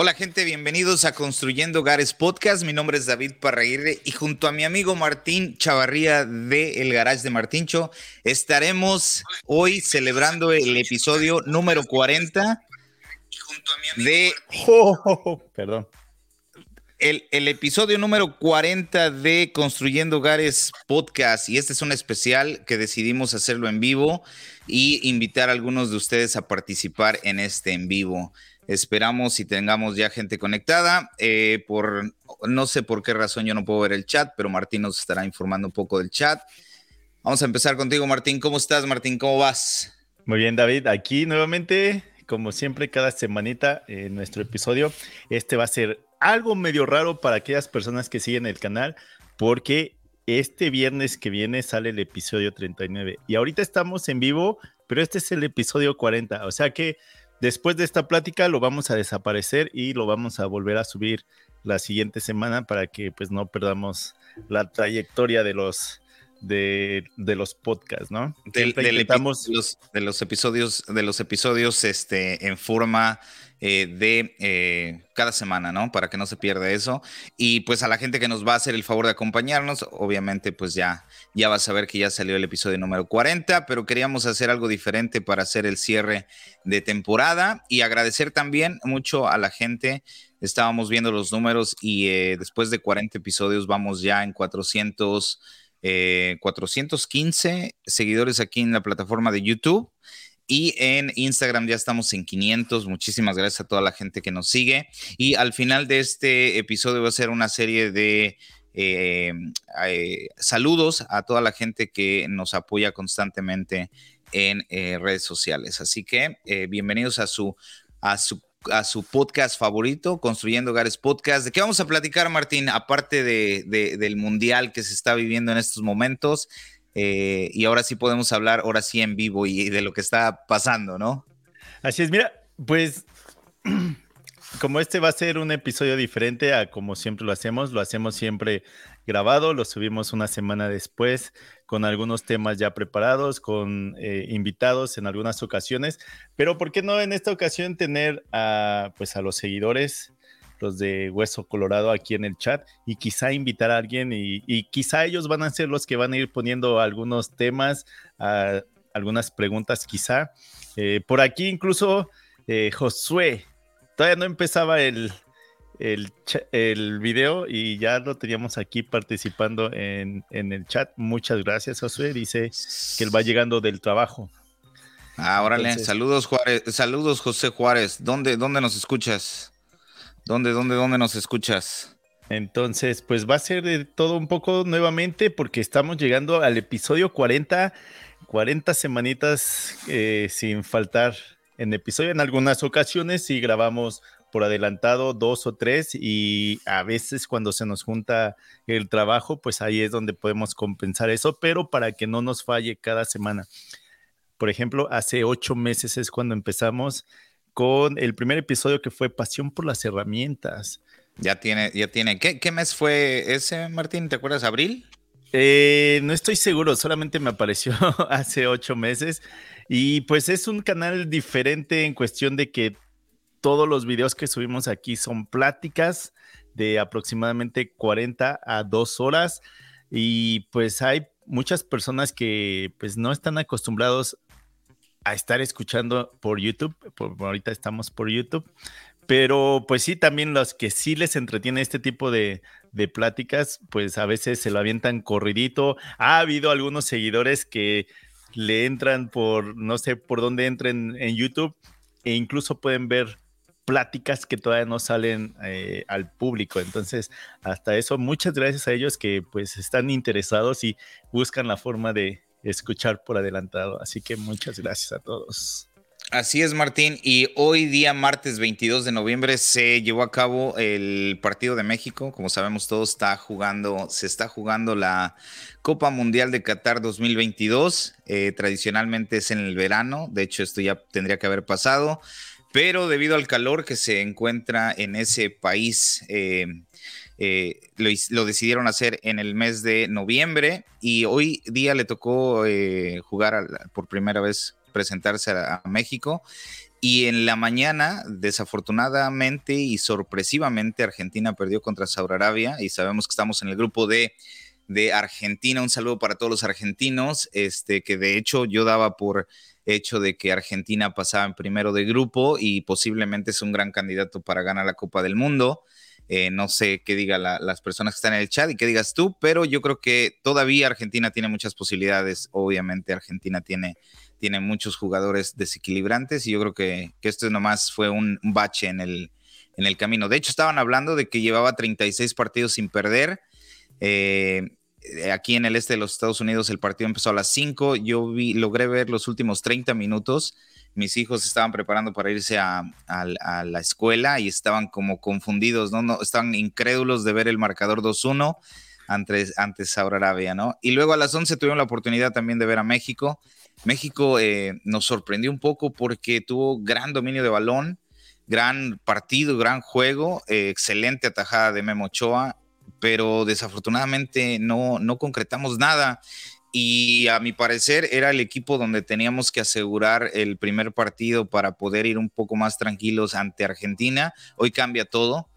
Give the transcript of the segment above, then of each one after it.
Hola gente, bienvenidos a Construyendo Hogares Podcast. Mi nombre es David Parraguirre y junto a mi amigo Martín Chavarría de El Garage de Martincho estaremos hoy celebrando el episodio número 40 de... perdón. El, el, episodio número 40 de Construyendo Hogares Podcast y este es un especial que decidimos hacerlo en vivo y invitar a algunos de ustedes a participar en este en vivo. Esperamos y tengamos ya gente conectada. Eh, por no sé por qué razón yo no puedo ver el chat, pero Martín nos estará informando un poco del chat. Vamos a empezar contigo, Martín. ¿Cómo estás, Martín? ¿Cómo vas? Muy bien, David. Aquí nuevamente, como siempre, cada semanita en nuestro episodio. Este va a ser algo medio raro para aquellas personas que siguen el canal, porque este viernes que viene sale el episodio 39 y ahorita estamos en vivo, pero este es el episodio 40, o sea que Después de esta plática lo vamos a desaparecer y lo vamos a volver a subir la siguiente semana para que pues no perdamos la trayectoria de los de, los podcasts, ¿no? Del, los, de los episodios, de los episodios este, en forma eh, de eh, cada semana, ¿no? Para que no se pierda eso. Y pues a la gente que nos va a hacer el favor de acompañarnos, obviamente pues ya, ya va a saber que ya salió el episodio número 40, pero queríamos hacer algo diferente para hacer el cierre de temporada y agradecer también mucho a la gente. Estábamos viendo los números y eh, después de 40 episodios vamos ya en 400, 415 seguidores aquí en la plataforma de YouTube. Y en Instagram ya estamos en 500. Muchísimas gracias a toda la gente que nos sigue. Y al final de este episodio va a ser una serie de eh, eh, saludos a toda la gente que nos apoya constantemente en eh, redes sociales. Así que bienvenidos a su, a su a su podcast favorito, Construyendo Hogares Podcast. ¿De qué vamos a platicar, Martín? Aparte de, del mundial que se está viviendo en estos momentos, y ahora sí podemos hablar, ahora sí en vivo y de lo que está pasando, ¿no? Así es, mira, pues como este va a ser un episodio diferente a como siempre lo hacemos, lo hacemos siempre grabado, lo subimos una semana después con algunos temas ya preparados, con eh, invitados en algunas ocasiones, pero ¿por qué no en esta ocasión tener a, pues a los seguidores los de Hueso Colorado aquí en el chat y quizá invitar a alguien y, quizá ellos van a ser los que van a ir poniendo algunos temas, algunas preguntas quizá. Eh, por aquí incluso eh, Josué, todavía no empezaba el, el, el, video y ya lo teníamos aquí participando en, el chat. Muchas gracias, Josué. Dice que él va llegando del trabajo. Ah, órale, saludos Juárez, saludos José Juárez. ¿Dónde, dónde nos escuchas? ¿Dónde, dónde, dónde nos escuchas? Entonces, pues va a ser de todo un poco nuevamente porque estamos llegando al episodio 40, 40 semanitas eh, sin faltar en episodio. En algunas ocasiones sí grabamos por adelantado dos o tres y a veces cuando se nos junta el trabajo, pues ahí es donde podemos compensar eso, pero para que no nos falle cada semana. Por ejemplo, hace ocho meses es cuando empezamos con el primer episodio que fue Pasión por las herramientas. Ya tiene, ya tiene. ¿Qué, mes fue ese, Martín? ¿Te acuerdas? ¿Abril? Eh, no estoy seguro, solamente me apareció hace ocho meses. Y pues es un canal diferente en cuestión de que todos los videos que subimos aquí son pláticas de aproximadamente 40 a 2 horas. Y pues hay muchas personas que pues no están acostumbrados a estar escuchando por YouTube, por, ahorita estamos por YouTube, pero pues sí, también los que sí les entretiene este tipo de, pláticas, pues a veces se lo avientan corridito. Ha habido algunos seguidores que le entran por, no sé por dónde entren en YouTube e incluso pueden ver pláticas que todavía no salen eh, al público. Entonces, hasta eso, muchas gracias a ellos que pues están interesados y buscan la forma de, escuchar por adelantado. Así que muchas gracias a todos. Así es, Martín. Y hoy día, martes 22 de noviembre, se llevó a cabo el partido de México. Como sabemos todos, está jugando, se está jugando la Copa Mundial de Qatar 2022. Eh, tradicionalmente es en el verano. De hecho, esto ya tendría que haber pasado. Pero debido al calor que se encuentra en ese país, eh, eh, lo, decidieron hacer en el mes de noviembre y hoy día le tocó jugar por primera vez presentarse a, México. Y en la mañana, desafortunadamente y sorpresivamente, Argentina perdió contra Saudi Arabia y sabemos que estamos en el grupo de, de Argentina. Un saludo para todos los argentinos, este, que de hecho yo daba por hecho de que Argentina pasaba en primero de grupo y posiblemente es un gran candidato para ganar la Copa del Mundo. Eh, no sé qué digan las personas que están en el chat y qué digas tú, pero yo creo que todavía Argentina tiene muchas posibilidades. Obviamente Argentina tiene tiene muchos jugadores desequilibrantes y yo creo que, que esto nomás fue un, bache en el, en el camino. De hecho, estaban hablando de que llevaba 36 partidos sin perder. Eh, aquí en el este de los Estados Unidos el partido empezó a las 5. Yo logré ver los últimos 30 minutos. Mis hijos estaban preparando para irse a, la escuela y estaban como confundidos, ¿no? ¿no? Estaban incrédulos de ver el marcador 2-1 antes, antes Saudi ¿no? Y luego a las 11 tuvieron la oportunidad también de ver a México. México eh, nos sorprendió un poco porque tuvo gran dominio de balón, gran partido, gran juego, eh, excelente atajada de Memo Ochoa, pero desafortunadamente no, no concretamos nada. Y a mi parecer era el equipo donde teníamos que asegurar el primer partido para poder ir un poco más tranquilos ante Argentina. Hoy cambia todo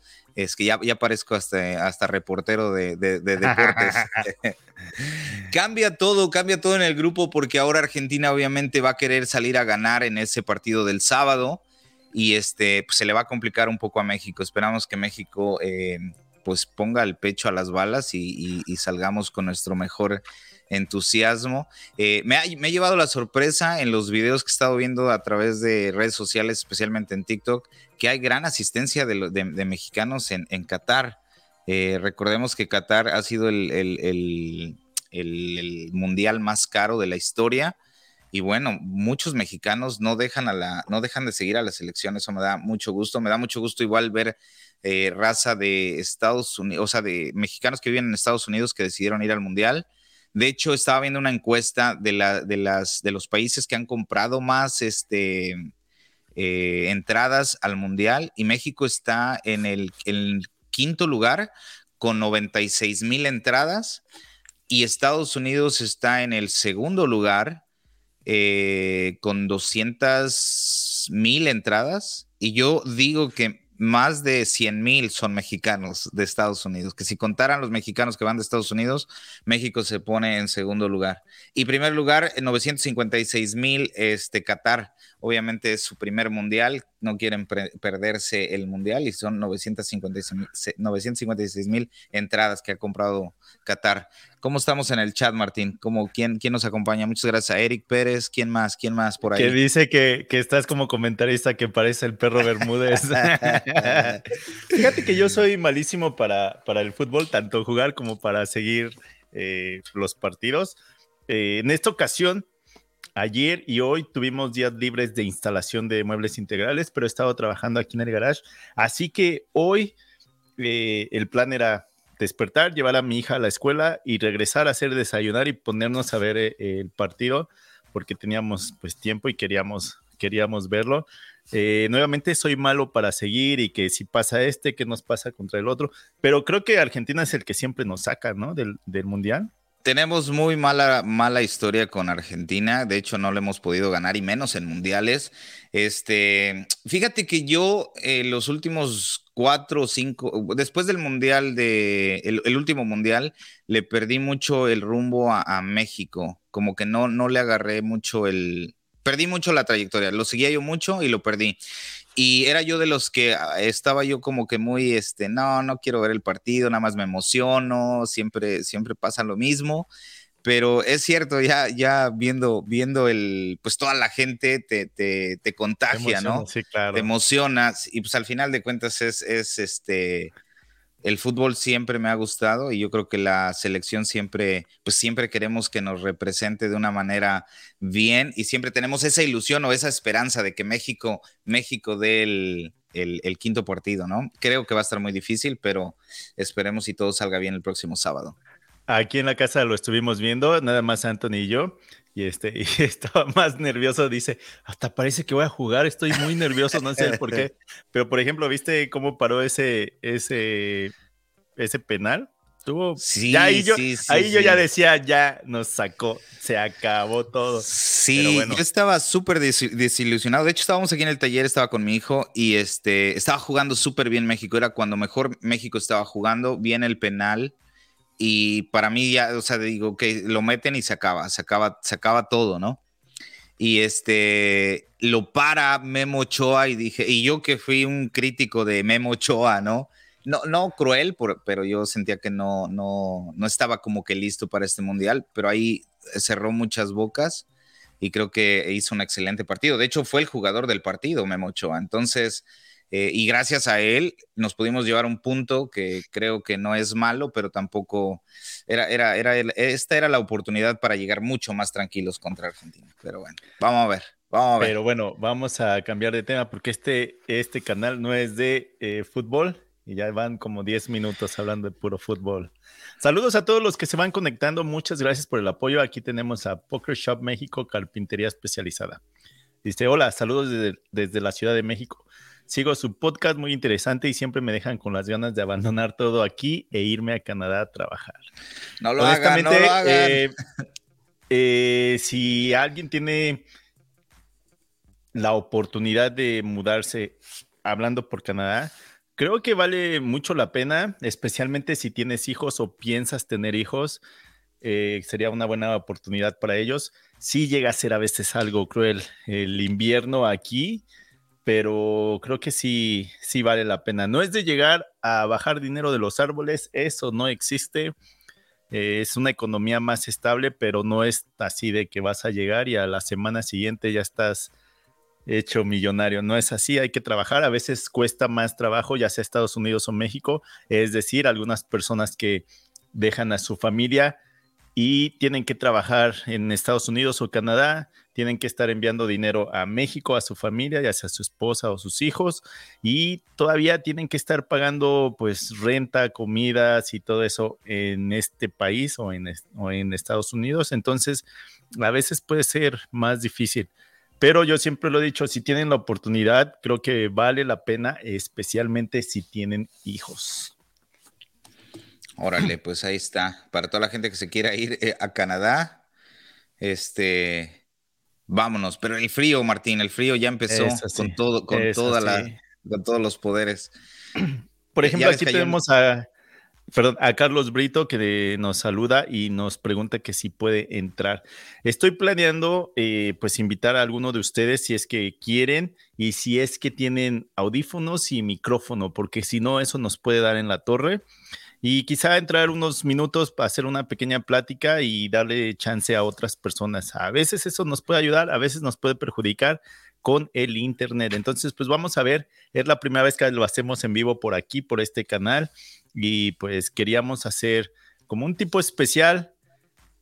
es que ya, ya parezco hasta, hasta reportero de, deportes. cambia todo, cambia todo en el grupo porque ahora Argentina obviamente va a querer salir a ganar en ese partido del sábado y este, pues, se le va a complicar un poco a México. Esperamos que México eh, pues ponga el pecho a las balas y, salgamos con nuestro mejor entusiasmo. Eh, me, ha, llevado la sorpresa en los videos que he estado viendo a través de redes sociales, especialmente en TikTok, que hay gran asistencia de, mexicanos en, Qatar. Eh, recordemos que Qatar ha sido el, mundial más caro de la historia. Y bueno, muchos mexicanos no dejan, a la, no dejan de seguir a la selección, eso me da mucho gusto. Me da mucho gusto igual ver eh, raza de Estados Unidos, o sea, de mexicanos que viven en Estados Unidos que decidieron ir al mundial de hecho, estaba viendo una encuesta de, los países que han comprado más este, eh, entradas al Mundial y México está en el, quinto lugar con 96 mil entradas y Estados Unidos está en el segundo lugar eh, con 200 mil entradas. Y yo digo que más de 100 mil son mexicanos de Estados Unidos, que si contaran los mexicanos que van de Estados Unidos, México se pone en segundo lugar. Y primer lugar, 956 mil, este, Qatar, obviamente es su primer mundial, no quieren perderse el mundial y son 956 mil entradas que ha comprado Qatar. ¿Cómo estamos en el chat, Martín? ¿Cómo, quién, ¿Quién nos acompaña? Muchas gracias a Eric Pérez. ¿Quién más? ¿Quién más por ahí? Que dice que, estás como comentarista que parece el perro Bermúdez. Fíjate que yo soy malísimo para, para el fútbol, tanto jugar como para seguir eh, los partidos. Eh, en esta ocasión Ayer y hoy tuvimos días libres de instalación de muebles integrales, pero he estado trabajando aquí en el garage. Así que hoy eh, el plan era despertar, llevar a mi hija a la escuela y regresar a hacer desayunar y ponernos a ver eh, el partido porque teníamos pues tiempo y queríamos, queríamos verlo. Eh, nuevamente soy malo para seguir y que si pasa este, que nos pasa contra el otro, pero creo que Argentina es el que siempre nos saca, ¿no? Del, del mundial tenemos muy mala, mala historia con Argentina. De hecho, no le hemos podido ganar y menos en mundiales. Este, fíjate que yo eh, los últimos cuatro o cinco, después del mundial de el, último mundial, le perdí mucho el rumbo a, a, México. Como que no, no le agarré mucho el, perdí mucho la trayectoria. Lo seguía yo mucho y lo perdí. Y era yo de los que ah, estaba yo como que muy, este, no, no quiero ver el partido, nada más me emociono, siempre, siempre pasa lo mismo. Pero es cierto, ya, ya viendo, viendo el, pues toda la gente te, te, te contagia, ¿no? Sí, claro. Te emocionas y pues al final de cuentas es, es este, el fútbol siempre me ha gustado y yo creo que la selección siempre, pues siempre queremos que nos represente de una manera bien y siempre tenemos esa ilusión o esa esperanza de que México, México dé el, quinto partido, ¿no? Creo que va a estar muy difícil, pero esperemos si todo salga bien el próximo sábado. Aquí en la casa lo estuvimos viendo, nada más Anthony y yo, y este y estaba más nervioso, dice, hasta parece que voy a jugar, estoy muy nervioso, no sé por qué. Pero por ejemplo, ¿viste cómo paró ese ese ese penal? Tuvo sí, ahí yo, ahí yo ya decía, ya nos sacó, se acabó todo. Sí, yo estaba súper desilusionado. De hecho, estábamos aquí en el taller, estaba con mi hijo y este estaba jugando súper bien México. Era cuando mejor México estaba jugando. Viene el penal y para mí ya, o sea, digo que lo meten y se acaba, se acaba, se acaba todo, ¿no? Y este lo para Memo Ochoa y dije, y yo que fui un crítico de Memo Ochoa, ¿no? No, no cruel, pero yo sentía que no, no, no estaba como que listo para este mundial, pero ahí cerró muchas bocas y creo que hizo un excelente partido. De hecho, fue el jugador del partido, Memo Ochoa. Entonces, eh, y gracias a él nos pudimos llevar un punto que creo que no es malo, pero tampoco era, era, era, esta era la oportunidad para llegar mucho más tranquilos contra Argentina. Pero bueno, vamos a ver. Vamos a ver. Pero bueno, vamos a cambiar de tema porque este, este canal no es de eh, fútbol y ya van como 10 minutos hablando de puro fútbol. Saludos a todos los que se van conectando. Muchas gracias por el apoyo. Aquí tenemos a Poker Shop México, carpintería especializada. Dice, hola, saludos desde, desde la Ciudad de México. Sigo su podcast muy interesante y siempre me dejan con las ganas de abandonar todo aquí e irme a Canadá a trabajar. No lo hagan, no lo hagan. Eh, eh, si alguien tiene la oportunidad de mudarse hablando por Canadá, creo que vale mucho la pena, especialmente si tienes hijos o piensas tener hijos. Eh, sería una buena oportunidad para ellos. Sí llega a ser a veces algo cruel el invierno aquí pero creo que sí, sí vale la pena. No es de llegar a bajar dinero de los árboles, eso no existe. Es una economía más estable, pero no es así de que vas a llegar y a la semana siguiente ya estás hecho millonario. No es así, hay que trabajar. A veces cuesta más trabajo, ya sea Estados Unidos o México. Es decir, algunas personas que dejan a su familia y tienen que trabajar en Estados Unidos o Canadá, tienen que estar enviando dinero a México, a su familia, ya sea su esposa o sus hijos, y todavía tienen que estar pagando pues renta, comidas y todo eso en este país o en, o en Estados Unidos. Entonces, a veces puede ser más difícil. Pero yo siempre lo he dicho, si tienen la oportunidad, creo que vale la pena, especialmente si tienen hijos. Órale, pues ahí está. Para toda la gente que se quiera ir eh, a Canadá, este, vámonos. Pero el frío, Martín, el frío ya empezó con todo, con toda la, con todos los poderes. Por ejemplo, aquí tenemos a, perdón, a Carlos Brito que nos saluda y nos pregunta que si puede entrar. Estoy planeando, eh, pues, invitar a alguno de ustedes si es que quieren y si es que tienen audífonos y micrófono, porque si no, eso nos puede dar en la torre y quizá entrar unos minutos para hacer una pequeña plática y darle chance a otras personas. A veces eso nos puede ayudar, a veces nos puede perjudicar con el Internet. Entonces, pues vamos a ver, es la primera vez que lo hacemos en vivo por aquí, por este canal, y pues queríamos hacer como un tipo especial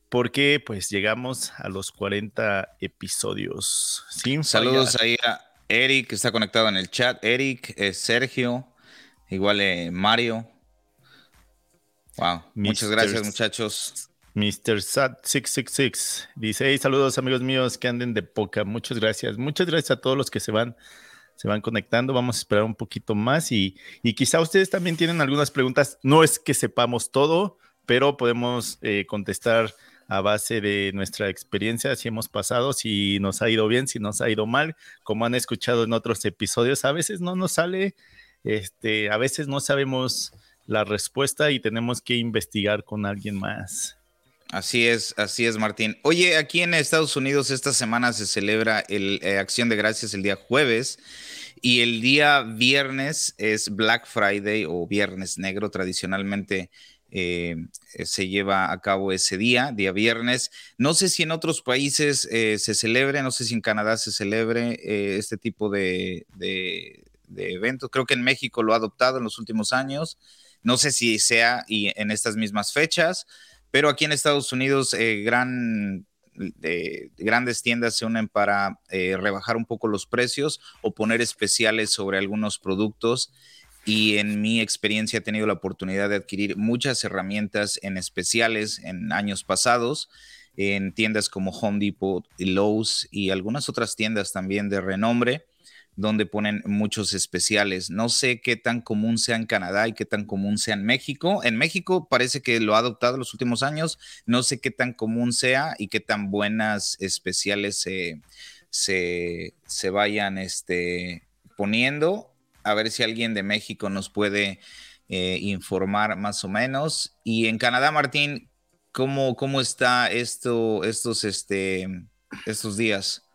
porque pues llegamos a los 40 episodios. Saludos ahí a Eric, que está conectado en el chat. Eric, eh, Sergio, igual eh, Mario, Wow. Muchas gracias, muchachos. Mr. Sat666 dice: hey, saludos, amigos míos que anden de poca. Muchas gracias. Muchas gracias a todos los que se van, se van conectando. Vamos a esperar un poquito más y, y quizá ustedes también tienen algunas preguntas. No es que sepamos todo, pero podemos eh, contestar a base de nuestra experiencia, si hemos pasado, si nos ha ido bien, si nos ha ido mal, como han escuchado en otros episodios, a veces no nos sale, este, a veces no sabemos la respuesta y tenemos que investigar con alguien más. Así es, así es, Martín. Oye, aquí en Estados Unidos esta semana se celebra el eh, Acción de Gracias el día jueves y el día viernes es Black Friday o Viernes Negro. Tradicionalmente eh, se lleva a cabo ese día, día viernes. No sé si en otros países eh, se celebre, no sé si en Canadá se celebre este tipo de, de eventos. Creo que en México lo ha adoptado en los últimos años No sé si sea y en estas mismas fechas, pero aquí en Estados Unidos, eh, gran, grandes tiendas se unen para eh, rebajar un poco los precios o poner especiales sobre algunos productos. Y en mi experiencia he tenido la oportunidad de adquirir muchas herramientas en especiales en años pasados en tiendas como Home Depot Lowe's y algunas otras tiendas también de renombre donde ponen muchos especiales. No sé qué tan común sea en Canadá y qué tan común sea en México. En México parece que lo ha adoptado en los últimos años. No sé qué tan común sea y qué tan buenas especiales se, se, vayan este, poniendo. A ver si alguien de México nos puede eh, informar más o menos. Y en Canadá, Martín, ¿cómo, cómo está esto, estos, este, estos días?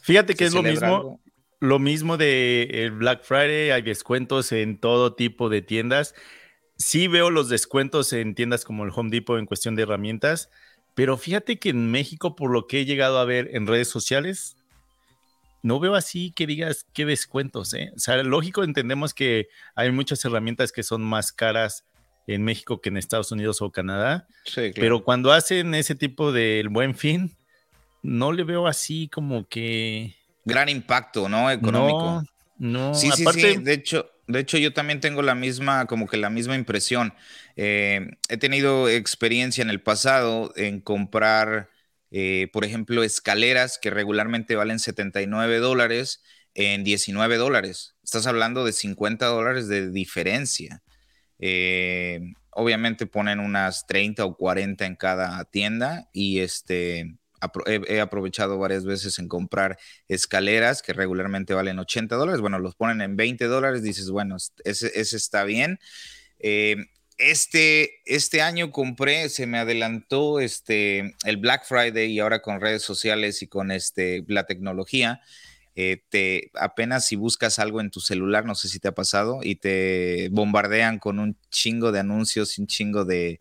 Fíjate que es lo mismo. Lo mismo de el Black Friday, hay descuentos en todo tipo de tiendas. Sí veo los descuentos en tiendas como el Home Depot en cuestión de herramientas, pero fíjate que en México, por lo que he llegado a ver en redes sociales, no veo así que digas qué descuentos, ¿eh? O sea, lógico, entendemos que hay muchas herramientas que son más caras en México que en Estados Unidos o Canadá, pero cuando hacen ese tipo del buen fin, no le veo así como que gran impacto, ¿no? Económico. No, no. Sí, sí, sí. De hecho, de hecho, yo también tengo la misma, como que la misma impresión. Eh, he tenido experiencia en el pasado en comprar, eh, por ejemplo, escaleras que regularmente valen 79 dólares en 19 dólares. Estás hablando de 50 dólares de diferencia. Eh, obviamente ponen unas 30 o 40 en cada tienda y este he, aprovechado varias veces en comprar escaleras que regularmente valen 80 dólares. Bueno, los ponen en 20 dólares, dices, bueno, ese, está bien. Eh, este, este año compré, se me adelantó este, el Black Friday y ahora con redes sociales y con este, la tecnología. Eh, te apenas si buscas algo en tu celular, no sé si te ha pasado, y te bombardean con un chingo de anuncios, un chingo de,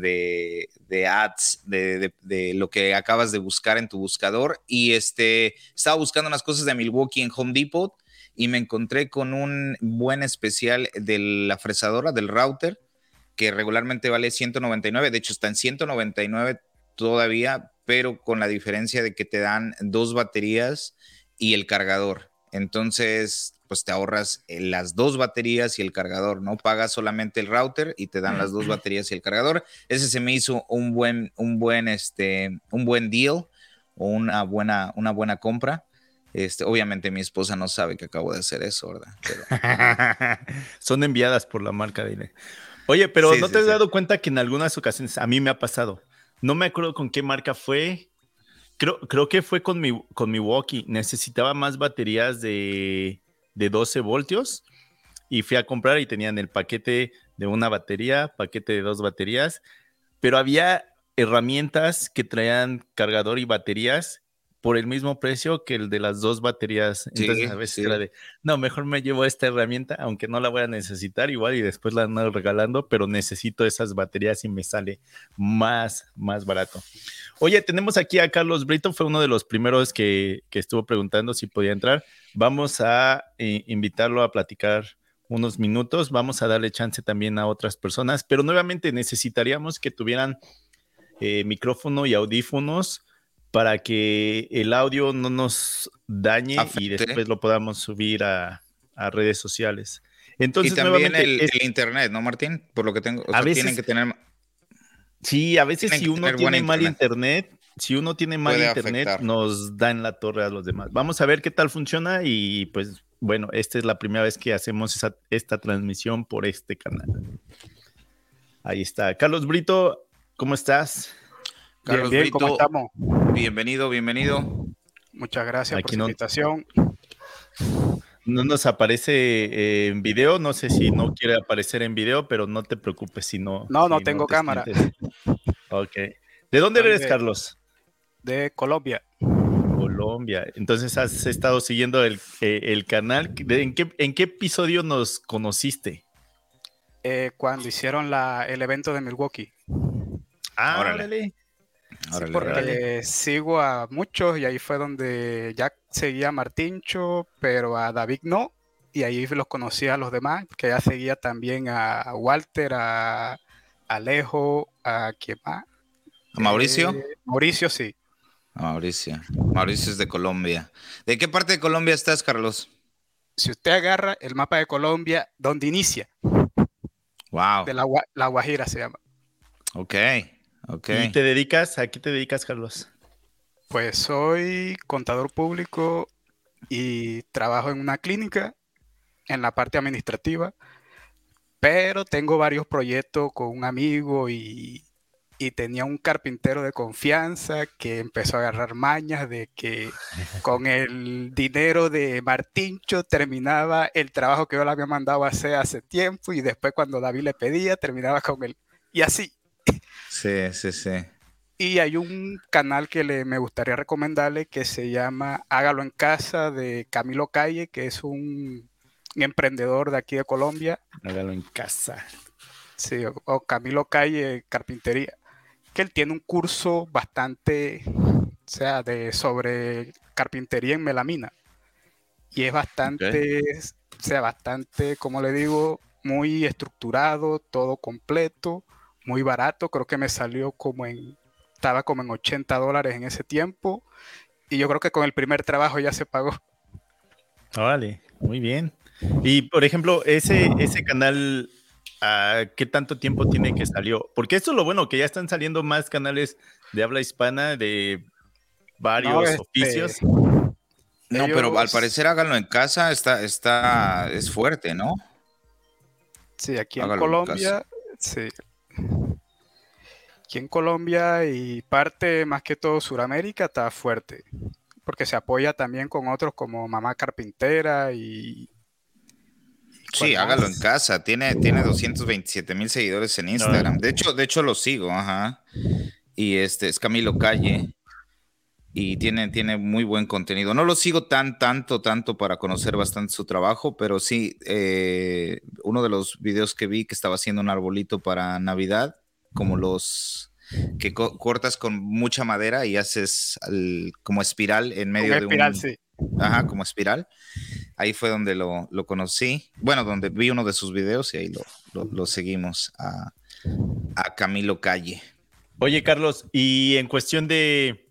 de, ads, de, lo que acabas de buscar en tu buscador. Y este, estaba buscando unas cosas de Milwaukee en Home Depot y me encontré con un buen especial de la fresadora, del router, que regularmente vale 199. De hecho, está en 199 todavía, pero con la diferencia de que te dan dos baterías y el cargador. Entonces, pues te ahorras eh, las dos baterías y el cargador, ¿no? Pagas solamente el router y te dan las dos baterías y el cargador. Ese se me hizo un buen, un buen, este, un buen deal o una buena, una buena compra. Este, obviamente mi esposa no sabe que acabo de hacer eso, ¿verdad? Son enviadas por la marca, dile. Oye, pero ¿no te has dado cuenta que en algunas ocasiones a mí me ha pasado? No me acuerdo con qué marca fue. Creo, creo que fue con mi, con mi walkie. Necesitaba más baterías de, de 12 voltios y fui a comprar y tenían el paquete de una batería, paquete de dos baterías, pero había herramientas que traían cargador y baterías por el mismo precio que el de las dos baterías. Entonces a veces era de, no, mejor me llevo esta herramienta, aunque no la voy a necesitar igual y después la ando regalando, pero necesito esas baterías y me sale más, más barato. Oye, tenemos aquí a Carlos Brito, fue uno de los primeros que, que estuvo preguntando si podía entrar. Vamos a eh, invitarlo a platicar unos minutos, vamos a darle chance también a otras personas, pero nuevamente necesitaríamos que tuvieran eh, micrófono y audífonos para que el audio no nos dañe y después lo podamos subir a, redes sociales. Entonces, y también el, internet, ¿no, Martín? Por lo que tengo, a veces, tienen que tener. Sí, a veces si uno tiene mal internet, si uno tiene mal internet, nos da en la torre a los demás. Vamos a ver qué tal funciona y pues bueno, esta es la primera vez que hacemos esta transmisión por este canal. Ahí está. Carlos Brito, ¿cómo estás? Carlos bien, ¿cómo estamos? Bienvenido, bienvenido. Muchas gracias por la invitación. No nos aparece eh, en video, no sé si no quiere aparecer en video, pero no te preocupes si no. No, no tengo cámara. Ok. ¿De dónde eres, Carlos? De Colombia. Colombia. Entonces has estado siguiendo el, eh, canal. ¿En qué, ¿En qué episodio nos conociste? Eh, cuando hicieron la, el evento de Milwaukee. Ah, órale porque sigo a muchos y ahí fue donde ya seguía a Martincho, pero a David no. y ahí los conocí a los demás, que ya seguía también a Walter, a Alejo, a quién más. ¿A Mauricio? Eh, Mauricio, sí. A Mauricio. Mauricio es de Colombia. ¿De qué parte de Colombia estás, Carlos? Si usted agarra el mapa de Colombia, donde inicia. Wow. De la, la Guajira se llama. Ok, ok. ¿Y te dedicas? ¿A qué te dedicas, Carlos? Pues soy contador público y trabajo en una clínica en la parte administrativa, pero tengo varios proyectos con un amigo y, y tenía un carpintero de confianza que empezó a agarrar mañas de que con el dinero de Martincho terminaba el trabajo que yo le había mandado a hacer hace tiempo y después cuando David le pedía terminaba con él. Y así. Sí, sí, sí. Y hay un canal que le, me gustaría recomendarle que se llama Hágalo en Casa de Camilo Calle, que es un emprendedor de aquí de Colombia. Hágalo en casa. Sí, o, o Camilo Calle Carpintería que él tiene un curso bastante, o sea, de sobre carpintería en melamina. Y es bastante, okay. o sea, bastante, como le digo, muy estructurado, todo completo, muy barato. Creo que me salió como en, estaba como en 80 dólares en ese tiempo. Y yo creo que con el primer trabajo ya se pagó. Vale, muy bien. Y por ejemplo, ese, ese canal qué tanto tiempo tiene que salió. Porque esto es lo bueno, que ya están saliendo más canales de habla hispana de varios no, este, oficios. No, ellos... pero al parecer háganlo en casa, está, está, es fuerte, ¿no? Sí, aquí háganlo en Colombia, en sí. Aquí en Colombia y parte más que todo Sudamérica está fuerte, porque se apoya también con otros como Mamá Carpintera y Sí, hágalo en casa. Tiene, tiene 227 mil seguidores en Instagram. De hecho, de hecho lo sigo, ajá. Y este es Camilo Calle. Y tiene, tiene muy buen contenido. No lo sigo tan, tanto, tanto para conocer bastante su trabajo, pero sí, eh, uno de los videos que vi que estaba haciendo un arbolito para Navidad, como los que co cortas con mucha madera y haces como espiral en medio como de espiral, un... Sí. Ajá, como espiral. Ahí fue donde lo, lo, conocí. Bueno, donde vi uno de sus videos y ahí lo, lo, lo seguimos a, a, Camilo Calle. Oye, Carlos, y en cuestión de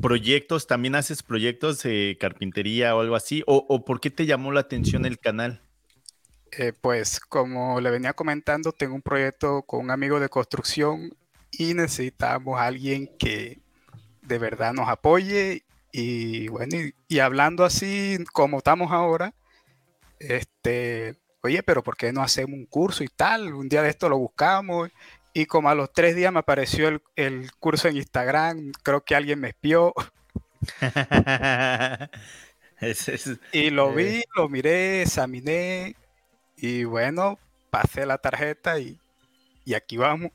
proyectos, ¿también haces proyectos de carpintería o algo así? ¿O, o por qué te llamó la atención el canal? Eh, pues como le venía comentando, tengo un proyecto con un amigo de construcción y necesitamos a alguien que de verdad nos apoye y bueno, y, y, hablando así como estamos ahora, este, oye, pero ¿por qué no hacemos un curso y tal? Un día de esto lo buscamos y como a los tres días me apareció el, el curso en Instagram, creo que alguien me espió. es, es, y lo vi, eh... lo miré, examiné y bueno, pasé la tarjeta y, y aquí vamos.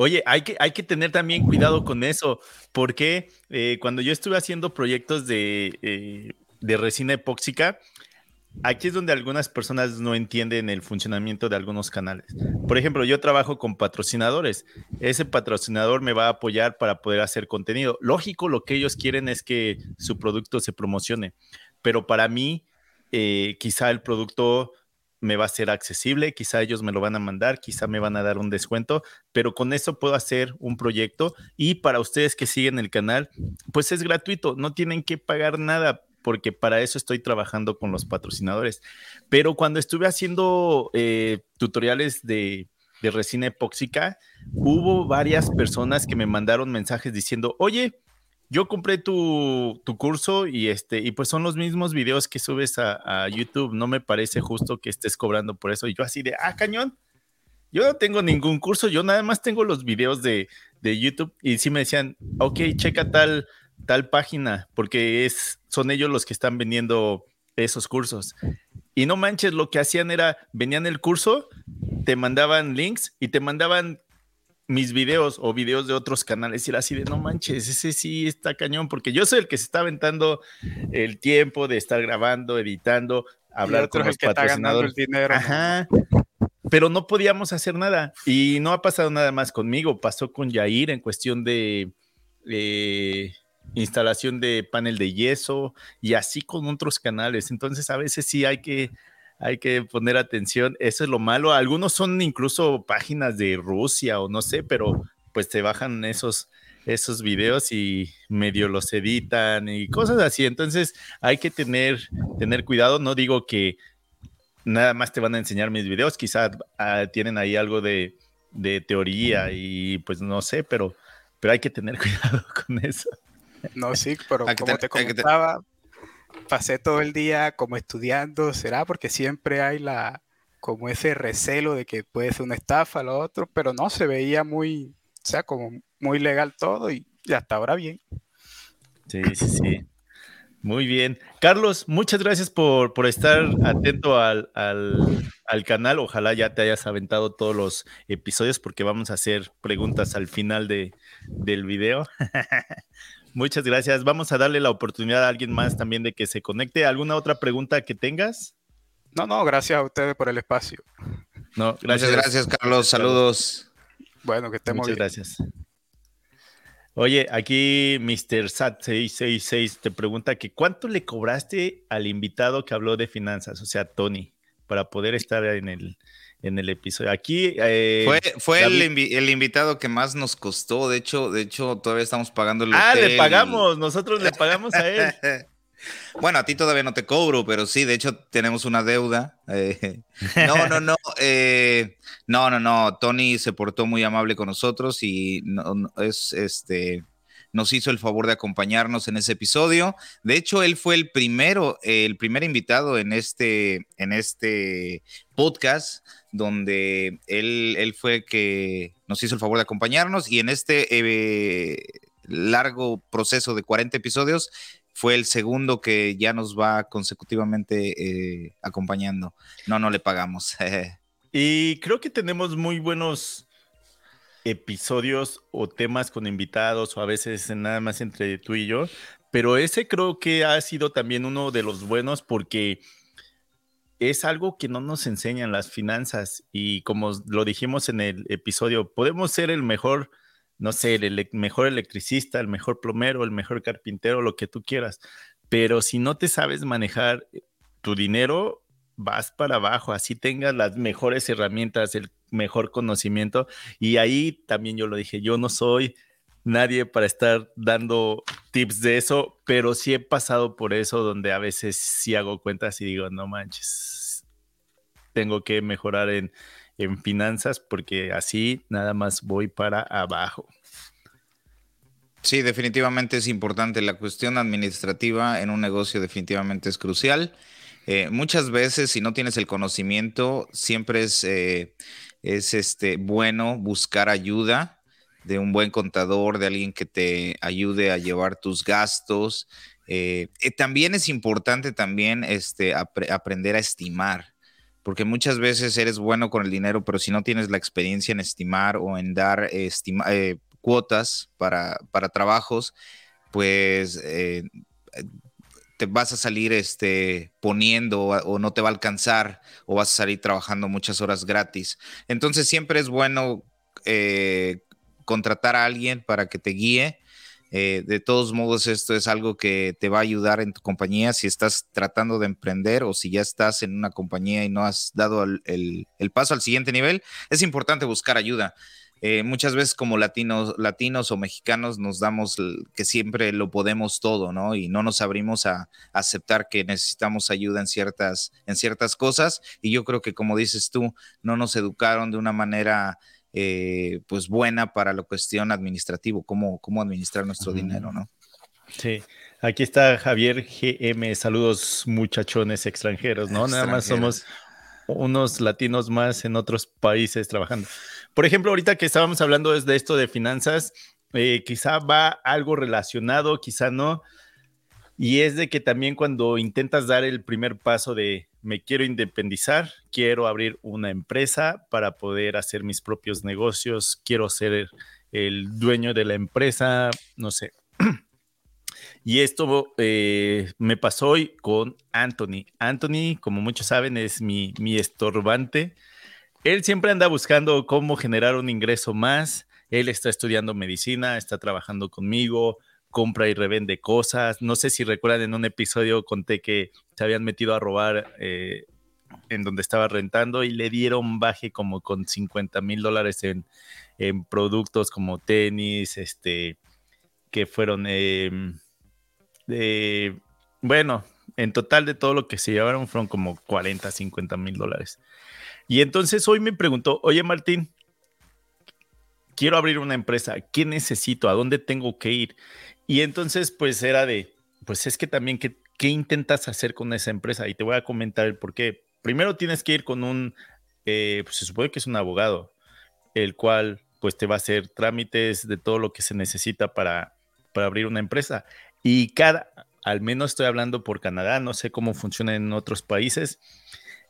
Oye, hay que, hay que tener también cuidado con eso, porque eh, cuando yo estuve haciendo proyectos de, eh, de, resina epóxica, aquí es donde algunas personas no entienden el funcionamiento de algunos canales. Por ejemplo, yo trabajo con patrocinadores. Ese patrocinador me va a apoyar para poder hacer contenido. Lógico, lo que ellos quieren es que su producto se promocione, pero para mí, eh, quizá el producto me va a ser accesible, quizá ellos me lo van a mandar, quizá me van a dar un descuento, pero con eso puedo hacer un proyecto y para ustedes que siguen el canal, pues es gratuito, no tienen que pagar nada porque para eso estoy trabajando con los patrocinadores. Pero cuando estuve haciendo eh, tutoriales de, de resina epóxica, hubo varias personas que me mandaron mensajes diciendo, oye, yo compré tu, curso y este, y pues son los mismos videos que subes a, a, YouTube. No me parece justo que estés cobrando por eso. Y yo así de, ah, cañón. Yo no tengo ningún curso, yo nada más tengo los videos de, de YouTube. Y sí me decían, ok, checa tal, tal página, porque es, son ellos los que están vendiendo esos cursos. Y no manches, lo que hacían era, venían el curso, te mandaban links y te mandaban mis videos o videos de otros canales y era así de no manches, ese sí está cañón, porque yo soy el que se está aventando el tiempo de estar grabando, editando, hablar con los que patrocinadores. Está el dinero. Ajá. Pero no podíamos hacer nada y no ha pasado nada más conmigo, pasó con Yair en cuestión de, eh, instalación de panel de yeso y así con otros canales. Entonces a veces sí hay que, hay que poner atención. Eso es lo malo. Algunos son incluso páginas de Rusia o no sé, pero pues te bajan esos, esos videos y medio los editan y cosas así. Entonces hay que tener, tener cuidado. No digo que nada más te van a enseñar mis videos, quizás ah, tienen ahí algo de, de, teoría y pues no sé, pero, pero hay que tener cuidado con eso. No, sí, pero como te comentaba, pasé todo el día como estudiando, será porque siempre hay la como ese recelo de que puede ser una estafa, lo otro, pero no, se veía muy, o sea, como muy legal todo y, hasta ahora bien. Sí, sí, sí. Muy bien. Carlos, muchas gracias por, por estar atento al, al, canal. Ojalá ya te hayas aventado todos los episodios porque vamos a hacer preguntas al final de, del video. muchas gracias. Vamos a darle la oportunidad a alguien más también de que se conecte. ¿Alguna otra pregunta que tengas? No, no, gracias a ustedes por el espacio. No, gracias. Muchas gracias, Carlos. Saludos. Bueno, que estemos Muchas gracias. Oye, aquí Mr. Sat666 te pregunta que cuánto le cobraste al invitado que habló de finanzas, o sea, Tony, para poder estar en el, en el episodio. Aquí eh, fue, fue el, invitado que más nos costó. De hecho, de hecho, todavía estamos pagando el Ah, le pagamos, nosotros le pagamos a él. Bueno, a ti todavía no te cobro, pero sí, de hecho tenemos una deuda. Eh, no, no, no. Eh, no, no, no. Tony se portó muy amable con nosotros y es este nos hizo el favor de acompañarnos en ese episodio. De hecho, él fue el primero, el primer invitado en este, en este podcast, donde él, él fue que nos hizo el favor de acompañarnos y en este eh, largo proceso de 40 episodios fue el segundo que ya nos va consecutivamente eh, acompañando. No, no le pagamos. y creo que tenemos muy buenos episodios o temas con invitados o a veces nada más entre tú y yo, pero ese creo que ha sido también uno de los buenos porque es algo que no nos enseñan las finanzas y como lo dijimos en el episodio, podemos ser el mejor no sé, el mejor electricista, el mejor plomero, el mejor carpintero, lo que tú quieras. Pero si no te sabes manejar eh, tu dinero, vas para abajo, así tengas las mejores herramientas, el mejor conocimiento. Y ahí también yo lo dije, yo no soy nadie para estar dando tips de eso, pero sí he pasado por eso donde a veces sí hago cuentas y digo, no manches, tengo que mejorar en en finanzas porque así nada más voy para abajo. Sí, definitivamente es importante. La cuestión administrativa en un negocio definitivamente es crucial. Eh, muchas veces, si no tienes el conocimiento, siempre es, eh, es este, bueno buscar ayuda de un buen contador, de alguien que te ayude a llevar tus gastos. Eh, también es importante también este, aprender a estimar porque muchas veces eres bueno con el dinero, pero si no tienes la experiencia en estimar o en dar eh, cuotas para, trabajos, pues eh, te vas a salir este, poniendo o, no te va a alcanzar o vas a salir trabajando muchas horas gratis. Entonces siempre es bueno eh, contratar a alguien para que te guíe eh, de todos modos, esto es algo que te va a ayudar en tu compañía si estás tratando de emprender o si ya estás en una compañía y no has dado el, paso al siguiente nivel. Es importante buscar ayuda. Eh, muchas veces como latinos, latinos o mexicanos nos damos que siempre lo podemos todo, ¿no? Y no nos abrimos a, aceptar que necesitamos ayuda en ciertas, en ciertas cosas. Y yo creo que como dices tú, no nos educaron de una manera eh, pues buena para la cuestión administrativa, cómo, cómo administrar nuestro dinero, ¿no? Sí, aquí está Javier GM, saludos muchachones extranjeros, ¿no? Nada más somos unos latinos más en otros países trabajando. Por ejemplo, ahorita que estábamos hablando de esto de finanzas, eh, quizá va algo relacionado, quizá no, y es de que también cuando intentas dar el primer paso de me quiero independizar, quiero abrir una empresa para poder hacer mis propios negocios, quiero ser el dueño de la empresa, no sé. Y esto eh, me pasó hoy con Anthony. Anthony, como muchos saben, es mi, mi estorbante. Él siempre anda buscando cómo generar un ingreso más. Él está estudiando medicina, está trabajando conmigo, compra y revende cosas. No sé si recuerdan en un episodio conté que se habían metido a robar eh, en donde estaba rentando y le dieron baje como con 50 mil dólares en, productos como tenis, este, que fueron, em, bueno, en total de todo lo que se llevaron fueron como 40, 50 mil dólares. Y entonces hoy me preguntó, oye Martín, quiero abrir una empresa, ¿qué necesito? ¿A dónde tengo que ir? Y entonces pues era de, pues es que también, ¿qué, qué intentas hacer con esa empresa? Y te voy a comentar el por qué primero tienes que ir con un, eh, pues se supone que es un abogado, el cual pues te va a hacer trámites de todo lo que se necesita para, para abrir una empresa. Y cada, al menos estoy hablando por Canadá, no sé cómo funciona en otros países,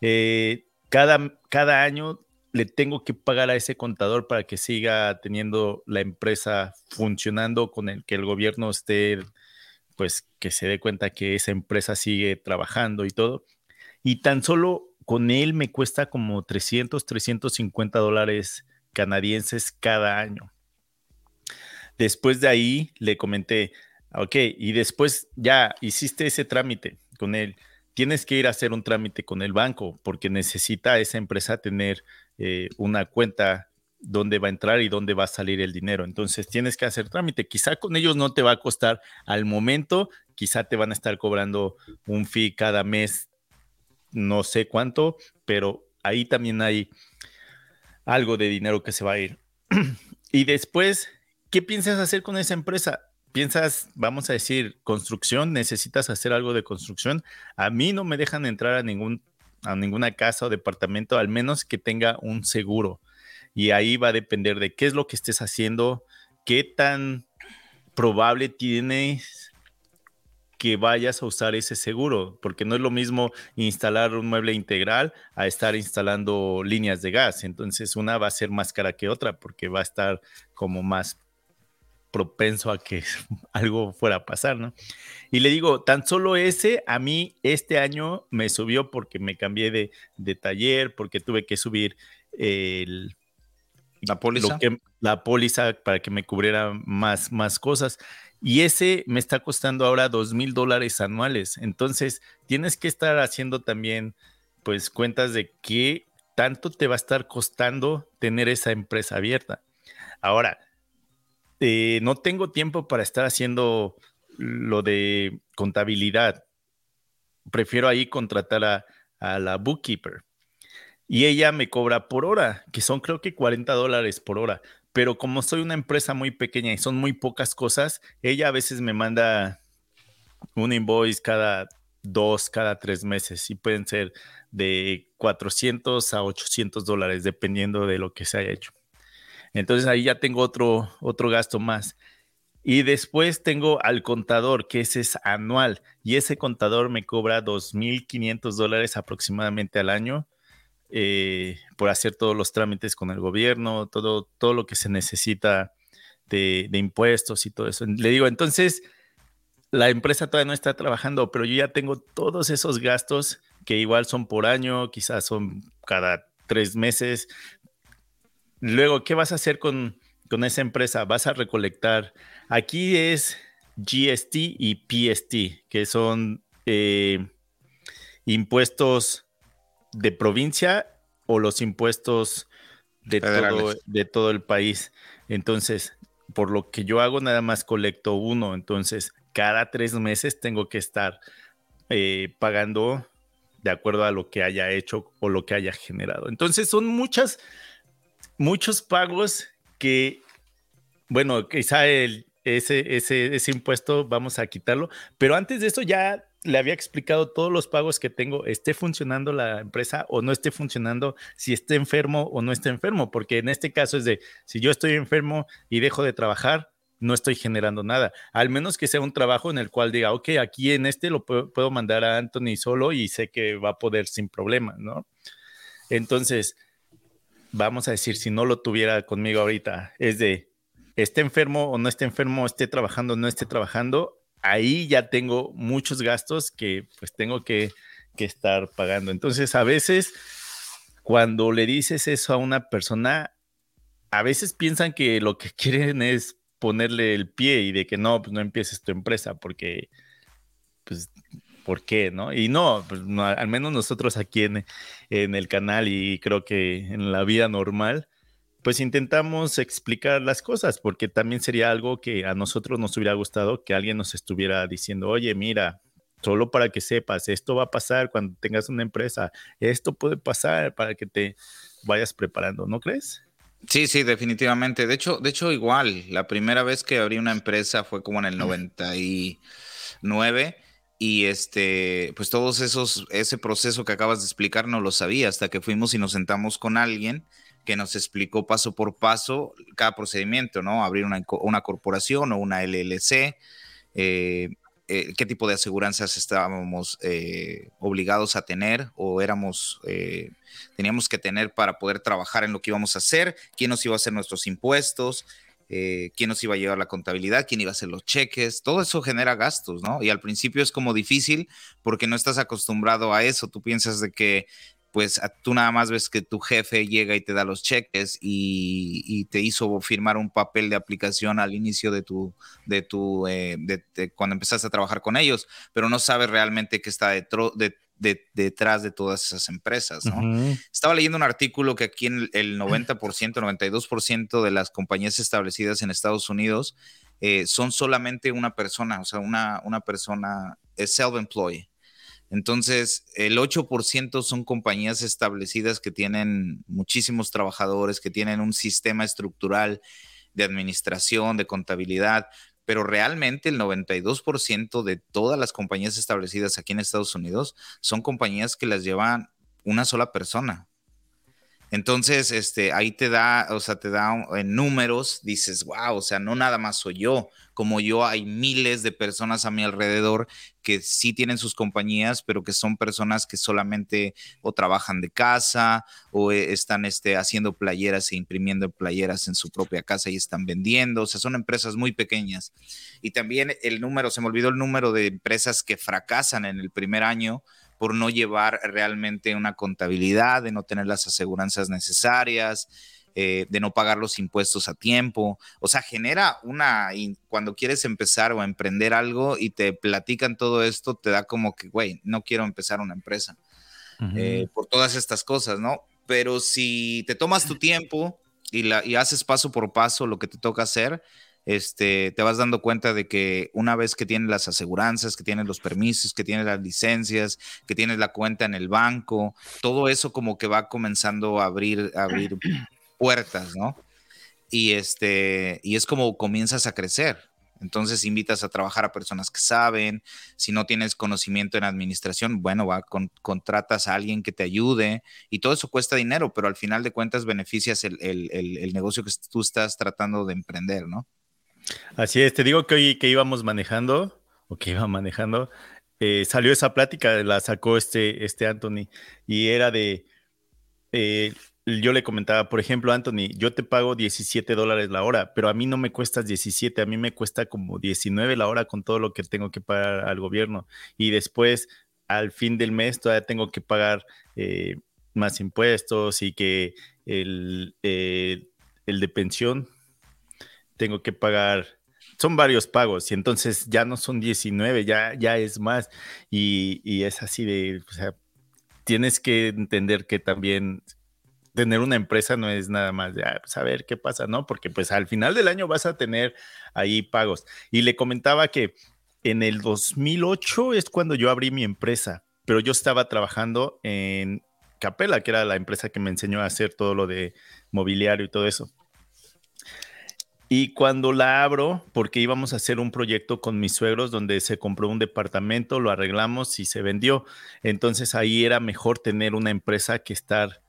eh, cada, cada año le tengo que pagar a ese contador para que siga teniendo la empresa funcionando con el que el gobierno esté, pues que se dé cuenta que esa empresa sigue trabajando y todo y tan solo con él me cuesta como 300, 350 dólares canadienses cada año. Después de ahí le comenté, ok, y después ya hiciste ese trámite con él. Tienes que ir a hacer un trámite con el banco porque necesita esa empresa tener eh, una cuenta donde va a entrar y dónde va a salir el dinero. Entonces tienes que hacer trámite. Quizá con ellos no te va a costar al momento, quizá te van a estar cobrando un fee cada mes no sé cuánto, pero ahí también hay algo de dinero que se va a ir. y después, ¿qué piensas hacer con esa empresa? ¿Piensas, vamos a decir, construcción? ¿Necesitas hacer algo de construcción? A mí no me dejan entrar a, ningún, a ninguna casa o departamento, al menos que tenga un seguro. Y ahí va a depender de qué es lo que estés haciendo, qué tan probable tienes que vayas a usar ese seguro, porque no es lo mismo instalar un mueble integral a estar instalando líneas de gas. Entonces una va a ser más cara que otra porque va a estar como más propenso a que algo fuera a pasar, ¿no? Y le digo, tan solo ese a mí este año me subió porque me cambié de, taller, porque tuve que subir el, la póliza. la póliza para que me cubriera más, más cosas. Y ese me está costando ahora dos mil dólares anuales. Entonces, tienes que estar haciendo también, pues, cuentas de qué tanto te va a estar costando tener esa empresa abierta. Ahora, eh, no tengo tiempo para estar haciendo lo de contabilidad. Prefiero ahí contratar a, a la bookkeeper. Y ella me cobra por hora, que son creo que 40 dólares por hora pero como soy una empresa muy pequeña y son muy pocas cosas, ella a veces me manda un invoice cada dos, cada tres meses y pueden ser de 400 a 800 dólares dependiendo de lo que se haya hecho. Entonces ahí ya tengo otro, otro gasto más. Y después tengo al contador, que ese es anual, y ese contador me cobra 2.500 dólares aproximadamente al año eh, por hacer todos los trámites con el gobierno, todo, todo lo que se necesita de, impuestos y todo eso. Le digo, entonces, la empresa todavía no está trabajando, pero yo ya tengo todos esos gastos que igual son por año, quizás son cada tres meses. Luego, ¿qué vas a hacer con, con esa empresa? Vas a recolectar. Aquí es GST y PST, que son eh, impuestos de provincia o los impuestos de todo, de todo el país. Entonces, por lo que yo hago, nada más colecto uno. Entonces, cada tres meses tengo que estar eh, pagando de acuerdo a lo que haya hecho o lo que haya generado. Entonces, son muchas, muchos pagos que, bueno, quizá ese, ese, ese impuesto vamos a quitarlo, pero antes de eso ya le había explicado todos los pagos que tengo, esté funcionando la empresa o no esté funcionando, si esté enfermo o no esté enfermo, porque en este caso es de, si yo estoy enfermo y dejo de trabajar, no estoy generando nada, al menos que sea un trabajo en el cual diga, ok, aquí en este lo puedo, mandar a Anthony solo y sé que va a poder sin problema, ¿no? Entonces, vamos a decir, si no lo tuviera conmigo ahorita, es de, esté enfermo o no esté enfermo, esté trabajando o no esté trabajando, ahí ya tengo muchos gastos que pues tengo que, estar pagando. Entonces, a veces, cuando le dices eso a una persona, a veces piensan que lo que quieren es ponerle el pie y de que no, pues no empieces tu empresa porque, pues, ¿por qué? ¿No? Y no, pues al menos nosotros aquí en, en el canal y creo que en la vida normal, pues intentamos explicar las cosas, porque también sería algo que a nosotros nos hubiera gustado que alguien nos estuviera diciendo, oye, mira, solo para que sepas, esto va a pasar cuando tengas una empresa, esto puede pasar para que te vayas preparando, ¿no crees? Sí, sí, definitivamente. De hecho, de hecho, igual, la primera vez que abrí una empresa fue como en el 99 y este, pues todos esos, ese proceso que acabas de explicar no lo sabía hasta que fuimos y nos sentamos con alguien que nos explicó paso por paso cada procedimiento, ¿no? Abrir una, una corporación o una LLC, eh, eh, qué tipo de aseguranzas estábamos eh, obligados a tener o éramos, teníamos que tener para poder trabajar en lo que íbamos a hacer, quién nos iba a hacer nuestros impuestos, quién nos iba a llevar la contabilidad, quién iba a hacer los cheques, todo eso genera gastos, ¿no? Y al principio es como difícil porque no estás acostumbrado a eso, tú piensas de que pues tú nada más ves que tu jefe llega y te da los cheques y, te hizo firmar un papel de aplicación al inicio de tu, de tu, eh, de, cuando empezaste a trabajar con ellos, pero no sabes realmente qué está detrás de todas esas empresas, ¿no? Estaba leyendo un artículo que aquí en el 90%, 92% de las compañías establecidas en Estados Unidos eh, son solamente una persona, o sea, una, una persona es self-employed. Entonces, el 8% son compañías establecidas que tienen muchísimos trabajadores, que tienen un sistema estructural de administración, de contabilidad, pero realmente el 92% de todas las compañías establecidas aquí en Estados Unidos son compañías que las llevan una sola persona. Entonces, este, ahí te da, o sea, te da en números, dices, wow, o sea, no nada más soy yo, como yo hay miles de personas a mi alrededor que sí tienen sus compañías, pero que son personas que solamente o trabajan de casa o eh, están este, haciendo playeras e imprimiendo playeras en su propia casa y están vendiendo, o sea, son empresas muy pequeñas. Y también el número, se me olvidó el número de empresas que fracasan en el primer año por no llevar realmente una contabilidad, de no tener las aseguranzas necesarias, eh, de no pagar los impuestos a tiempo. O sea, genera una, cuando quieres empezar o emprender algo y te platican todo esto, te da como que, güey, no quiero empezar una empresa eh, por todas estas cosas, ¿no? Pero si te tomas tu tiempo y, la, y haces paso por paso lo que te toca hacer, este, te vas dando cuenta de que una vez que tienes las aseguranzas, que tienes los permisos, que tienes las licencias, que tienes la cuenta en el banco, todo eso como que va comenzando a abrir, abrir puertas, ¿no? Y, este, y es como comienzas a crecer. Entonces invitas a trabajar a personas que saben. Si no tienes conocimiento en administración, bueno, va, contratas a alguien que te ayude y todo eso cuesta dinero, pero al final de cuentas beneficias el negocio que tú estás tratando de emprender, ¿no? Así es, te digo que hoy que íbamos manejando, o que iba manejando, eh, salió esa plática, la sacó este, este Anthony, y era de, eh, yo le comentaba, por ejemplo, Anthony, yo te pago 17 dólares la hora, pero a mí no me cuesta 17, a mí me cuesta como 19 la hora con todo lo que tengo que pagar al gobierno. Y después, al fin del mes, todavía tengo que pagar eh, más impuestos y que el, el de pensión tengo que pagar, son varios pagos y entonces ya no son 19, ya, ya es más y, es así de, o sea, tienes que entender que también tener una empresa no es nada más de ah, saber pues, qué pasa, ¿no? Porque pues al final del año vas a tener ahí pagos. Y le comentaba que en el 2008 es cuando yo abrí mi empresa, pero yo estaba trabajando en Capela, que era la empresa que me enseñó a hacer todo lo de mobiliario y todo eso. Y cuando la abro, porque íbamos a hacer un proyecto con mis suegros donde se compró un departamento, lo arreglamos y se vendió. Entonces ahí era mejor tener una empresa que estar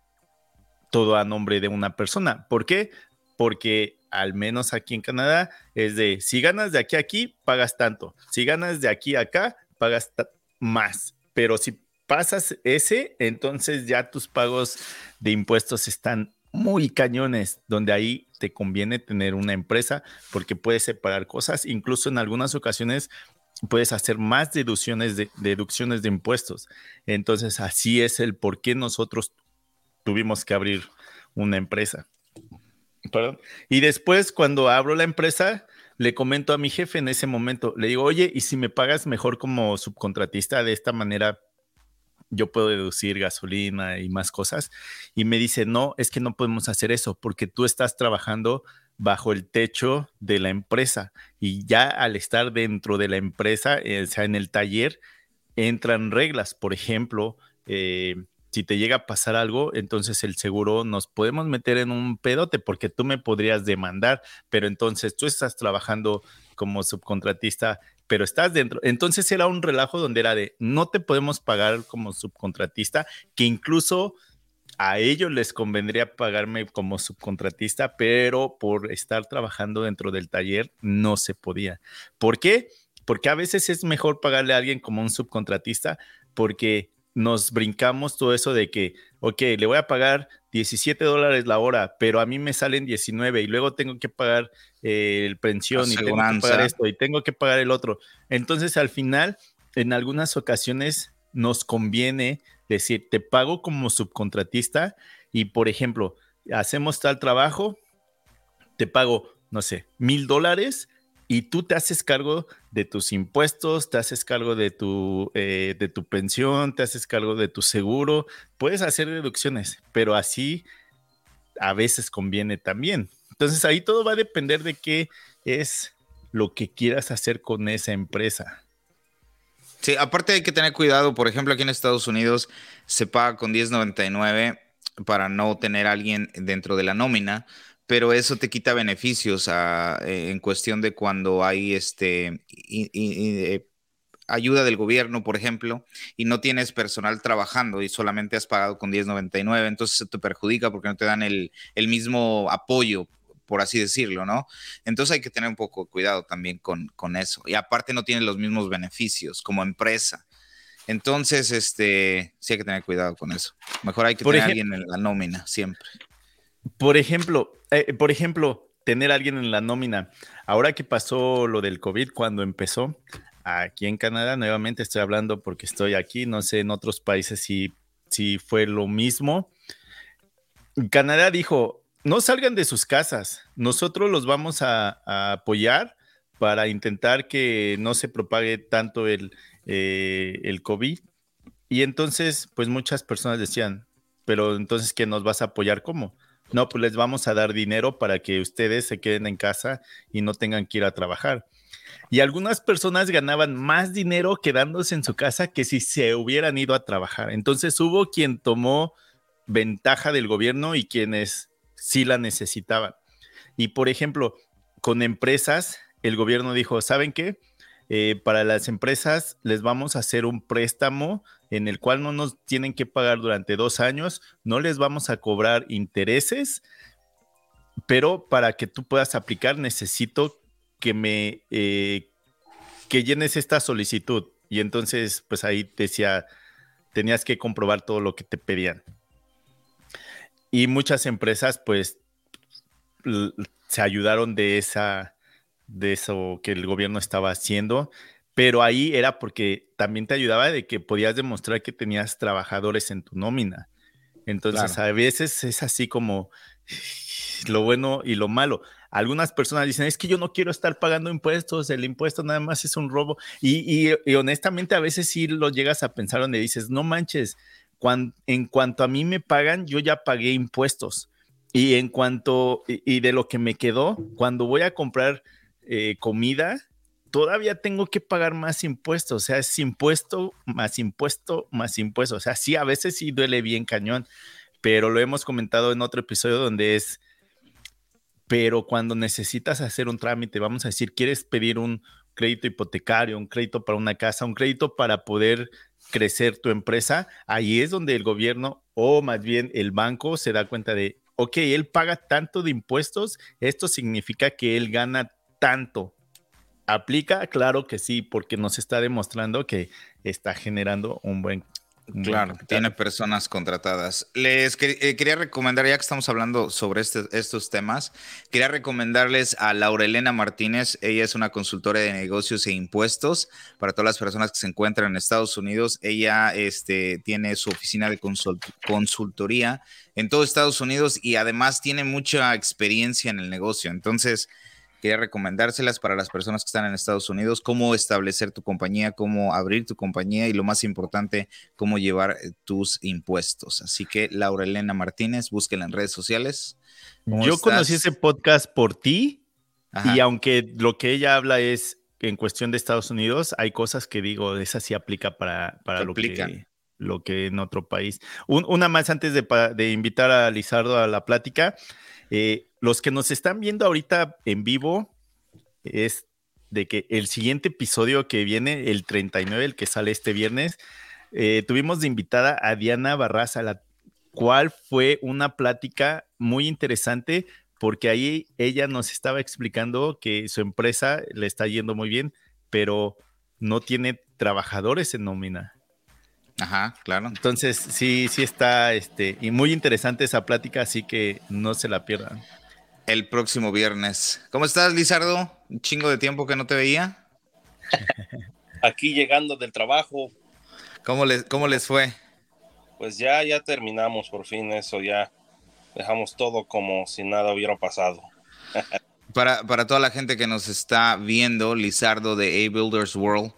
todo a nombre de una persona. ¿Por qué? Porque al menos aquí en Canadá es de, si ganas de aquí a aquí, pagas tanto. Si ganas de aquí a acá, pagas más. Pero si pasas ese, entonces ya tus pagos de impuestos están muy cañones, donde ahí te conviene tener una empresa porque puedes separar cosas, incluso en algunas ocasiones puedes hacer más deducciones de, deducciones de impuestos. Entonces, así es el por qué nosotros tuvimos que abrir una empresa. Y después, cuando abro la empresa, le comento a mi jefe en ese momento, le digo, oye, ¿y si me pagas mejor como subcontratista de esta manera? Yo puedo deducir gasolina y más cosas. Y me dice, no, es que no podemos hacer eso porque tú estás trabajando bajo el techo de la empresa y ya al estar dentro de la empresa, eh, o sea, en el taller, entran reglas. Por ejemplo, eh, si te llega a pasar algo, entonces el seguro nos podemos meter en un pedote porque tú me podrías demandar, pero entonces tú estás trabajando como subcontratista, pero estás dentro. Entonces era un relajo donde era de no te podemos pagar como subcontratista, que incluso a ellos les convendría pagarme como subcontratista, pero por estar trabajando dentro del taller no se podía. ¿Por qué? Porque a veces es mejor pagarle a alguien como un subcontratista porque nos brincamos todo eso de que, ok, le voy a pagar 17 dólares la hora, pero a mí me salen 19 y luego tengo que pagar eh, el pensión y tengo que pagar esto y tengo que pagar el otro. Entonces, al final, en algunas ocasiones nos conviene decir, te pago como subcontratista y, por ejemplo, hacemos tal trabajo, te pago, no sé, mil dólares y tú te haces cargo de tus impuestos, te haces cargo de tu, eh, de tu pensión, te haces cargo de tu seguro, puedes hacer deducciones, pero así a veces conviene también. Entonces ahí todo va a depender de qué es lo que quieras hacer con esa empresa. Sí, aparte hay que tener cuidado, por ejemplo, aquí en Estados Unidos se paga con 10.99 para no tener a alguien dentro de la nómina, pero eso te quita beneficios ah, eh, en cuestión de cuando hay este eh, ayuda del gobierno, por ejemplo, y no tienes personal trabajando y solamente has pagado con 10.99, entonces se te perjudica porque no te dan el, el mismo apoyo por así decirlo, ¿no? Entonces hay que tener un poco de cuidado también con, con eso. Y aparte no tiene los mismos beneficios como empresa. Entonces, este, sí hay que tener cuidado con eso. Mejor hay que tener a alguien en la nómina siempre. Por ejemplo, eh, por ejemplo, tener a alguien en la nómina. Ahora que pasó lo del COVID, cuando empezó, aquí en Canadá, nuevamente estoy hablando porque estoy aquí, no sé en otros países si, si fue lo mismo. Canadá dijo, no salgan de sus casas. Nosotros los vamos a, apoyar para intentar que no se propague tanto el, eh, el COVID. Y entonces, pues muchas personas decían, pero entonces, ¿qué nos vas a apoyar cómo? No, pues les vamos a dar dinero para que ustedes se queden en casa y no tengan que ir a trabajar. Y algunas personas ganaban más dinero quedándose en su casa que si se hubieran ido a trabajar. Entonces hubo quien tomó ventaja del gobierno y quienes sí la necesitaban. Y por ejemplo, con empresas, el gobierno dijo, ¿saben qué? Eh, para las empresas les vamos a hacer un préstamo en el cual no nos tienen que pagar durante dos años, no les vamos a cobrar intereses, pero para que tú puedas aplicar necesito que me eh, que llenes esta solicitud. Y entonces, pues ahí decía, tenías que comprobar todo lo que te pedían. Y muchas empresas, pues, se ayudaron de esa, de eso que el gobierno estaba haciendo, pero ahí era porque también te ayudaba de que podías demostrar que tenías trabajadores en tu nómina. Entonces, a veces es así como lo bueno y lo malo. Algunas personas dicen, es que yo no quiero estar pagando impuestos, el impuesto nada más es un robo. Y, y honestamente a veces sí lo llegas a pensar donde dices, no manches, en cuanto a mí me pagan, yo ya pagué impuestos. Y en cuanto, y, de lo que me quedó, cuando voy a comprar eh, comida, todavía tengo que pagar más impuestos. O sea, es impuesto, más impuesto, más impuesto. O sea, sí, a veces sí duele bien cañón, pero lo hemos comentado en otro episodio donde es, pero cuando necesitas hacer un trámite, vamos a decir, quieres pedir un crédito hipotecario, un crédito para una casa, un crédito para poder crecer tu empresa, ahí es donde el gobierno o más bien el banco se da cuenta de, ok, él paga tanto de impuestos, esto significa que él gana tanto. ¿Aplica? Claro que sí, porque nos está demostrando que está generando un buen Claro, tiene personas contratadas. Les eh, quería recomendar, ya que estamos hablando sobre este, estos temas, quería recomendarles a Laurelena Martínez. Ella es una consultora de negocios e impuestos para todas las personas que se encuentran en Estados Unidos. Ella este, tiene su oficina de consultoría en todo Estados Unidos y además tiene mucha experiencia en el negocio. Entonces, quería recomendárselas para las personas que están en Estados Unidos, cómo establecer tu compañía, cómo abrir tu compañía y lo más importante, cómo llevar eh, tus impuestos. Así que Laura Elena Martínez, búsquela en redes sociales. Yo conocí ese podcast por ti y aunque lo que ella habla es en cuestión de Estados Unidos, hay cosas que digo, esa sí aplica para, para lo, que, lo que en otro país. una más antes de, de, invitar a Lizardo a la plática. Eh, los que nos están viendo ahorita en vivo es de que el siguiente episodio que viene, el 39, el que sale este viernes, eh, tuvimos de invitada a Diana Barraza, la cual fue una plática muy interesante porque ahí ella nos estaba explicando que su empresa le está yendo muy bien, pero no tiene trabajadores en nómina. Ajá, claro. Entonces, sí, sí está, este, y muy interesante esa plática, así que no se la pierdan. El próximo viernes. ¿Cómo estás, Lizardo? Un chingo de tiempo que no te veía. Aquí llegando del trabajo. ¿Cómo les, cómo les fue? Pues ya, ya terminamos por fin eso, ya dejamos todo como si nada hubiera pasado. para, para toda la gente que nos está viendo, Lizardo de A Builders World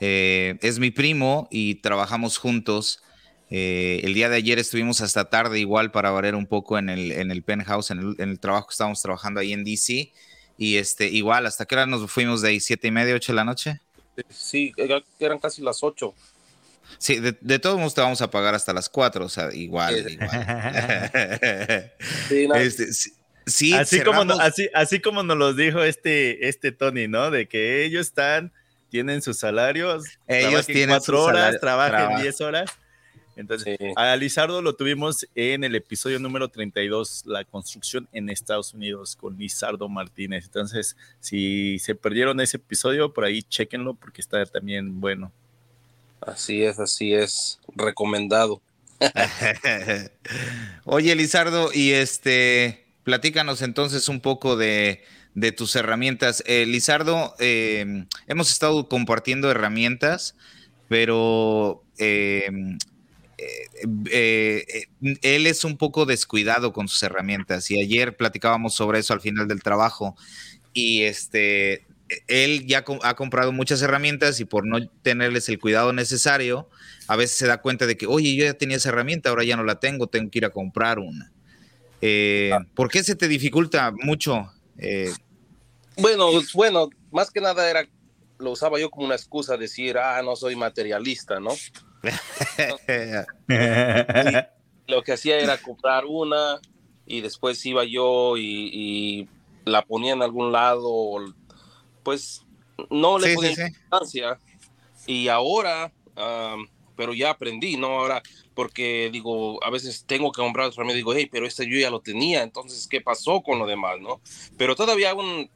eh, es mi primo y trabajamos juntos. Eh, el día de ayer estuvimos hasta tarde igual para variar un poco en el, en el penthouse, en el, trabajo que estábamos trabajando ahí en DC. Y este, igual, ¿hasta qué hora nos fuimos de ahí? ¿Siete y media, ocho de la noche? Sí, eran casi las ocho. Sí, de, todos modos te vamos a pagar hasta las cuatro, o sea, igual, igual. sí, así, como así, así como nos lo dijo este, este Tony, ¿no? De que ellos están tienen sus salarios, ellos tienen cuatro horas, trabajan diez horas. Entonces, a Lizardo lo tuvimos en el episodio número 32, la construcción en Estados Unidos con Lizardo Martínez. Entonces, si se perdieron ese episodio, por ahí chequenlo porque está también bueno. Así es, así es, recomendado. Oye, Lizardo, y este, platícanos entonces un poco de, de tus herramientas. Eh, Lizardo, em, hemos estado compartiendo herramientas, pero em, eh, eh, él es un poco descuidado con sus herramientas y ayer platicábamos sobre eso al final del trabajo y este, él ya ha comprado muchas herramientas y por no tenerles el cuidado necesario, a veces se da cuenta de que, oye, yo ya tenía esa herramienta, ahora ya no la tengo, tengo que ir a comprar una. Ah. ¿Por qué se te dificulta mucho eh, bueno, bueno, más que nada era, lo usaba yo como una excusa, decir, ah, no soy materialista, ¿no? lo que hacía era comprar una y después iba yo y, la ponía en algún lado, pues no le ponía importancia. Y ahora, pero ya aprendí, ¿no? Ahora, porque digo, a veces tengo que comprar otro me digo, hey, pero este yo ya lo tenía, entonces, ¿qué pasó con lo demás, no? Pero todavía un,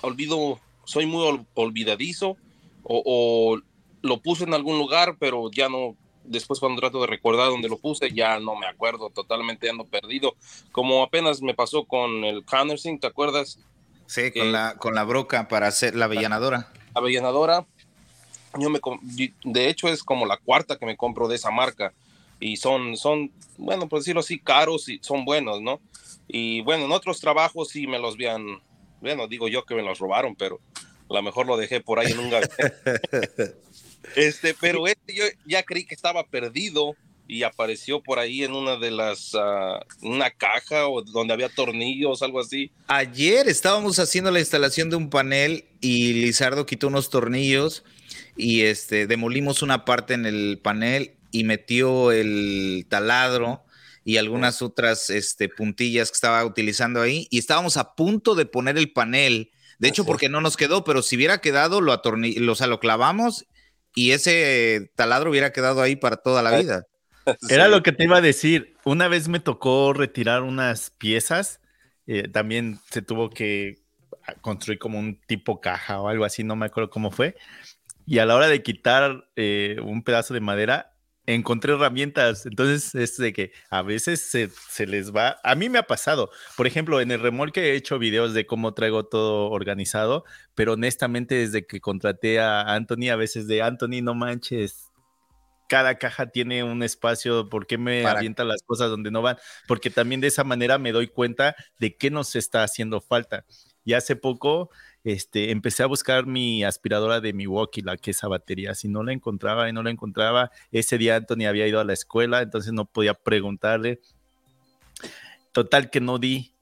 olvido, soy muy olvidadizo o, lo puse en algún lugar, pero ya no, después cuando trato de recordar dónde lo puse, ya no me acuerdo, totalmente ando perdido. Como apenas me pasó con el Connersing, ¿te acuerdas? Sí, con, la, con la broca para hacer la avellanadora. La avellanadora, yo me, de hecho es como la cuarta que me compro de esa marca y son, son, bueno, por decirlo así, caros y son buenos, ¿no? Y bueno, en otros trabajos sí me los habían bueno, digo yo que me los robaron, pero a lo mejor lo dejé por ahí en un gabinete. este, pero este yo ya creí que estaba perdido y apareció por ahí en una de las, uh, una caja o donde había tornillos, algo así. Ayer estábamos haciendo la instalación de un panel y Lizardo quitó unos tornillos y este, demolimos una parte en el panel y metió el taladro y algunas otras este, puntillas que estaba utilizando ahí. Y estábamos a punto de poner el panel. De hecho, porque no nos quedó, pero si hubiera quedado, lo, atorni lo, lo clavamos y ese taladro hubiera quedado ahí para toda la vida. Era lo que te iba a decir. Una vez me tocó retirar unas piezas. Eh, también se tuvo que construir como un tipo caja o algo así, no me acuerdo cómo fue. Y a la hora de quitar eh, un pedazo de madera, encontré herramientas. Entonces, es de que a veces se, les va. A mí me ha pasado. Por ejemplo, en el remolque he hecho videos de cómo traigo todo organizado, pero honestamente, desde que contraté a Anthony, a veces de Anthony, no manches. Cada caja tiene un espacio, ¿por qué me avienta las cosas donde no van? Porque también de esa manera me doy cuenta de qué nos está haciendo falta. Y hace poco este, empecé a buscar mi aspiradora de Milwaukee, la que esa batería. Si no la encontraba y no la encontraba, ese día Anthony había ido a la escuela, entonces no podía preguntarle. Total que no di.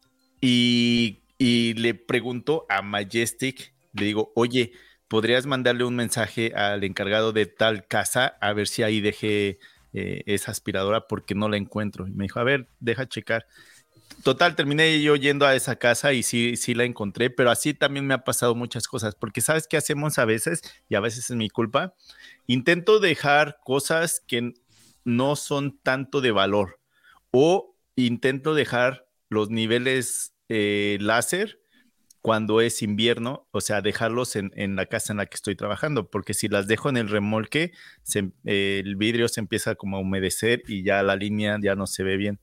Y, le pregunto a Majestic, le digo, oye, ¿podrías mandarle un mensaje al encargado de tal casa a ver si ahí dejé eh, esa aspiradora porque no la encuentro? Y me dijo, a ver, deja checar. Total, terminé yo yendo a esa casa y sí, sí la encontré, pero así también me ha pasado muchas cosas, porque sabes qué hacemos a veces, y a veces es mi culpa, intento dejar cosas que no son tanto de valor o intento dejar los niveles eh, láser cuando es invierno, o sea, dejarlos en, la casa en la que estoy trabajando, porque si las dejo en el remolque, el vidrio se empieza como a humedecer y ya la línea ya no se ve bien.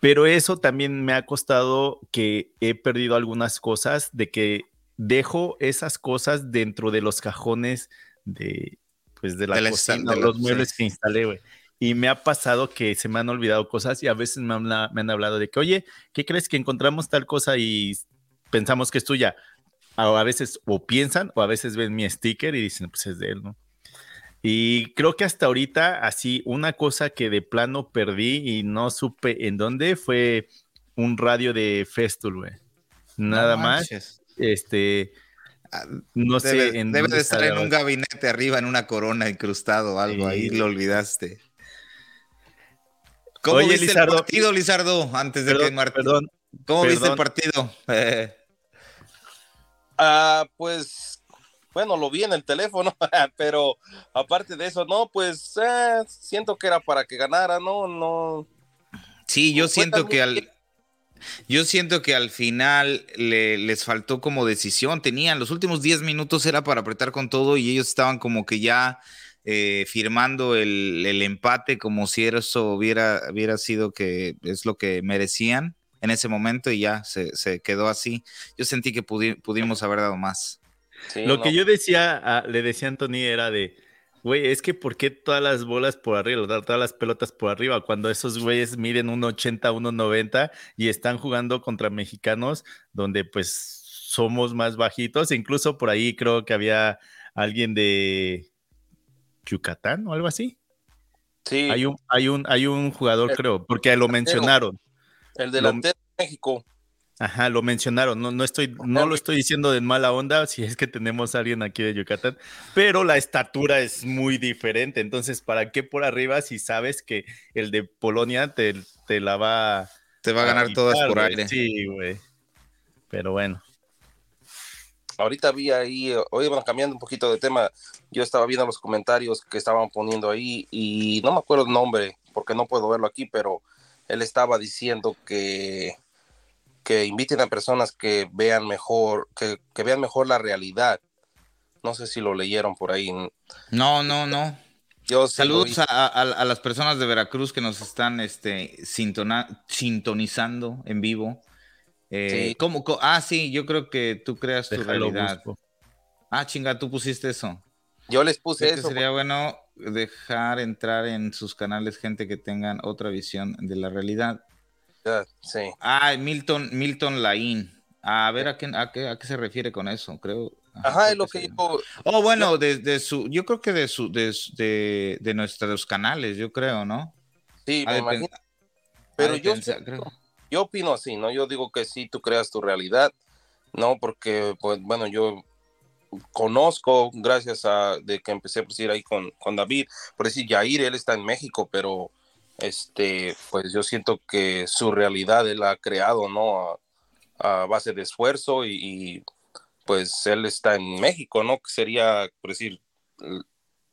Pero eso también me ha costado que he perdido algunas cosas, de que dejo esas cosas dentro de los cajones de, pues de la, cocina, de los muebles que instalé, güey. Y me ha pasado que se me han olvidado cosas y a veces me han, me han hablado de que, oye, ¿qué crees que encontramos tal cosa y pensamos que es tuya? a veces o piensan o a veces ven mi sticker y dicen, pues es de él, ¿no? Y creo que hasta ahorita, así, una cosa que de plano perdí y no supe en dónde fue un radio de Festool, güey. Nada más. Este, ah, no sé en Debe de estar en un gabinete arriba, en una corona incrustado, algo ahí, lo olvidaste. ¿Cómo viste el partido, Lizardo? Antes de que Martín. Perdón, ¿Cómo viste el partido? Ah, pues bueno, lo vi en el teléfono, pero aparte de eso, no, pues eh, siento que era para que ganara, no, no. Sí, yo siento que al, yo siento que al final le, les faltó como decisión. Tenían los últimos 10 minutos era para apretar con todo y ellos estaban como que ya eh, firmando el, empate como si eso hubiera, hubiera sido que es lo que merecían en ese momento y ya se, quedó así. Yo sentí que pudimos haber dado más. Lo que yo decía, le decía a Anthony era de, güey, es que ¿por qué todas las bolas por arriba, todas las pelotas por arriba, cuando esos güeyes miden 1.80, 1.90 y están jugando contra mexicanos donde pues somos más bajitos? Incluso por ahí creo que había alguien de Yucatán o algo así. Sí. Hay un, hay un, hay un jugador, creo, porque lo mencionaron. El delantero de México. Ajá, lo mencionaron, no, no, estoy, no lo estoy diciendo de mala onda, si es que tenemos a alguien aquí de Yucatán, pero la estatura es muy diferente, entonces, ¿para qué por arriba si sabes que el de Polonia te, te la va... Te va a ganar todas por aire. Sí, güey. Pero bueno. Ahorita vi ahí, hoy bueno, cambiando un poquito de tema, yo estaba viendo los comentarios que estaban poniendo ahí y no me acuerdo el nombre porque no puedo verlo aquí, pero él estaba diciendo que que inviten a personas que vean mejor, que, vean mejor la realidad. No sé si lo leyeron por ahí. No, no, no. Yo Saludos a, las personas de Veracruz que nos están este, sintonizando en vivo. Eh, ¿cómo, ah, sí, yo creo que tú creas tu realidad. Ah, chinga, tú pusiste eso. Yo les puse eso. Sería bueno dejar entrar en sus canales gente que tengan otra visión de la realidad. Sí. Ah, Milton, Milton Laín. A ver a qué, a qué, a qué se refiere con eso, creo. Ajá, es lo que yo. Oh, bueno, de, su, yo creo que de su, de, de, nuestros canales, yo creo, ¿no? Sí, me imagino. Pero yo, yo opino así, ¿no? Yo digo que sí, tú creas tu realidad, ¿no? Porque, pues, bueno, yo conozco, gracias a de que empecé a ir ahí con, con David, por decir, Yair, él está en México, pero este, pues yo siento que su realidad él ha creado, ¿no? A, base de esfuerzo y, pues él está en México, ¿no? Que sería, por decir,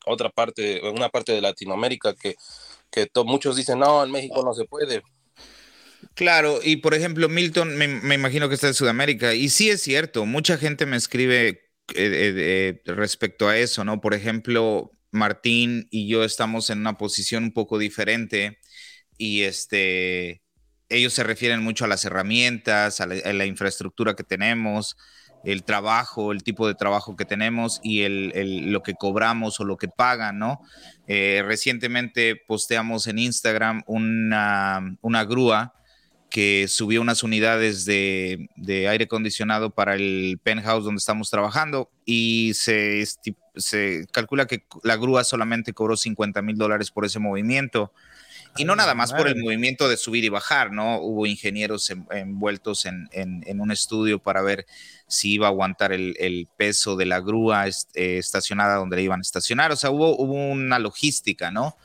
otra parte, una parte de Latinoamérica que, que muchos dicen, no, en México no se puede. Claro, y por ejemplo, Milton, me, imagino que está en Sudamérica, y sí es cierto, mucha gente me escribe eh, eh, respecto a eso, ¿no? Por ejemplo, Martín y yo estamos en una posición un poco diferente y este, ellos se refieren mucho a las herramientas, a la, infraestructura que tenemos, el trabajo, el tipo de trabajo que tenemos y el, lo que cobramos o lo que pagan, ¿no? Eh, recientemente posteamos en Instagram una, una grúa que subió unas unidades de, aire acondicionado para el penthouse donde estamos trabajando y se, se calcula que la grúa solamente cobró 50 mil dólares por ese movimiento. Y no nada más por el movimiento de subir y bajar, ¿no? Hubo ingenieros envueltos en, un estudio para ver si iba a aguantar el, peso de la grúa eh, estacionada donde le iban a estacionar. O sea, hubo, hubo una logística, ¿no?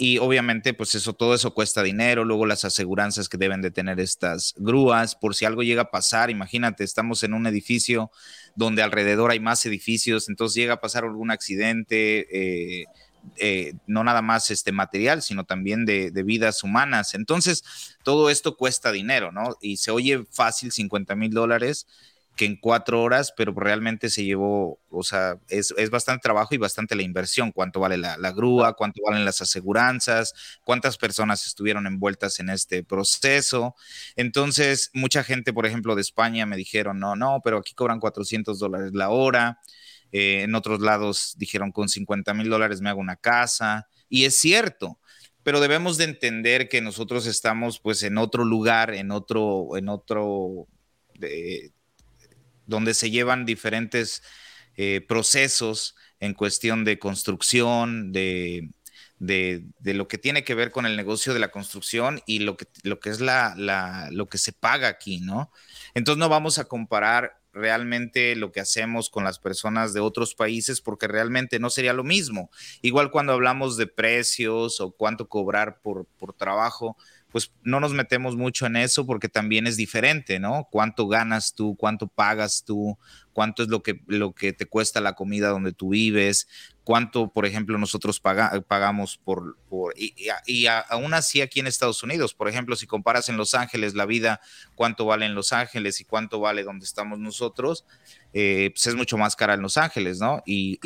Y obviamente, pues eso, todo eso cuesta dinero, luego las aseguranzas que deben de tener estas grúas, por si algo llega a pasar, imagínate, estamos en un edificio donde alrededor hay más edificios, entonces llega a pasar algún accidente, eh, eh, no nada más este material, sino también de, de, vidas humanas. Entonces, todo esto cuesta dinero, ¿no? Y se oye fácil 50 mil dólares, que en cuatro horas, pero realmente se llevó, o sea, es, bastante trabajo y bastante la inversión, cuánto vale la, grúa, cuánto valen las aseguranzas, cuántas personas estuvieron envueltas en este proceso. Entonces, mucha gente, por ejemplo, de España me dijeron, no, no, pero aquí cobran 400 dólares la hora. Eh, en otros lados dijeron, con 50 mil dólares me hago una casa. Y es cierto, pero debemos de entender que nosotros estamos pues en otro lugar, en otro, en otro, de, donde se llevan diferentes eh, procesos en cuestión de construcción, de, lo que tiene que ver con el negocio de la construcción y lo que, lo que es la, lo que se paga aquí, ¿no? Entonces no vamos a comparar realmente lo que hacemos con las personas de otros países porque realmente no sería lo mismo. Igual cuando hablamos de precios o cuánto cobrar por, por trabajo, pues no nos metemos mucho en eso porque también es diferente, ¿no? Cuánto ganas tú, cuánto pagas tú, cuánto es lo que, lo que te cuesta la comida donde tú vives, cuánto, por ejemplo, nosotros pagamos por, por y, aún así aquí en Estados Unidos, por ejemplo, si comparas en Los Ángeles la vida, cuánto vale en Los Ángeles y cuánto vale donde estamos nosotros, eh, pues es mucho más cara en Los Ángeles, ¿no? Y,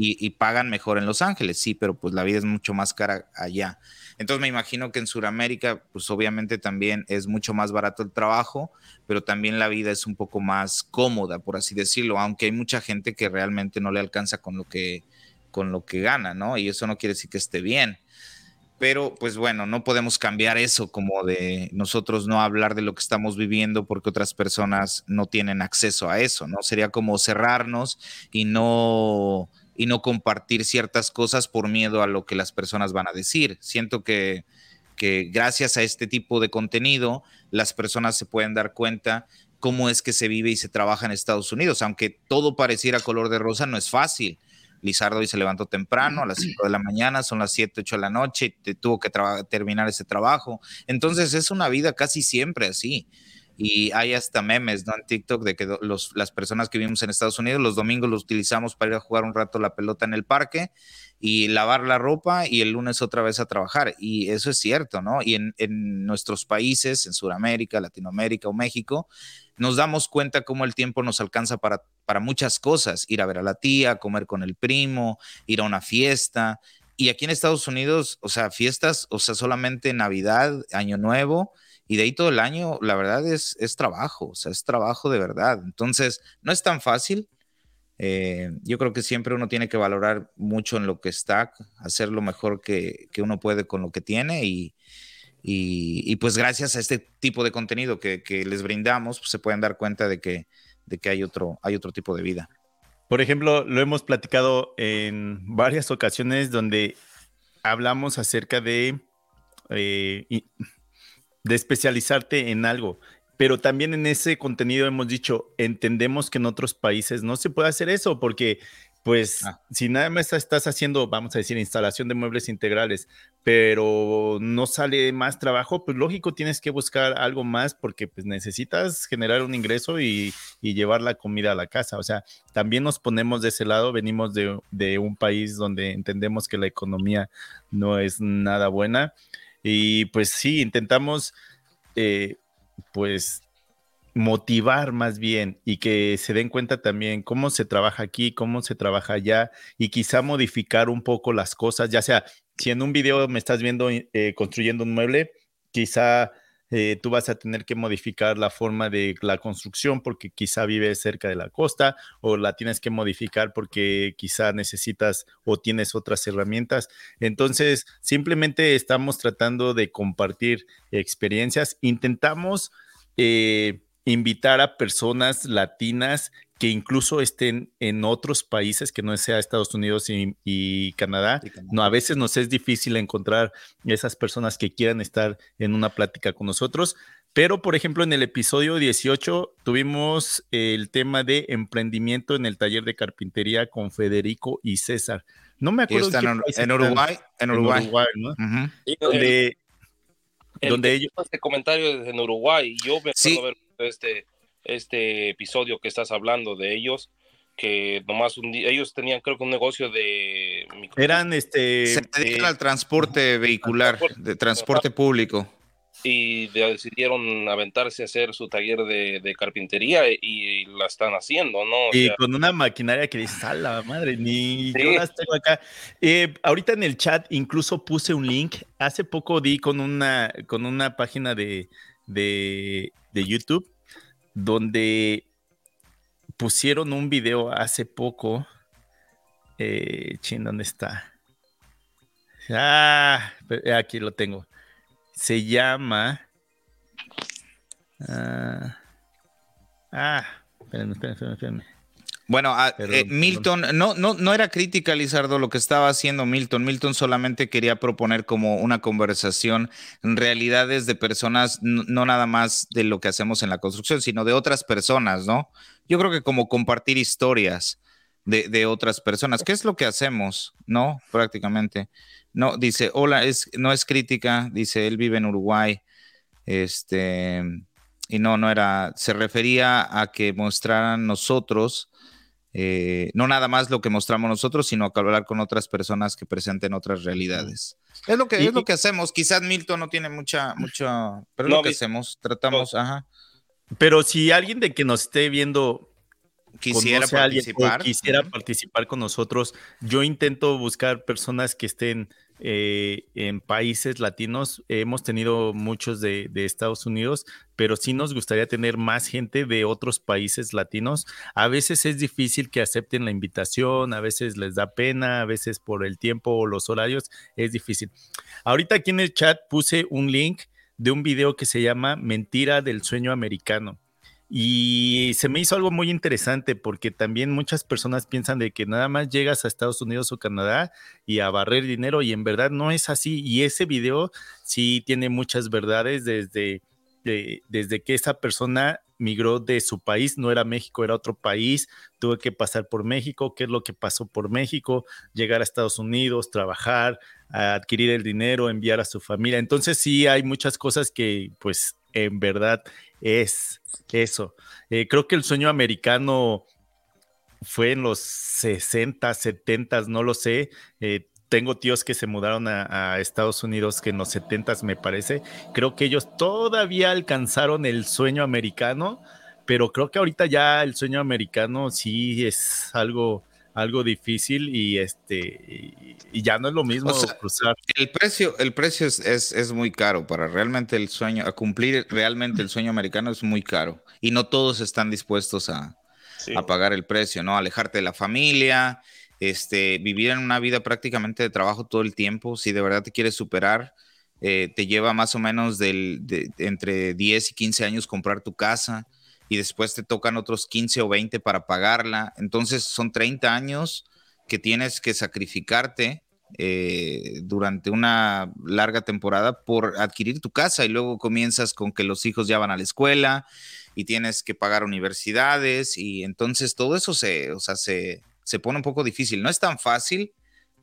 y pagan mejor en Los Ángeles, sí, pero pues la vida es mucho más cara allá. Entonces me imagino que en Sudamérica, pues obviamente también es mucho más barato el trabajo, pero también la vida es un poco más cómoda, por así decirlo, aunque hay mucha gente que realmente no le alcanza con lo que, con lo que gana, ¿no? Y eso no quiere decir que esté bien. Pero pues bueno, no podemos cambiar eso como de nosotros no hablar de lo que estamos viviendo porque otras personas no tienen acceso a eso, ¿no? Sería como cerrarnos y no y no compartir ciertas cosas por miedo a lo que las personas van a decir. Siento que, que gracias a este tipo de contenido las personas se pueden dar cuenta cómo es que se vive y se trabaja en Estados Unidos, aunque todo pareciera color de rosa, no es fácil. Lizardo hoy se levantó temprano, a las 5 de la mañana, son las 7, 8 de la noche, y tuvo que terminar ese trabajo. Entonces es una vida casi siempre así y hay hasta memes, ¿no? En TikTok de que los, las personas que vivimos en Estados Unidos los domingos los utilizamos para ir a jugar un rato la pelota en el parque y lavar la ropa y el lunes otra vez a trabajar. Y eso es cierto, ¿no? Y en, en nuestros países, en Sudamérica, Latinoamérica o México, nos damos cuenta cómo el tiempo nos alcanza para, para muchas cosas, ir a ver a la tía, comer con el primo, ir a una fiesta. Y aquí en Estados Unidos, o sea, fiestas, o sea, solamente Navidad, Año Nuevo, y de ahí todo el año, la verdad es, es trabajo, o sea, es trabajo de verdad. Entonces, no es tan fácil. Eh, yo creo que siempre uno tiene que valorar mucho en lo que está, hacer lo mejor que, que uno puede con lo que tiene y, y, pues gracias a este tipo de contenido que, que les brindamos, pues se pueden dar cuenta de que, de que hay, otro, hay otro tipo de vida. Por ejemplo, lo hemos platicado en varias ocasiones donde hablamos acerca de eh, de especializarte en algo. Pero también en ese contenido hemos dicho, entendemos que en otros países no se puede hacer eso porque pues ah. si nada más estás haciendo, vamos a decir, instalación de muebles integrales, pero no sale más trabajo, pues lógico tienes que buscar algo más porque pues necesitas generar un ingreso y, llevar la comida a la casa. O sea, también nos ponemos de ese lado, venimos de, de un país donde entendemos que la economía no es nada buena y pues sí, intentamos eh, pues motivar más bien y que se den cuenta también cómo se trabaja aquí, cómo se trabaja allá y quizá modificar un poco las cosas, ya sea si en un video me estás viendo eh, construyendo un mueble, quizá eh, tú vas a tener que modificar la forma de la construcción porque quizá vives cerca de la costa o la tienes que modificar porque quizá necesitas o tienes otras herramientas. Entonces, simplemente estamos tratando de compartir experiencias. Intentamos eh, invitar a personas latinas que incluso estén en otros países que no sea Estados Unidos y, Canadá. No, a veces nos es difícil encontrar esas personas que quieran estar en una plática con nosotros. Pero, por ejemplo, en el episodio 18 tuvimos el tema de emprendimiento en el taller de carpintería con Federico y César. No me acuerdo. en, en, Uruguay. En Uruguay. ¿no? Donde, donde ellos. Este comentario en Uruguay. Yo me sí. ver este este episodio que estás hablando de ellos, que nomás un día, ellos tenían creo que un negocio de... Eran este... Se dedican al transporte vehicular, de transporte público. Y decidieron aventarse a hacer su taller de, carpintería y, la están haciendo, ¿no? y con una maquinaria que dice, a la madre, ni yo las tengo acá. Eh, ahorita en el chat incluso puse un link. Hace poco di con una, con una página de, de, de YouTube donde pusieron un video hace poco. Eh, chin, ¿dónde está? Ah, aquí lo tengo. Se llama. Ah, ah espérenme, espérenme, espérenme. Bueno, eh, Milton, no, no, no era crítica, Lizardo, lo que estaba haciendo Milton. Milton solamente quería proponer como una conversación en realidades de personas, no, nada más de lo que hacemos en la construcción, sino de otras personas, ¿no? Yo creo que como compartir historias de, otras personas, ¿qué es lo que hacemos, no? Prácticamente. No, dice, hola, es, no es crítica, dice, él vive en Uruguay, este, y no, no era, se refería a que mostraran nosotros eh, no nada más lo que mostramos nosotros, sino que hablar con otras personas que presenten otras realidades. Es lo que, es lo que hacemos. Quizás Milton no tiene mucha, mucha, pero es lo que hacemos. Tratamos, ajá. Pero si alguien de que nos esté viendo quisiera participar, quisiera participar con nosotros, yo intento buscar personas que estén eh, en países latinos. Hemos tenido muchos de, Estados Unidos, pero sí nos gustaría tener más gente de otros países latinos. A veces es difícil que acepten la invitación, a veces les da pena, a veces por el tiempo o los horarios es difícil. Ahorita aquí en el chat puse un link de un video que se llama Mentira del sueño americano. Y se me hizo algo muy interesante porque también muchas personas piensan de que nada más llegas a Estados Unidos o Canadá y a barrer dinero y en verdad no es así. Y ese video sí tiene muchas verdades desde, desde que esa persona migró de su país, no era México, era otro país, tuvo que pasar por México, qué es lo que pasó por México, llegar a Estados Unidos, trabajar, adquirir el dinero, enviar a su familia. Entonces sí hay muchas cosas que pues en verdad es eso. Eh, creo que el sueño americano fue en los 60, 70, no lo sé. Eh, tengo tíos que se mudaron a, Estados Unidos que en los 70 me parece. Creo que ellos todavía alcanzaron el sueño americano, pero creo que ahorita ya el sueño americano sí es algo algo difícil y este y, ya no es lo mismo cruzar. El precio, el precio es, es, muy caro para realmente el sueño, a cumplir realmente el sueño americano es muy caro y no todos están dispuestos a, a pagar el precio, ¿no? Alejarte de la familia, este, vivir en una vida prácticamente de trabajo todo el tiempo, si de verdad te quieres superar, eh, te lleva más o menos del, de, entre 10 y 15 años comprar tu casa y después te tocan otros 15 o 20 para pagarla. Entonces son 30 años que tienes que sacrificarte eh, durante una larga temporada por adquirir tu casa y luego comienzas con que los hijos ya van a la escuela y tienes que pagar universidades y entonces todo eso se, o sea, se, se pone un poco difícil. No es tan fácil.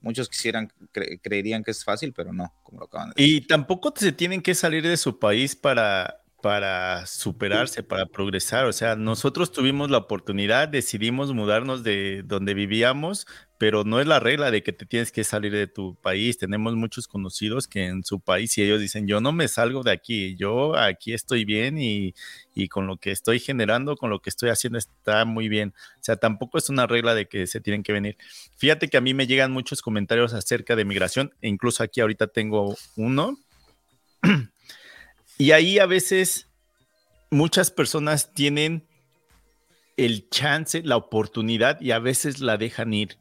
Muchos quisieran, creerían que es fácil, pero no, como lo acaban de decir. Y tampoco se tienen que salir de su país para para superarse, para progresar. O sea, nosotros tuvimos la oportunidad, decidimos mudarnos de donde vivíamos, pero no es la regla de que te tienes que salir de tu país. Tenemos muchos conocidos que en su país y ellos dicen, yo no me salgo de aquí, yo aquí estoy bien y, y con lo que estoy generando, con lo que estoy haciendo está muy bien. O sea, tampoco es una regla de que se tienen que venir. Fíjate que a mí me llegan muchos comentarios acerca de migración e incluso aquí ahorita tengo uno. Y ahí a veces muchas personas tienen el chance, la oportunidad y a veces la dejan ir.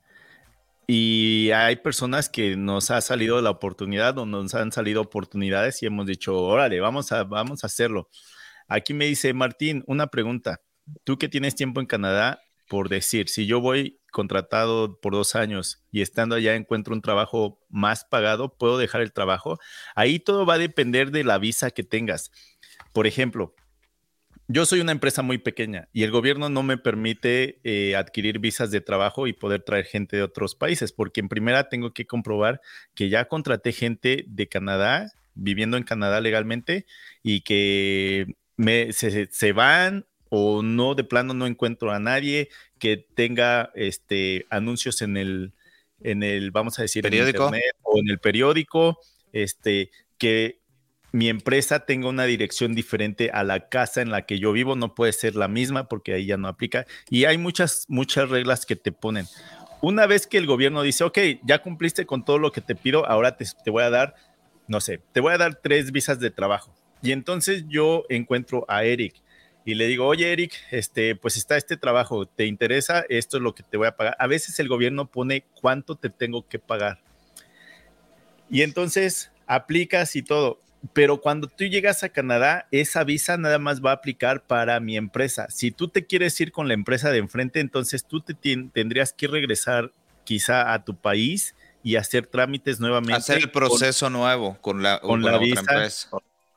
Y hay personas que nos ha salido la oportunidad o nos han salido oportunidades y hemos dicho, órale, vamos a, vamos a hacerlo. Aquí me dice Martín, una pregunta. Tú que tienes tiempo en Canadá, por decir, si yo voy contratado por dos años y estando allá encuentro un trabajo más pagado, ¿puedo dejar el trabajo? Ahí todo va a depender de la visa que tengas. Por ejemplo, yo soy una empresa muy pequeña y el gobierno no me permite eh, adquirir visas de trabajo y poder traer gente de otros países, porque en primera tengo que comprobar que ya contraté gente de Canadá, viviendo en Canadá legalmente, y que se, van o no, de plano no encuentro a nadie que tenga este, anuncios en el, en el, vamos a decir, periódico o en el periódico, este, que mi empresa tenga una dirección diferente a la casa en la que yo vivo, no puede ser la misma porque ahí ya no aplica. Y hay muchas, muchas reglas que te ponen. Una vez que el gobierno dice, ok, ya cumpliste con todo lo que te pido, ahora te, te voy a dar, no sé, te voy a dar tres visas de trabajo. Y entonces yo encuentro a Eric y le digo, oye Eric, este, pues está este trabajo, ¿te interesa? Esto es lo que te voy a pagar. A veces el gobierno pone cuánto te tengo que pagar. Y entonces aplicas y todo pero cuando tú llegas a Canadá, esa visa nada más va a aplicar para mi empresa. Si tú te quieres ir con la empresa de enfrente, entonces tú te tendrías que regresar quizá a tu país y hacer trámites nuevamente. Hacer el proceso nuevo con la, con, la, visa, empresa.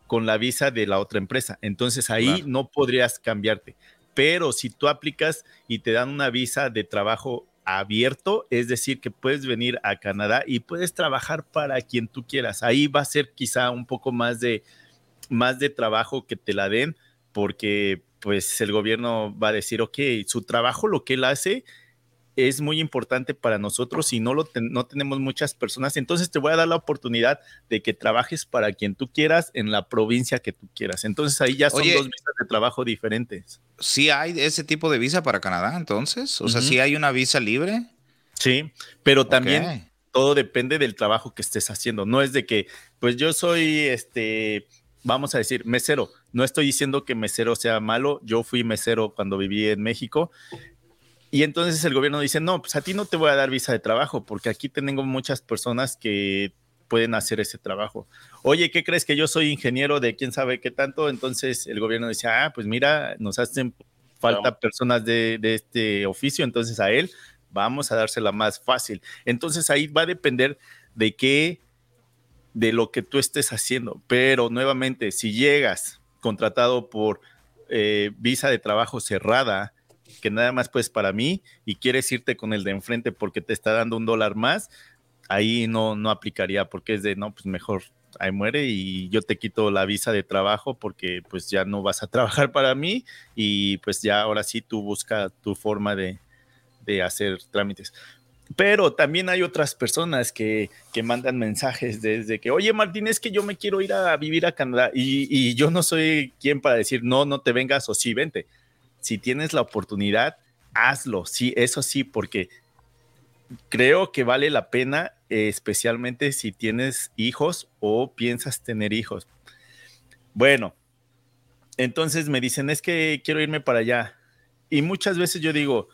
Con la visa de la otra empresa. Entonces ahí no podrías cambiarte. Pero si tú aplicas y te dan una visa de trabajo abierto, es decir, que puedes venir a Canadá y puedes trabajar para quien tú quieras. Ahí va a ser quizá un poco más de, más de trabajo que te la den, porque pues el gobierno va a decir, ok, su trabajo, lo que él hace, es muy importante para nosotros y no, lo no tenemos muchas personas. Entonces te voy a dar la oportunidad de que trabajes para quien tú quieras en la provincia que tú quieras. Entonces ahí ya son dos visas de trabajo diferentes. ¿Sí hay ese tipo de visa para Canadá entonces? O sea, ¿sí hay una visa libre? Sí, pero también todo depende del trabajo que estés haciendo. No es de que, pues yo soy, este, vamos a decir, mesero. No estoy diciendo que mesero sea malo. Yo fui mesero cuando viví en México y entonces el gobierno dice, no, pues a ti no te voy a dar visa de trabajo porque aquí tengo muchas personas que pueden hacer ese trabajo. Oye, ¿qué crees que yo soy ingeniero de quién sabe qué tanto? Entonces el gobierno dice, ah, pues mira, nos hacen falta personas de, de, este oficio, entonces a él vamos a dársela más fácil. Entonces ahí va a depender de qué, de lo que tú estés haciendo. Pero nuevamente, si llegas contratado por eh, visa de trabajo cerrada, que nada más pues para mí y quieres irte con el de enfrente porque te está dando un dólar más, ahí no, no aplicaría porque es de, no, pues mejor ahí muere y yo te quito la visa de trabajo porque pues ya no vas a trabajar para mí y pues ya ahora sí tú busca tu forma de, de hacer trámites. Pero también hay otras personas que, que, mandan mensajes desde que, oye Martín, es que yo me quiero ir a vivir a Canadá y, y yo no soy quien para decir, no, no te vengas o sí, vente si tienes la oportunidad, hazlo, sí, eso sí, porque creo que vale la pena, especialmente si tienes hijos o piensas tener hijos. Bueno, entonces me dicen, es que quiero irme para allá. Y muchas veces yo digo,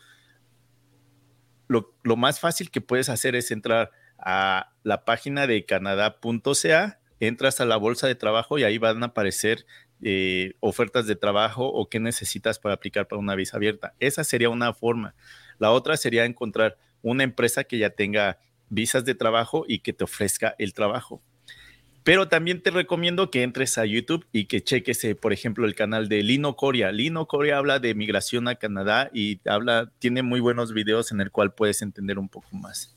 lo, lo más fácil que puedes hacer es entrar a la página de canadá.ca, entras a la bolsa de trabajo y ahí van a aparecer eh, ofertas de trabajo o qué necesitas para aplicar para una visa abierta. Esa sería una forma. La otra sería encontrar una empresa que ya tenga visas de trabajo y que te ofrezca el trabajo. Pero también te recomiendo que entres a YouTube y que cheques, eh, por ejemplo, el canal de Lino Coria. Lino Coria habla de migración a Canadá y habla, tiene muy buenos videos en el cual puedes entender un poco más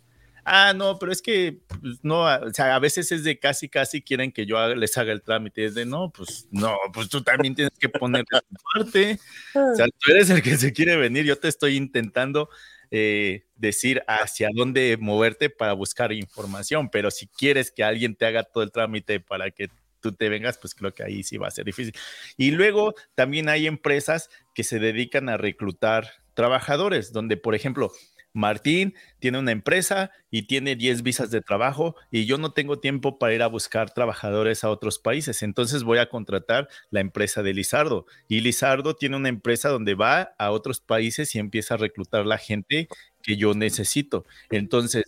ah, no, pero es que pues, no, o sea, a veces es de casi, casi quieren que yo les haga el trámite. Es de no, pues no, pues tú también tienes que poner tu parte. O sea, tú eres el que se quiere venir. Yo te estoy intentando eh, decir hacia dónde moverte para buscar información, pero si quieres que alguien te haga todo el trámite para que tú te vengas, pues creo que ahí sí va a ser difícil. Y luego también hay empresas que se dedican a reclutar trabajadores, donde, por ejemplo, Martín tiene una empresa y tiene 10 visas de trabajo y yo no tengo tiempo para ir a buscar trabajadores a otros países, entonces voy a contratar la empresa de Lizardo. Y Lizardo tiene una empresa donde va a otros países y empieza a reclutar la gente que yo necesito. Entonces,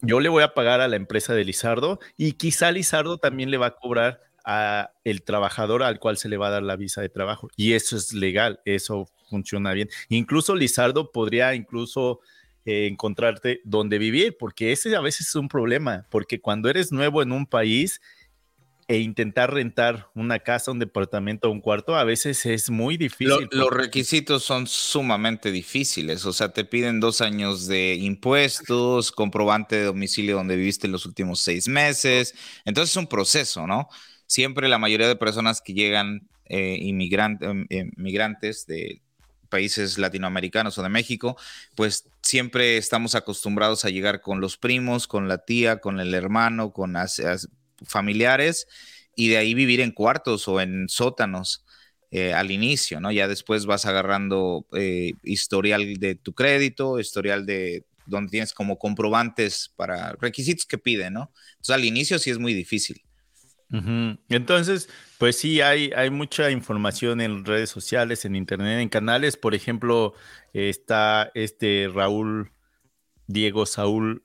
yo le voy a pagar a la empresa de Lizardo y quizá Lizardo también le va a cobrar a el trabajador al cual se le va a dar la visa de trabajo. Y eso es legal, eso funciona bien. Incluso Lizardo podría incluso eh, encontrarte donde vivir, porque ese a veces es un problema, porque cuando eres nuevo en un país e intentar rentar una casa, un departamento un cuarto, a veces es muy difícil. los requisitos son sumamente difíciles, o sea, te piden dos años de impuestos, comprobante de domicilio donde viviste en los últimos seis meses, entonces es un proceso, ¿no? Siempre la mayoría de personas que llegan eh, inmigrantes de países latinoamericanos o de México, pues siempre estamos acostumbrados a llegar con los primos, con la tía, con el hermano, con familiares y de ahí vivir en cuartos o en sótanos. Eh, al inicio, ¿no? Ya después vas agarrando eh, historial de tu crédito, historial de donde tienes como comprobantes para requisitos que piden, ¿no? Entonces al inicio sí es muy difícil. Entonces, pues sí, hay, mucha información en redes sociales, en internet, en canales. Por ejemplo, está este Raúl Diego Saúl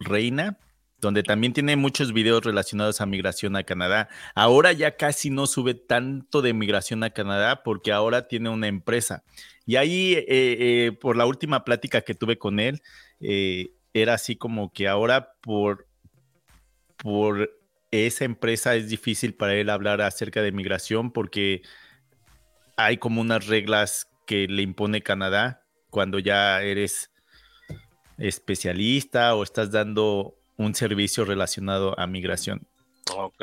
Reina, donde también tiene muchos videos relacionados a migración a Canadá. Ahora ya casi no sube tanto de migración a Canadá porque ahora tiene una empresa. Y ahí, eh, eh, por la última plática que tuve con él, eh, era así como que ahora por, por esa empresa es difícil para él hablar acerca de migración porque hay como unas reglas que le impone Canadá cuando ya eres especialista o estás dando un servicio relacionado a migración.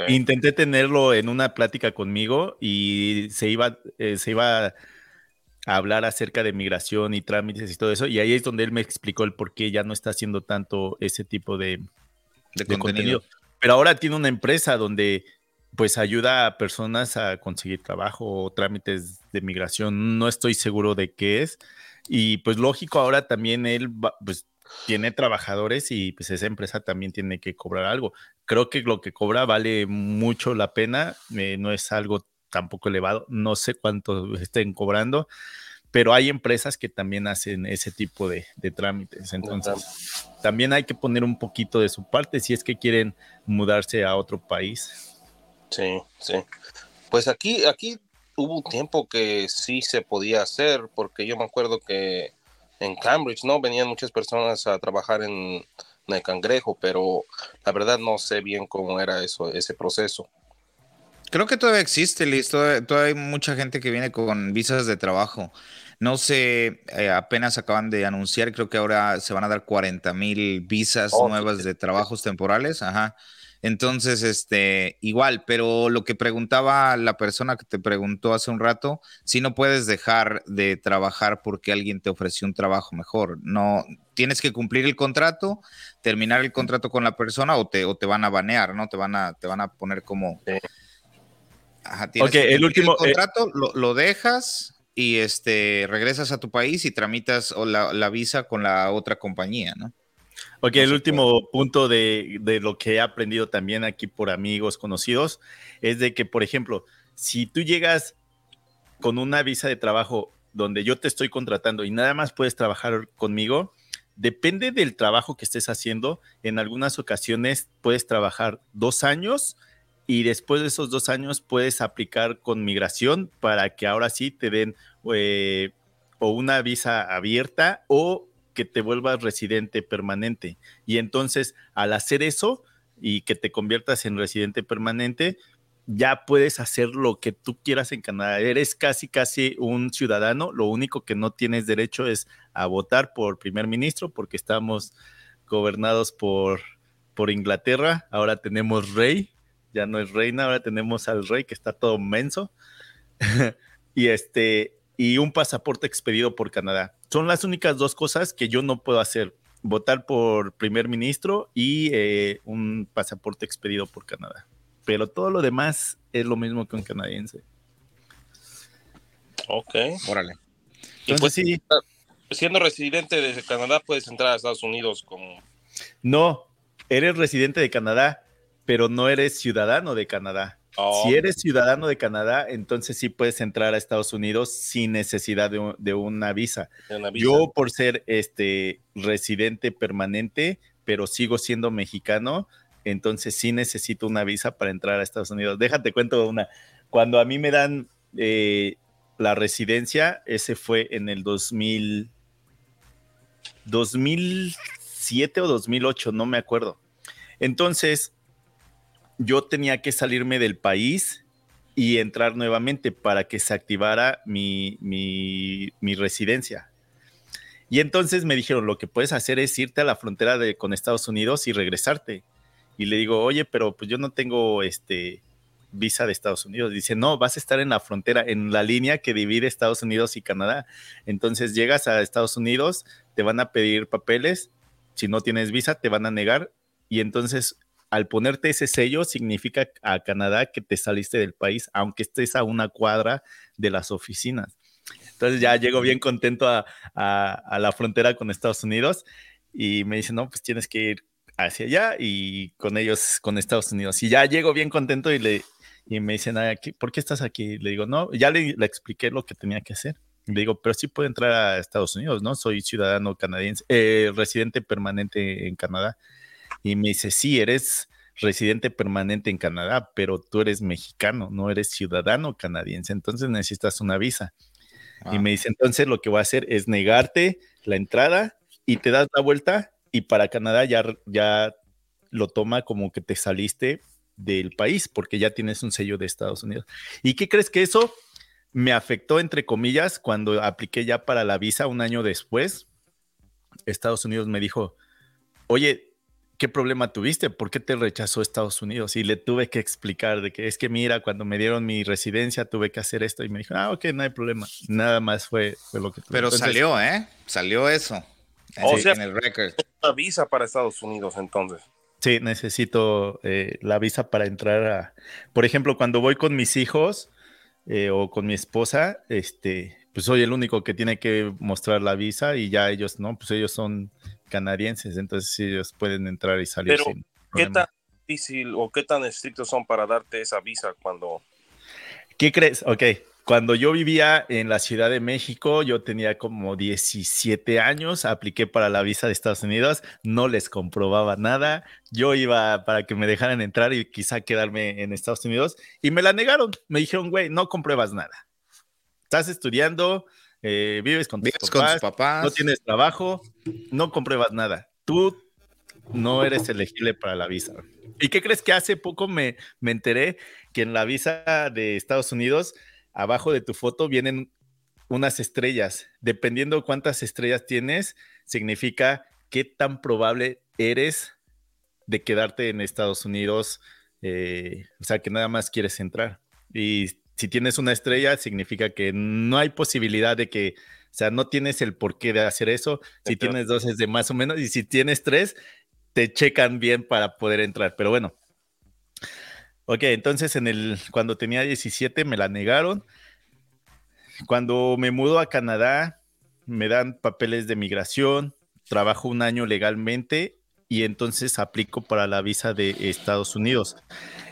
Intenté tenerlo en una plática conmigo y se iba, eh, se iba a hablar acerca de migración y trámites y todo eso. Y ahí es donde él me explicó el por qué ya no está haciendo tanto ese tipo de, contenido pero ahora tiene una empresa donde pues ayuda a personas a conseguir trabajo o trámites de migración. No estoy seguro de qué es. Y pues lógico, ahora también él pues tiene trabajadores y pues esa empresa también tiene que cobrar algo. Creo que lo que cobra vale mucho la pena, eh, no es algo tampoco elevado, no sé cuánto estén cobrando, pero hay empresas que también hacen ese tipo de, trámites. Entonces, también hay que poner un poquito de su parte si es que quieren mudarse a otro país. Sí, sí. Pues aquí, aquí hubo un tiempo que sí se podía hacer, porque yo me acuerdo que en Cambridge, ¿no? Venían muchas personas a trabajar en, el cangrejo, pero la verdad no sé bien cómo era eso, ese proceso. Creo que todavía existe, Liz. todavía, hay mucha gente que viene con visas de trabajo. No sé, eh, apenas acaban de anunciar, creo que ahora se van a dar 40 mil visas oh, nuevas de trabajos temporales. Ajá. Entonces, este, igual, pero lo que preguntaba la persona que te preguntó hace un rato, si no puedes dejar de trabajar porque alguien te ofreció un trabajo mejor. No, tienes que cumplir el contrato, terminar el contrato con la persona o te, o te van a banear, ¿no? Te van a, te van a poner como. Ajá, tienes el último. El eh, contrato lo, lo dejas y este, regresas a tu país y tramitas la, la visa con la otra compañía, ¿no? Ok, el último punto de, de, lo que he aprendido también aquí por amigos conocidos es de que, por ejemplo, si tú llegas con una visa de trabajo donde yo te estoy contratando y nada más puedes trabajar conmigo, depende del trabajo que estés haciendo. En algunas ocasiones puedes trabajar dos años y después de esos dos años puedes aplicar con migración para que ahora sí te den eh, o una visa abierta o que te vuelvas residente permanente. Y entonces, al hacer eso y que te conviertas en residente permanente, ya puedes hacer lo que tú quieras en Canadá. Eres casi, casi un ciudadano. Lo único que no tienes derecho es a votar por primer ministro porque estamos gobernados por, por Inglaterra. Ahora tenemos rey ya no es reina, ahora tenemos al rey que está todo menso. y este, y un pasaporte expedido por Canadá. Son las únicas dos cosas que yo no puedo hacer. Votar por primer ministro y eh, un pasaporte expedido por Canadá. Pero todo lo demás es lo mismo que un canadiense. Ok. Órale. Entonces, sí. siendo residente de Canadá puedes entrar a Estados Unidos como... No, eres residente de Canadá, pero no eres ciudadano de Canadá. Oh. Si eres ciudadano de Canadá, entonces sí puedes entrar a Estados Unidos sin necesidad de, un- de una visa. de una visa. Yo por ser este residente permanente, pero sigo siendo mexicano, entonces sí necesito una visa para entrar a Estados Unidos. Déjate cuento una. Cuando a mí me dan eh, la residencia, ese fue en el 2000, 2007 o 2008, no me acuerdo. Entonces, yo tenía que salirme del país y entrar nuevamente para que se activara mi, mi, residencia. Y entonces me dijeron, lo que puedes hacer es irte a la frontera de, con Estados Unidos y regresarte. Y le digo, oye, pero pues yo no tengo este visa de Estados Unidos. Dice, no, vas a estar en la frontera, en la línea que divide Estados Unidos y Canadá. Entonces llegas a Estados Unidos, te van a pedir papeles, si no tienes visa, te van a negar. Y entonces, al ponerte ese sello, significa a Canadá que te saliste del país, aunque estés a una cuadra de las oficinas. Entonces ya llego bien contento a, a- a la frontera con Estados Unidos y me dicen, no, pues tienes que ir hacia allá y con ellos, con Estados Unidos. Y ya llego bien contento y, le, y me dicen, "Ay, aquí, ¿por qué estás aquí? Le digo, no, ya le, le expliqué lo que tenía que hacer. Le digo, pero sí puedo entrar a Estados Unidos, ¿no? Soy ciudadano canadiense, eh, residente permanente en Canadá. Y me dice, sí, eres residente permanente en Canadá, pero tú eres mexicano, no eres ciudadano canadiense, entonces necesitas una visa. Y Ah. me dice, entonces lo que voy a hacer es negarte la entrada y te das la vuelta y para Canadá ya, ya lo toma como que te saliste del país porque ya tienes un sello de Estados Unidos. ¿Y qué crees que eso me afectó, entre comillas, cuando apliqué ya para la visa un año después? Estados Unidos me dijo, oye, ¿qué problema tuviste? ¿Por qué te rechazó Estados Unidos? Y le tuve que explicar de que es que mira, cuando me dieron mi residencia tuve que hacer esto y me dijo, ah, ok, no hay problema. Nada más fue, fue lo que tuve. Pero Entonces, salió, ¿eh? Salió eso. O en, sea- en el record. Una visa para Estados Unidos entonces. Sí, necesito eh, la visa para entrar a, por ejemplo, cuando voy con mis hijos eh, o con mi esposa, este, pues soy el único que tiene que mostrar la visa y ya ellos, ¿no? Pues ellos son canadienses, entonces ellos pueden entrar y salir Pero, sin ¿Qué tan difícil o qué tan estrictos son para darte esa visa cuando... ¿Qué crees? Ok, cuando yo vivía en la Ciudad de México, yo tenía como 17 años, apliqué para la visa de Estados Unidos, no les comprobaba nada, yo iba para que me dejaran entrar y quizá quedarme en Estados Unidos y me la negaron, me dijeron, güey, no compruebas nada, estás estudiando, eh, vives con tus Vives con papás, tus papás. no tienes trabajo, no compruebas nada, tú no eres elegible para la visa. ¿Y qué crees que hace poco me, me enteré que en la visa de Estados Unidos, abajo de tu foto vienen unas estrellas. Dependiendo cuántas estrellas tienes, significa qué tan probable eres de quedarte en Estados Unidos, eh, o sea, que nada más quieres entrar. Y si tienes una estrella, significa que no hay posibilidad de que, o sea, no tienes el porqué de hacer eso. Si tienes dos es de más o menos, y si tienes tres, te checan bien para poder entrar. Pero bueno. Ok, entonces en el, cuando tenía 17 me la negaron. Cuando me mudo a Canadá, me dan papeles de migración, trabajo un año legalmente y entonces aplico para la visa de Estados Unidos.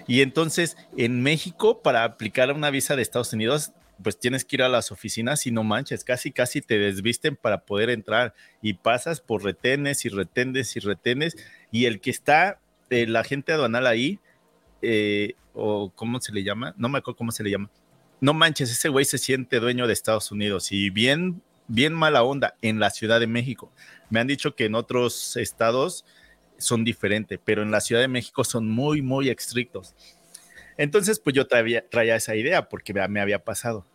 Y entonces en México, para aplicar una visa de Estados Unidos, pues tienes que ir a las oficinas y no manches, casi casi te desvisten para poder entrar y pasas por retenes y retenes y retenes y el que está, el agente aduanal ahí, eh, o cómo se le llama, no me acuerdo cómo se le llama, no manches, ese güey se siente dueño de Estados Unidos y bien, bien mala onda en la Ciudad de México. Me han dicho que en otros estados son diferentes, pero en la Ciudad de México son muy, muy estrictos. Entonces, pues yo traía, traía esa idea porque me había pasado.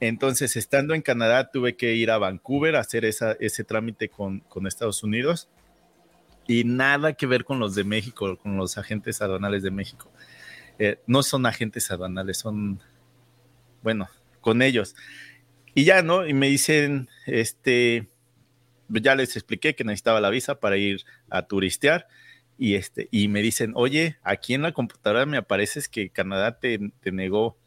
Entonces, estando en Canadá, tuve que ir a Vancouver a hacer esa, ese trámite con, con Estados Unidos y nada que ver con los de México, con los agentes aduanales de México. Eh, no son agentes aduanales, son, bueno, con ellos. Y ya, ¿no? Y me dicen, este, ya les expliqué que necesitaba la visa para ir a turistear y este y me dicen, "Oye, aquí en la computadora me apareces que Canadá te, te negó."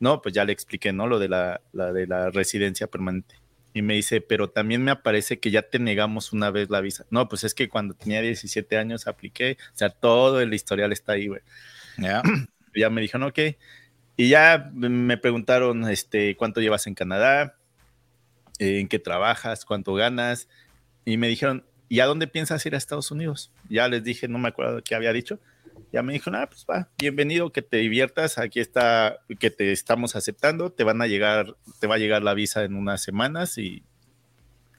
No, pues ya le expliqué, ¿no? Lo de la, la de la residencia permanente. Y me dice, pero también me aparece que ya te negamos una vez la visa. No, pues es que cuando tenía 17 años apliqué, o sea, todo el historial está ahí, güey. Ya. ya me dijeron, ok. Y ya me preguntaron, este, ¿cuánto llevas en Canadá? ¿En qué trabajas? ¿Cuánto ganas? Y me dijeron, ¿y a dónde piensas ir a Estados Unidos? Ya les dije, no me acuerdo qué había dicho. Ya me dijo, ah, pues va, bienvenido, que te diviertas, aquí está, que te estamos aceptando, te van a llegar, te va a llegar la visa en unas semanas y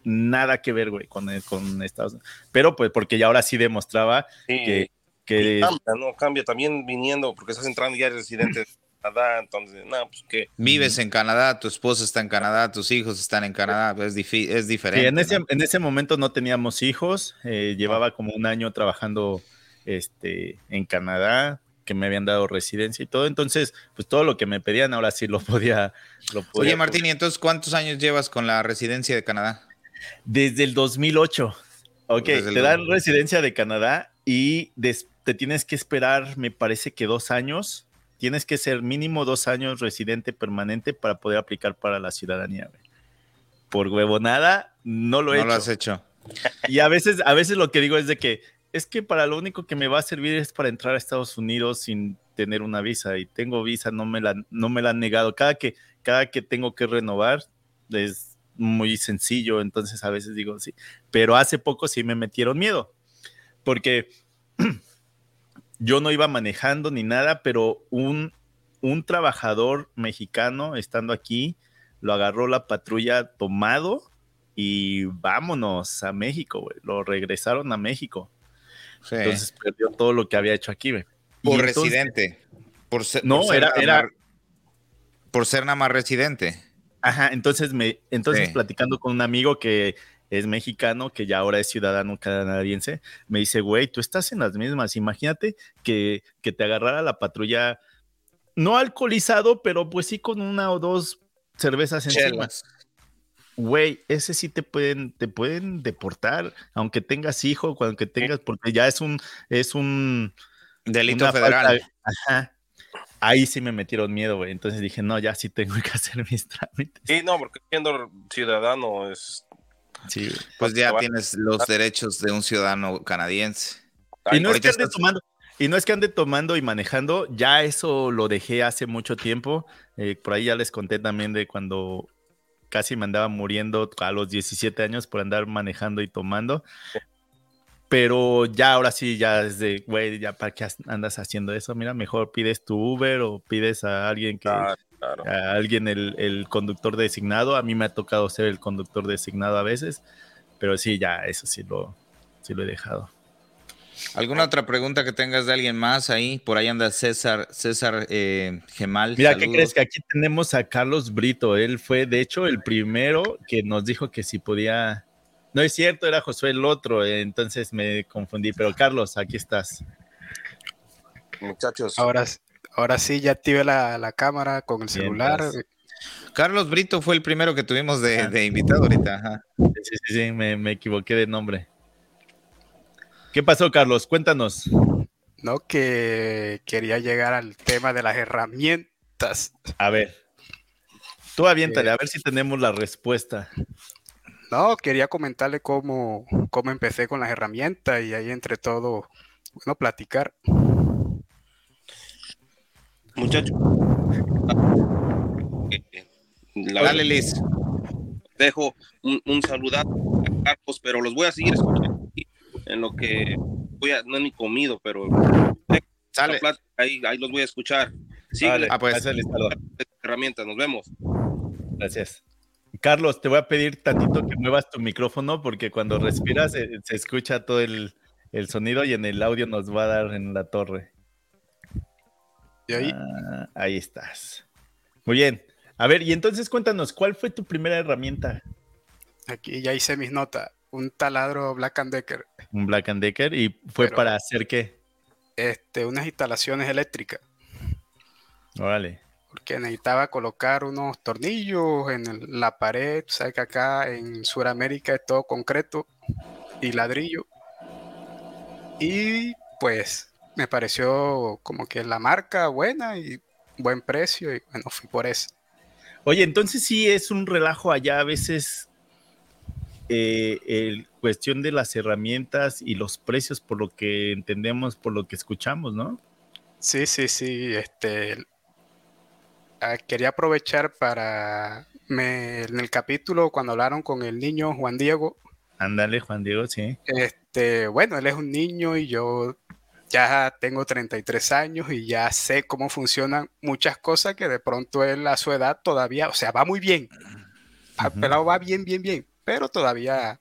nada que ver, güey, con, con Estados Unidos. Pero pues porque ya ahora sí demostraba que... que cambia, ¿no? Cambia también viniendo, porque estás entrando ya residente Canadá, entonces, no, pues que... Vives en Canadá, tu esposa está en Canadá, tus hijos están en Canadá, pues es, es diferente. en, ese, en ese momento no teníamos hijos, eh, llevaba como un año trabajando este, en Canadá, que me habían dado residencia y todo, entonces, pues todo lo que me pedían ahora sí lo podía... Lo Oye, Martín, ¿y entonces cuántos años llevas con la residencia de Canadá? Desde el 2008. Ok, te dan residencia de Canadá y te tienes que esperar, me parece que dos años tienes que ser mínimo dos años residente permanente para poder aplicar para la ciudadanía. Por huevo nada, no lo he hecho. No lo has hecho. Y a veces, a veces lo que digo es de que es que para lo único que me va a servir es para entrar a Estados Unidos sin tener una visa y tengo visa, no me la, no me la han negado. Cada que, cada que tengo que renovar es muy sencillo, entonces a veces digo sí, pero hace poco sí me metieron miedo, porque yo no iba manejando ni nada, pero un, un trabajador mexicano estando aquí lo agarró la patrulla tomado y vámonos a México, güey. Lo regresaron a México. Entonces perdió todo lo que había hecho aquí, güey. Por residente. Por ser, no, era, era por ser nada más residente. Ajá, entonces me, entonces platicando con un amigo que es mexicano, que ya ahora es ciudadano canadiense, me dice, güey, tú estás en las mismas. Imagínate que, que te agarrara la patrulla, no alcoholizado, pero pues sí con una o dos cervezas encima. Güey, ese sí te pueden, te pueden deportar, aunque tengas hijo, aunque tengas, porque ya es un, es un delito federal. ajá. Ahí sí me metieron miedo, güey. Entonces dije, no, ya sí tengo que hacer mis trámites. Sí, no, porque siendo ciudadano es Sí, pues ya tienes los derechos de un ciudadano canadiense. Y no, es que ande tomando, y no es que ande tomando y manejando, ya eso lo dejé hace mucho tiempo. Eh, por ahí ya les conté también de cuando casi me andaba muriendo a los 17 años por andar manejando y tomando. Pero ya ahora sí, ya es de, güey, ya para qué andas haciendo eso. Mira, mejor pides tu Uber o pides a alguien que, a alguien el, conductor designado. A mí me ha tocado ser el conductor designado a veces, pero sí, ya eso sí lo, sí lo he dejado. ¿Alguna otra pregunta que tengas de alguien más ahí? Por ahí anda César, César eh, Gemal. Mira, ¿qué crees? Que aquí tenemos a Carlos Brito. Él fue, de hecho, el primero que nos dijo que si podía. No es cierto, era Josué el otro, entonces me confundí. Pero Carlos, aquí estás. Muchachos. Ahora, Ahora sí, ya activé la, la cámara con el celular. Carlos Brito fue el primero que tuvimos de, de invitado ahorita. Sí, sí, sí, me, me, equivoqué de nombre. ¿Qué pasó, Carlos? Cuéntanos. No, que quería llegar al tema de las herramientas. A ver, tú aviéntale, eh, a ver si tenemos la respuesta. No, quería comentarle cómo, cómo empecé con las herramientas y ahí entre todo, bueno, platicar. Muchachos. Dale, Liz. Dejo un, un saludado a Carlos, pero los voy a seguir escuchando en lo que voy a, no he ni comido, pero Sale. Ahí, ahí los voy a escuchar. Sí, ah, pues. herramientas, nos vemos. Gracias. Carlos, te voy a pedir tantito que muevas tu micrófono porque cuando respiras se, se escucha todo el, el, sonido y en el audio nos va a dar en la torre ahí? Ah, ahí estás. Muy bien. A ver, y entonces cuéntanos, ¿cuál fue tu primera herramienta? Aquí ya hice mis notas. Un taladro Black and Decker. Un Black and Decker. ¿Y fue para hacer qué? Este, unas instalaciones eléctricas. Vale. Porque necesitaba colocar unos tornillos en la pared. Sabes que acá en Sudamérica es todo concreto y ladrillo. Y pues me pareció como que la marca buena y buen precio y bueno, fui por eso. Oye, entonces sí es un relajo allá a veces eh, cuestión de las herramientas y los precios por lo que entendemos, por lo que escuchamos, ¿no? Sí, sí, sí. Este, ah, quería aprovechar para en el capítulo cuando hablaron con el niño Juan Diego. Ándale, Juan Diego, sí. Este, bueno, él es un niño y yo ya tengo 33 años y ya sé cómo funcionan muchas cosas que de pronto él a su edad todavía, o sea, va muy bien. Pelado va bien, bien, bien, pero todavía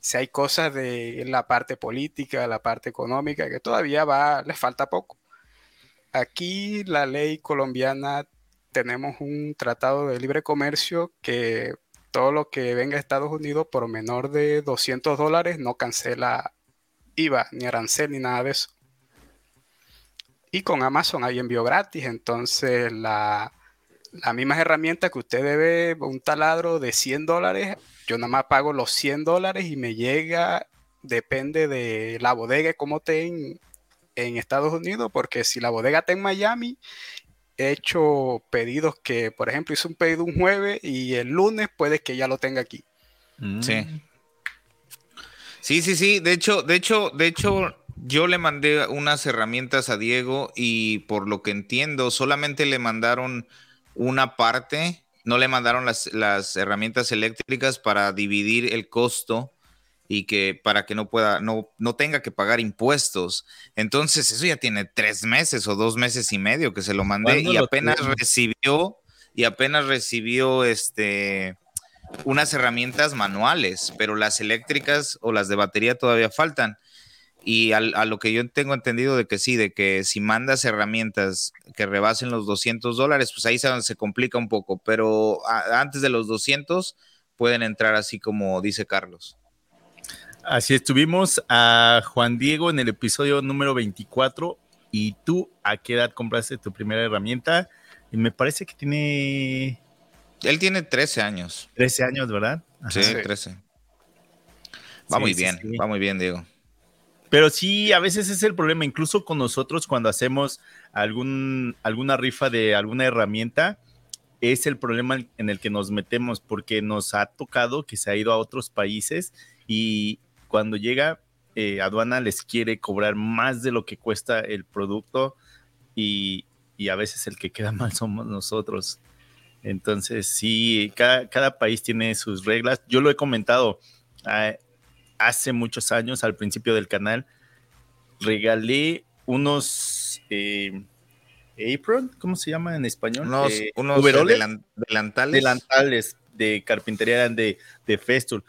si hay cosas de la parte política, la parte económica, que todavía va, le falta poco. Aquí la ley colombiana tenemos un tratado de libre comercio que todo lo que venga a Estados Unidos por menor de 200 dólares no cancela IVA, ni arancel, ni nada de eso. Y con Amazon hay envío gratis, entonces la, la misma herramienta que usted debe un taladro de 100 dólares, yo nada más pago los 100 dólares y me llega, depende de la bodega como esté en, en Estados Unidos, porque si la bodega está en Miami, he hecho pedidos que, por ejemplo, hice un pedido un jueves y el lunes puede que ya lo tenga aquí. Sí. Sí, sí, sí. De hecho, de hecho, de hecho, yo le mandé unas herramientas a Diego y por lo que entiendo, solamente le mandaron una parte, no le mandaron las, las herramientas eléctricas para dividir el costo y que para que no pueda, no, no tenga que pagar impuestos. Entonces, eso ya tiene tres meses o dos meses y medio que se lo mandé y apenas recibió, y apenas recibió este unas herramientas manuales, pero las eléctricas o las de batería todavía faltan. Y a, lo que yo tengo entendido de que sí, de que si mandas herramientas que rebasen los 200 dólares, pues ahí se, se complica un poco, pero antes de los 200 pueden entrar así como dice Carlos. Así estuvimos a Juan Diego en el episodio número 24. ¿Y tú a qué edad compraste tu primera herramienta? Y me parece que tiene... Él tiene 13 años. 13 años, ¿verdad? Sí, 13. Va muy bien, va muy bien, Diego. Pero sí, a veces es el problema, incluso con nosotros cuando hacemos algún, alguna rifa de alguna herramienta, es el problema en el que nos metemos porque nos ha tocado que se ha ido a otros países y cuando llega eh, aduana les quiere cobrar más de lo que cuesta el producto y, a veces el que queda mal somos nosotros. Entonces, sí, cada, país tiene sus reglas. Yo lo he comentado, ah, hace muchos años, al principio del canal, regalé unos eh, apron, ¿cómo se llama en español? Unos, eh, delantales. Delantales de carpintería de, de Festool.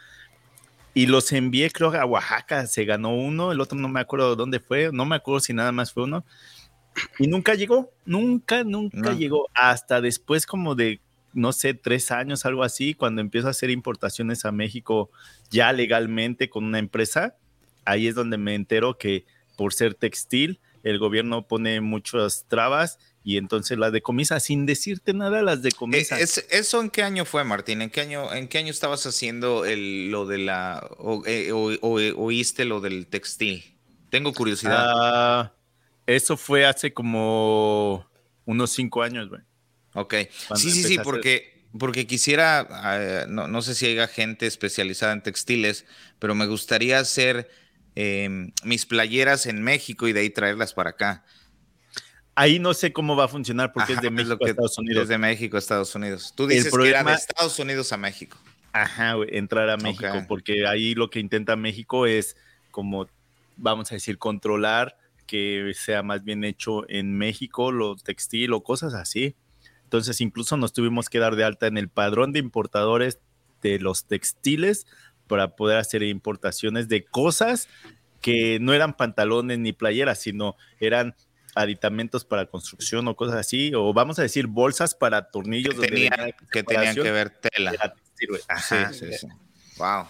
Y los envié, creo, a Oaxaca. Se ganó uno, el otro no me acuerdo dónde fue, no me acuerdo si nada más fue uno. Y nunca llegó, nunca, nunca llegó. Hasta después como de no sé, tres años, algo así, cuando empiezo a hacer importaciones a México ya legalmente con una empresa, ahí es donde me entero que por ser textil, el gobierno pone muchas trabas y entonces las decomisa sin decirte nada, las decomisa. ¿Es, ¿Eso en qué año fue, Martín? ¿En qué año, en qué año estabas haciendo el, lo de la, o, eh, oíste lo del textil? Tengo curiosidad. Ah, eso fue hace como unos cinco años, güey. Ok. sí, sí, sí, porque, porque quisiera, ah, no, sé si haya gente especializada en textiles, pero me gustaría hacer em, mis playeras en México y de ahí traerlas para acá. Ahí no sé cómo va a funcionar porque es de México a Estados Unidos. Es de México a Estados Unidos. Tú dices que era de Estados Unidos a México. Ajá, entrar a México, porque ahí lo que intenta México es como, vamos a decir, controlar que sea más bien hecho en México, lo textil o cosas así. Entonces, incluso nos tuvimos que dar de alta en el padrón de importadores de los textiles para poder hacer importaciones de cosas que no eran pantalones ni playeras, sino eran aditamentos para construcción o cosas así, o vamos a decir bolsas para tornillos que, que tenían que ver tela. Ajá. Sí, sí, Wow.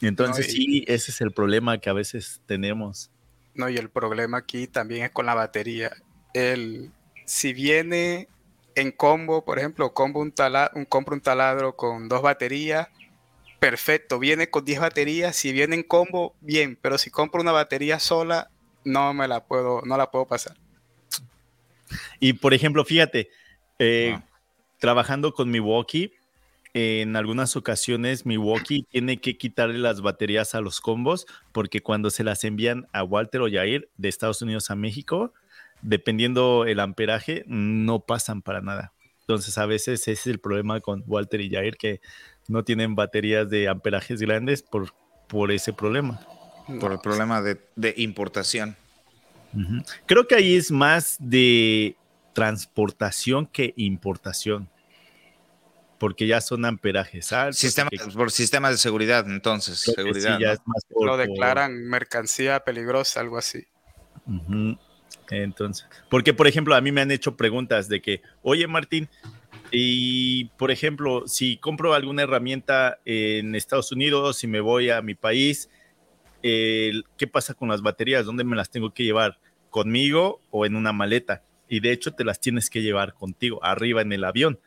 Entonces sí, ese es el problema que a veces tenemos. No, y el problema aquí también es con la batería. El, si viene en combo, por ejemplo, combo un, un compro un taladro con dos baterías, perfecto, viene con 10 baterías, si viene en combo, bien, pero si compro una batería sola, no me la puedo, no la puedo pasar. Y por ejemplo, fíjate, eh, trabajando con mi walkie, en algunas ocasiones Milwaukee tiene que quitarle las baterías a los combos porque cuando se las envían a Walter o Jair de Estados Unidos a México, dependiendo el amperaje, no pasan para nada. Entonces a veces ese es el problema con Walter y Jair que no tienen baterías de amperajes grandes por, por ese problema. Por el problema de, importación. Creo que ahí es más de transportación que importación porque ya son amperajes altos. Sistema, Por sistemas de seguridad, entonces. Seguridad, Lo declaran mercancía peligrosa, algo así. Entonces, porque por ejemplo, a mí me han hecho preguntas de que, oye Martín, y por ejemplo, si compro alguna herramienta en Estados Unidos, si me voy a mi país, ¿qué pasa con las baterías? ¿Dónde me las tengo que llevar? ¿Conmigo o en una maleta? Y de hecho te las tienes que llevar contigo, arriba en el avión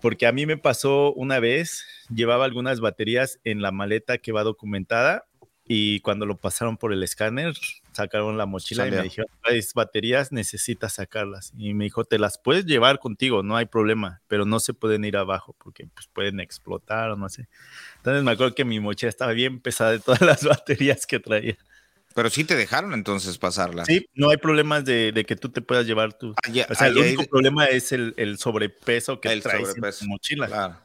porque a mí me pasó una vez, llevaba algunas baterías en la maleta que va documentada y cuando lo pasaron por el escáner, sacaron la mochila y me dijeron, traes baterías, necesitas sacarlas. Y me dijo, te las puedes llevar contigo, no hay problema, pero no se pueden ir abajo porque pues, pueden explotar o no sé. Entonces me acuerdo que mi mochila estaba bien pesada de todas las baterías que traía. Pero sí te dejaron entonces pasarla. Sí, no hay problemas de, que tú te puedas llevar tu. o sea, el único problema es el, sobrepeso que traes en tu mochila. Claro.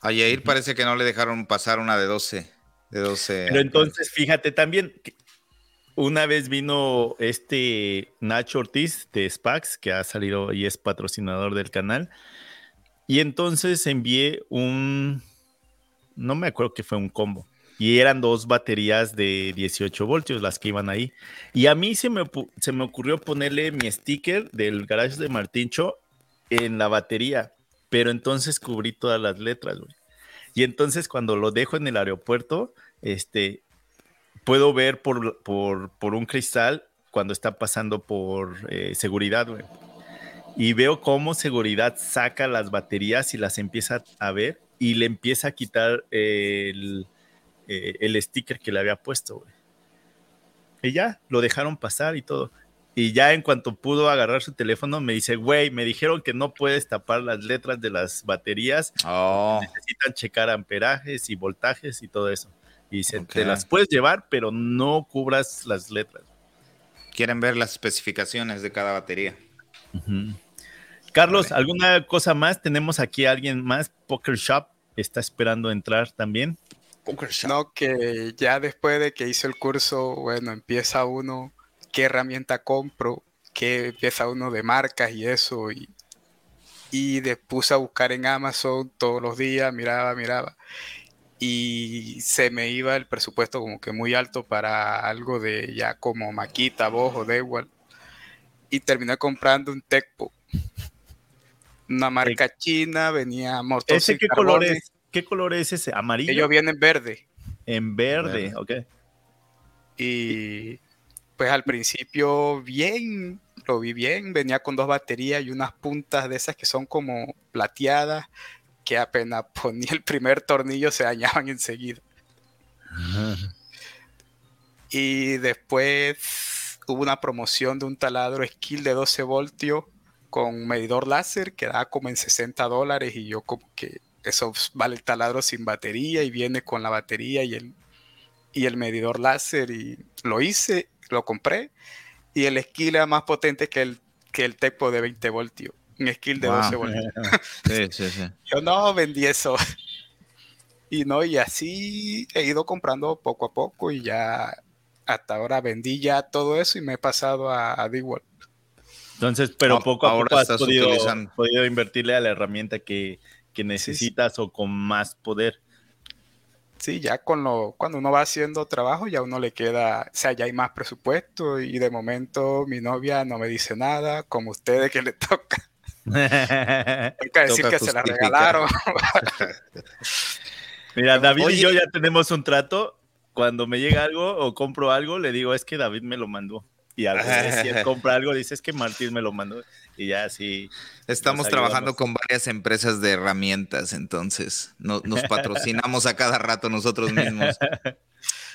A Yair parece que no le dejaron pasar una de 12. De 12 Pero entonces, fíjate también, una vez vino este Nacho Ortiz de Spax, que ha salido y es patrocinador del canal. Y entonces envié un. No me acuerdo que fue un combo y eran dos baterías de 18 voltios las que iban ahí. Y a mí se me, se me ocurrió ponerle mi sticker del garage de Martincho en la batería, pero entonces cubrí todas las letras. Y entonces cuando lo dejo en el aeropuerto, este, puedo ver por, por, un cristal cuando está pasando por eh, seguridad, güey. Y veo cómo seguridad saca las baterías y las empieza a ver y le empieza a quitar el, eh, el sticker que le había puesto, güey. Y ya, lo dejaron pasar y todo. Y ya en cuanto pudo agarrar su teléfono, me dice, güey, me dijeron que no puedes tapar las letras de las baterías. Oh. Necesitan checar amperajes y voltajes y todo eso. Y dice, te las puedes llevar, pero no cubras las letras. Quieren ver las especificaciones de cada batería. Carlos, ¿alguna cosa más? Tenemos aquí a alguien más. Poker Shop está esperando entrar también. No, que ya después de que hizo el curso, bueno, empieza uno, qué herramienta compro, qué empieza uno de marcas y eso, y, y puse a buscar en Amazon todos los días, miraba, miraba, y se me iba el presupuesto como que muy alto para algo de ya como Maquita, Bojo, igual y terminé comprando un Tecpo, una marca china, venía ¿Ese qué colores? ¿Qué color es ese? ¿Amarillo? Ellos vienen verde. En verde, ok. Y pues al principio bien, lo vi bien, venía con dos baterías y unas puntas de esas que son como plateadas, que apenas ponía el primer tornillo se dañaban enseguida. y después hubo una promoción de un taladro skill de 12 voltios con medidor láser que daba como en 60 dólares y yo como que eso vale el taladro sin batería y viene con la batería y el, y el medidor láser y lo hice, lo compré y el skill era más potente que el, que el Tepo de 20 voltios, un skill de 12 voltios. Sí, sí, sí. Yo no vendí eso. Y no, y así he ido comprando poco a poco y ya hasta ahora vendí ya todo eso y me he pasado a, a Entonces, pero poco a poco has podido, podido, invertirle a la herramienta que, que necesitas o con más poder. Sí, ya con lo, cuando uno va haciendo trabajo, ya uno le queda, o sea, ya hay más presupuesto y de momento mi novia no me dice nada, como ustedes que le toca. que decir que se la regalaron. Mira, David y yo ya tenemos un trato. Cuando me llega algo o compro algo, le digo, es que David me lo mandó. Y a veces si él compra algo, dice, es que Martín me lo mandó y ya así. Estamos trabajando con varias empresas de herramientas, entonces nos patrocinamos a cada rato nosotros mismos.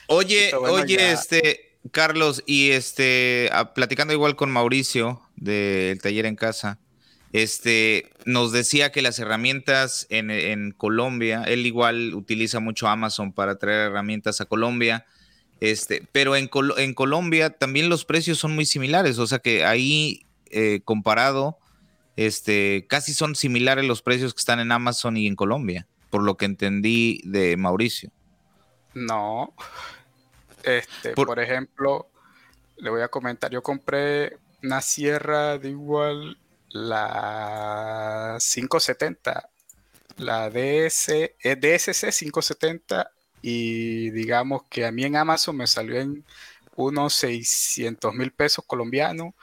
Oye, oye, este, Carlos, y este, platicando igual con Mauricio del taller en casa, Este, nos decía que las herramientas en, Colombia, él igual utiliza mucho Amazon para traer herramientas a Colombia, este, pero en, en Colombia también los precios son muy similares, o sea que ahí eh, comparado, este, casi son similares los precios que están en Amazon y en Colombia, por lo que entendí de Mauricio. No, este, por ejemplo, le voy a comentar, yo compré una sierra de igual la 570, la DS, DSC 570 y digamos que a mí en Amazon me salió en unos 600 mil pesos colombianos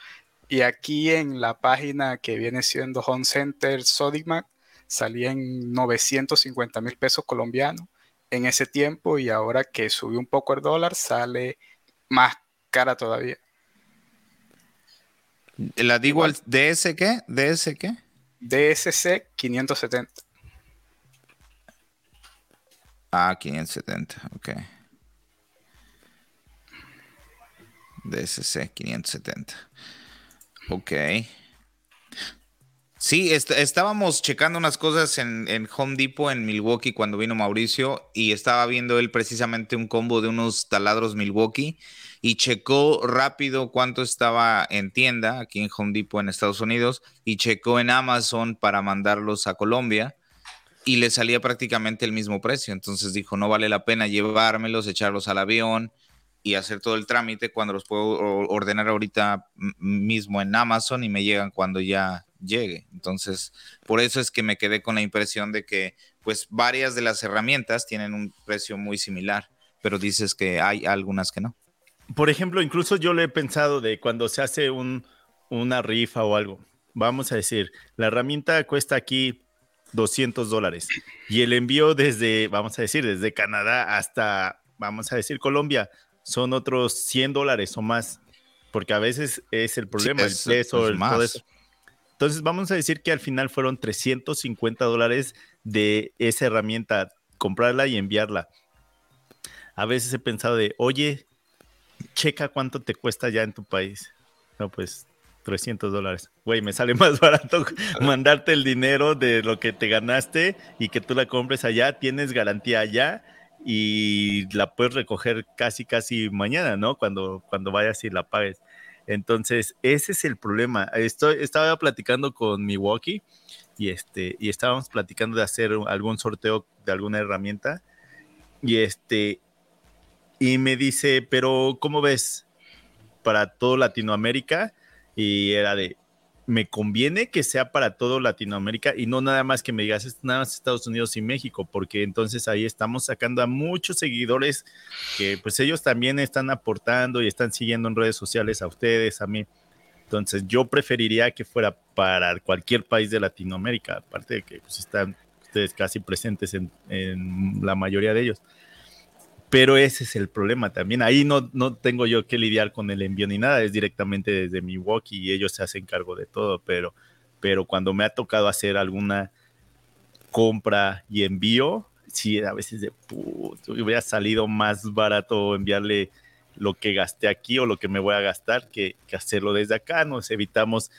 y aquí en la página que viene siendo Home Center Sodimac salía en 950 mil pesos colombianos en ese tiempo y ahora que subió un poco el dólar sale más cara todavía. ¿La digo al DS qué? ¿DS qué? DSC 570. Ah, 570, ok. DSC 570. Ok. Sí, estábamos checando unas cosas en, en, Home Depot en Milwaukee cuando vino Mauricio y estaba viendo él precisamente un combo de unos taladros Milwaukee y checó rápido cuánto estaba en tienda aquí en Home Depot en Estados Unidos y checó en Amazon para mandarlos a Colombia y le salía prácticamente el mismo precio. Entonces dijo, no vale la pena llevármelos, echarlos al avión y hacer todo el trámite cuando los puedo ordenar ahorita mismo en Amazon y me llegan cuando ya llegue. Entonces, por eso es que me quedé con la impresión de que pues varias de las herramientas tienen un precio muy similar, pero dices que hay algunas que no por ejemplo, incluso yo le he pensado de cuando se hace un, una rifa o algo. Vamos a decir, la herramienta cuesta aquí 200 dólares y el envío desde, vamos a decir, desde Canadá hasta, vamos a decir, Colombia, son otros 100 dólares o más, porque a veces es el problema, el peso, el, todo eso. Entonces, vamos a decir que al final fueron 350 dólares de esa herramienta, comprarla y enviarla. A veces he pensado de, oye, checa cuánto te cuesta ya en tu país. No, pues 300 dólares. Güey, me sale más barato mandarte el dinero de lo que te ganaste y que tú la compres allá. Tienes garantía allá y la puedes recoger casi, casi mañana, ¿no? Cuando, cuando vayas y la pagues. Entonces, ese es el problema. Estoy, estaba platicando con Milwaukee y, este, y estábamos platicando de hacer algún sorteo de alguna herramienta. Y este, y me dice, pero ¿cómo ves para todo Latinoamérica? Y era de, me conviene que sea para todo Latinoamérica y no nada más que me digas nada más Estados Unidos y México, porque entonces ahí estamos sacando a muchos seguidores que pues ellos también están aportando y están siguiendo en redes sociales a ustedes, a mí. Entonces yo preferiría que fuera para cualquier país de Latinoamérica, aparte de que pues, están ustedes casi presentes en, en la mayoría de ellos. Pero ese es el problema también. Ahí no, no tengo yo que lidiar con el envío ni nada, es directamente desde Milwaukee y ellos se hacen cargo de todo, pero, pero cuando me ha tocado hacer alguna compra y envío, sí, a veces de puto, hubiera salido más barato enviarle lo que gasté aquí o lo que me voy a gastar que, que hacerlo desde acá. Nos evitamos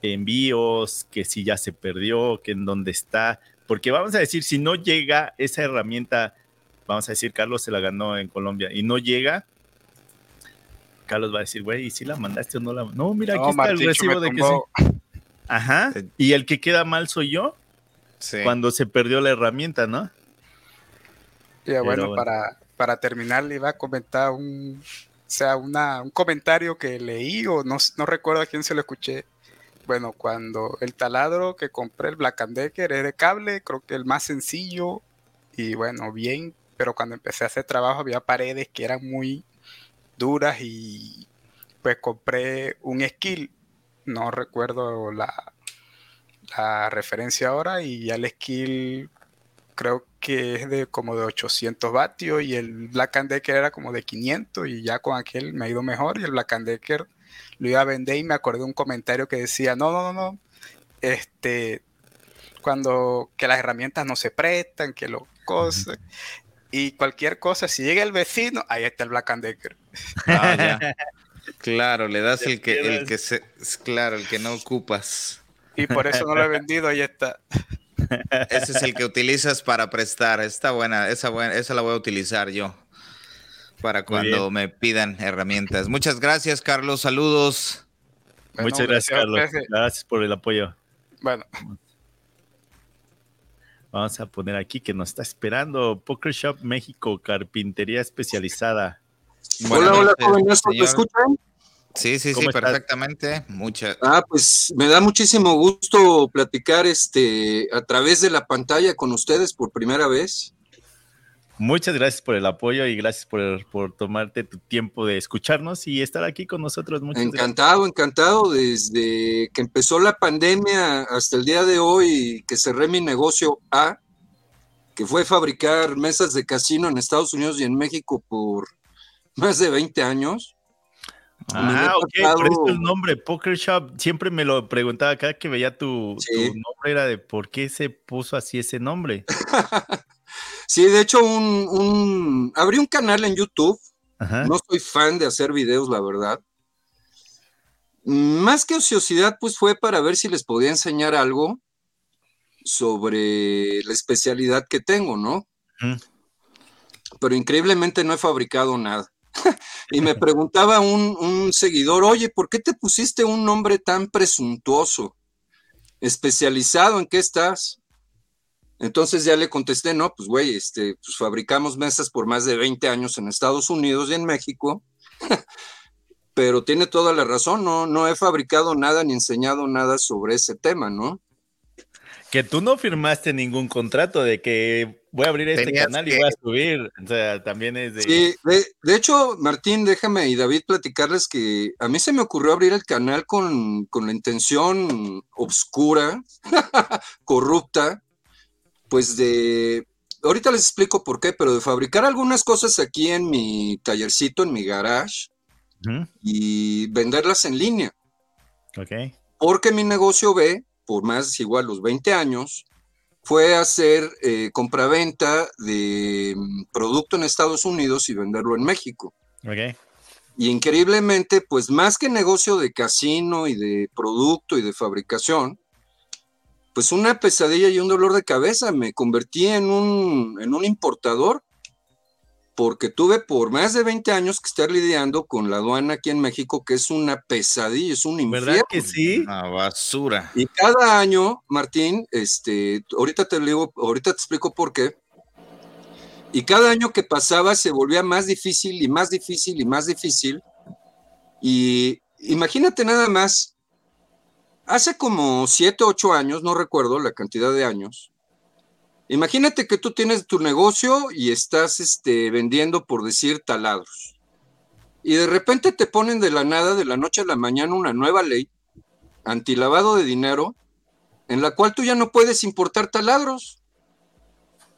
envíos, que si ya se perdió, que en dónde está, porque vamos a decir, si no llega esa herramienta vamos a decir, Carlos se la ganó en Colombia y no llega, Carlos va a decir, güey, ¿y si la mandaste o no la No, mira, aquí está el recibo de que sí. Ajá. Y el que queda mal soy yo. Sí. Cuando se perdió la herramienta, ¿no? Ya, bueno, Para, para terminar, le iba a comentar un, o sea, una, un comentario que leí o no, no recuerdo a quién se lo escuché. Bueno, cuando el taladro que compré, el Black Decker, es de cable, creo que el más sencillo y bueno, bien pero cuando empecé a hacer trabajo había paredes que eran muy duras y pues compré un skill, no recuerdo la, la referencia ahora y ya el skill creo que es de como de 800 vatios y el Black and Decker era como de 500 y ya con aquel me ha ido mejor y el Black and Decker lo iba a vender y me acordé de un comentario que decía, no, no, no, no, este, cuando que las herramientas no se prestan, que lo cosas y cualquier cosa, si llega el vecino, ahí está el Black and Decker. Ah, claro, le das el que, el que se, claro, el que no ocupas. Y por eso no lo he vendido, ahí está. Ese es el que utilizas para prestar. Está buena, esa, buena, esa la voy a utilizar yo para cuando me pidan herramientas. Muchas gracias, Carlos. Saludos. Muchas gracias, Carlos. Gracias por el apoyo. Bueno. Vamos a poner aquí que nos está esperando Poker Shop México, carpintería especializada. hola, hola, jóvenes, ¿me escuchan? Sí, sí, sí, perfectamente. Mucha. Ah, pues me da muchísimo gusto platicar este a través de la pantalla con ustedes por primera vez. Muchas gracias por el apoyo y gracias por, por tomarte tu tiempo de escucharnos y estar aquí con nosotros. Muchas encantado, encantado. Desde que empezó la pandemia hasta el día de hoy que cerré mi negocio A, que fue fabricar mesas de casino en Estados Unidos y en México por más de 20 años. Ah, ok, por eso el nombre, Poker Shop, siempre me lo preguntaba cada que veía tu, tu nombre, era de por qué se puso así ese nombre. Sí, de hecho, un, abrí un canal en YouTube. No soy fan de hacer videos, la verdad. Más que ociosidad, pues fue para ver si les podía enseñar algo sobre la especialidad que tengo, ¿no? Pero increíblemente no he fabricado nada. y me preguntaba un, un, seguidor, oye, ¿por qué te pusiste un nombre tan presuntuoso? ¿Especializado en qué estás? Entonces ya le contesté, no, pues güey, este, pues fabricamos mesas por más de 20 años en Estados Unidos y en México, pero tiene toda la razón, no, no he fabricado nada ni enseñado nada sobre ese tema, ¿no? Que tú no firmaste ningún contrato de que voy a abrir este canal y voy a subir, o sea, también es de... Sí, de, de, hecho, Martín, déjame y David platicarles que a mí se me ocurrió abrir el canal con, con la intención obscura, corrupta, pues de, ahorita les explico por qué, pero de fabricar algunas cosas aquí en mi tallercito, en mi garage, y venderlas en línea. Ok. Porque mi negocio B, por más igual los 20 años, fue hacer eh, compraventa de mm, producto en Estados Unidos y venderlo en México. Ok. Y increíblemente, pues más que negocio de casino y de producto y de fabricación, pues una pesadilla y un dolor de cabeza. Me convertí en un, en un importador porque tuve por más de 20 años que estar lidiando con la aduana aquí en México, que es una pesadilla, es un infierno. ¿Verdad que sí? Una basura. Y cada año, Martín, este, ahorita te digo, ahorita te explico por qué. Y cada año que pasaba se volvía más difícil y más difícil y más difícil. Y imagínate nada más, Hace como siete, ocho años, no recuerdo la cantidad de años. Imagínate que tú tienes tu negocio y estás este, vendiendo, por decir, taladros. Y de repente te ponen de la nada, de la noche a la mañana, una nueva ley antilavado de dinero, en la cual tú ya no puedes importar taladros.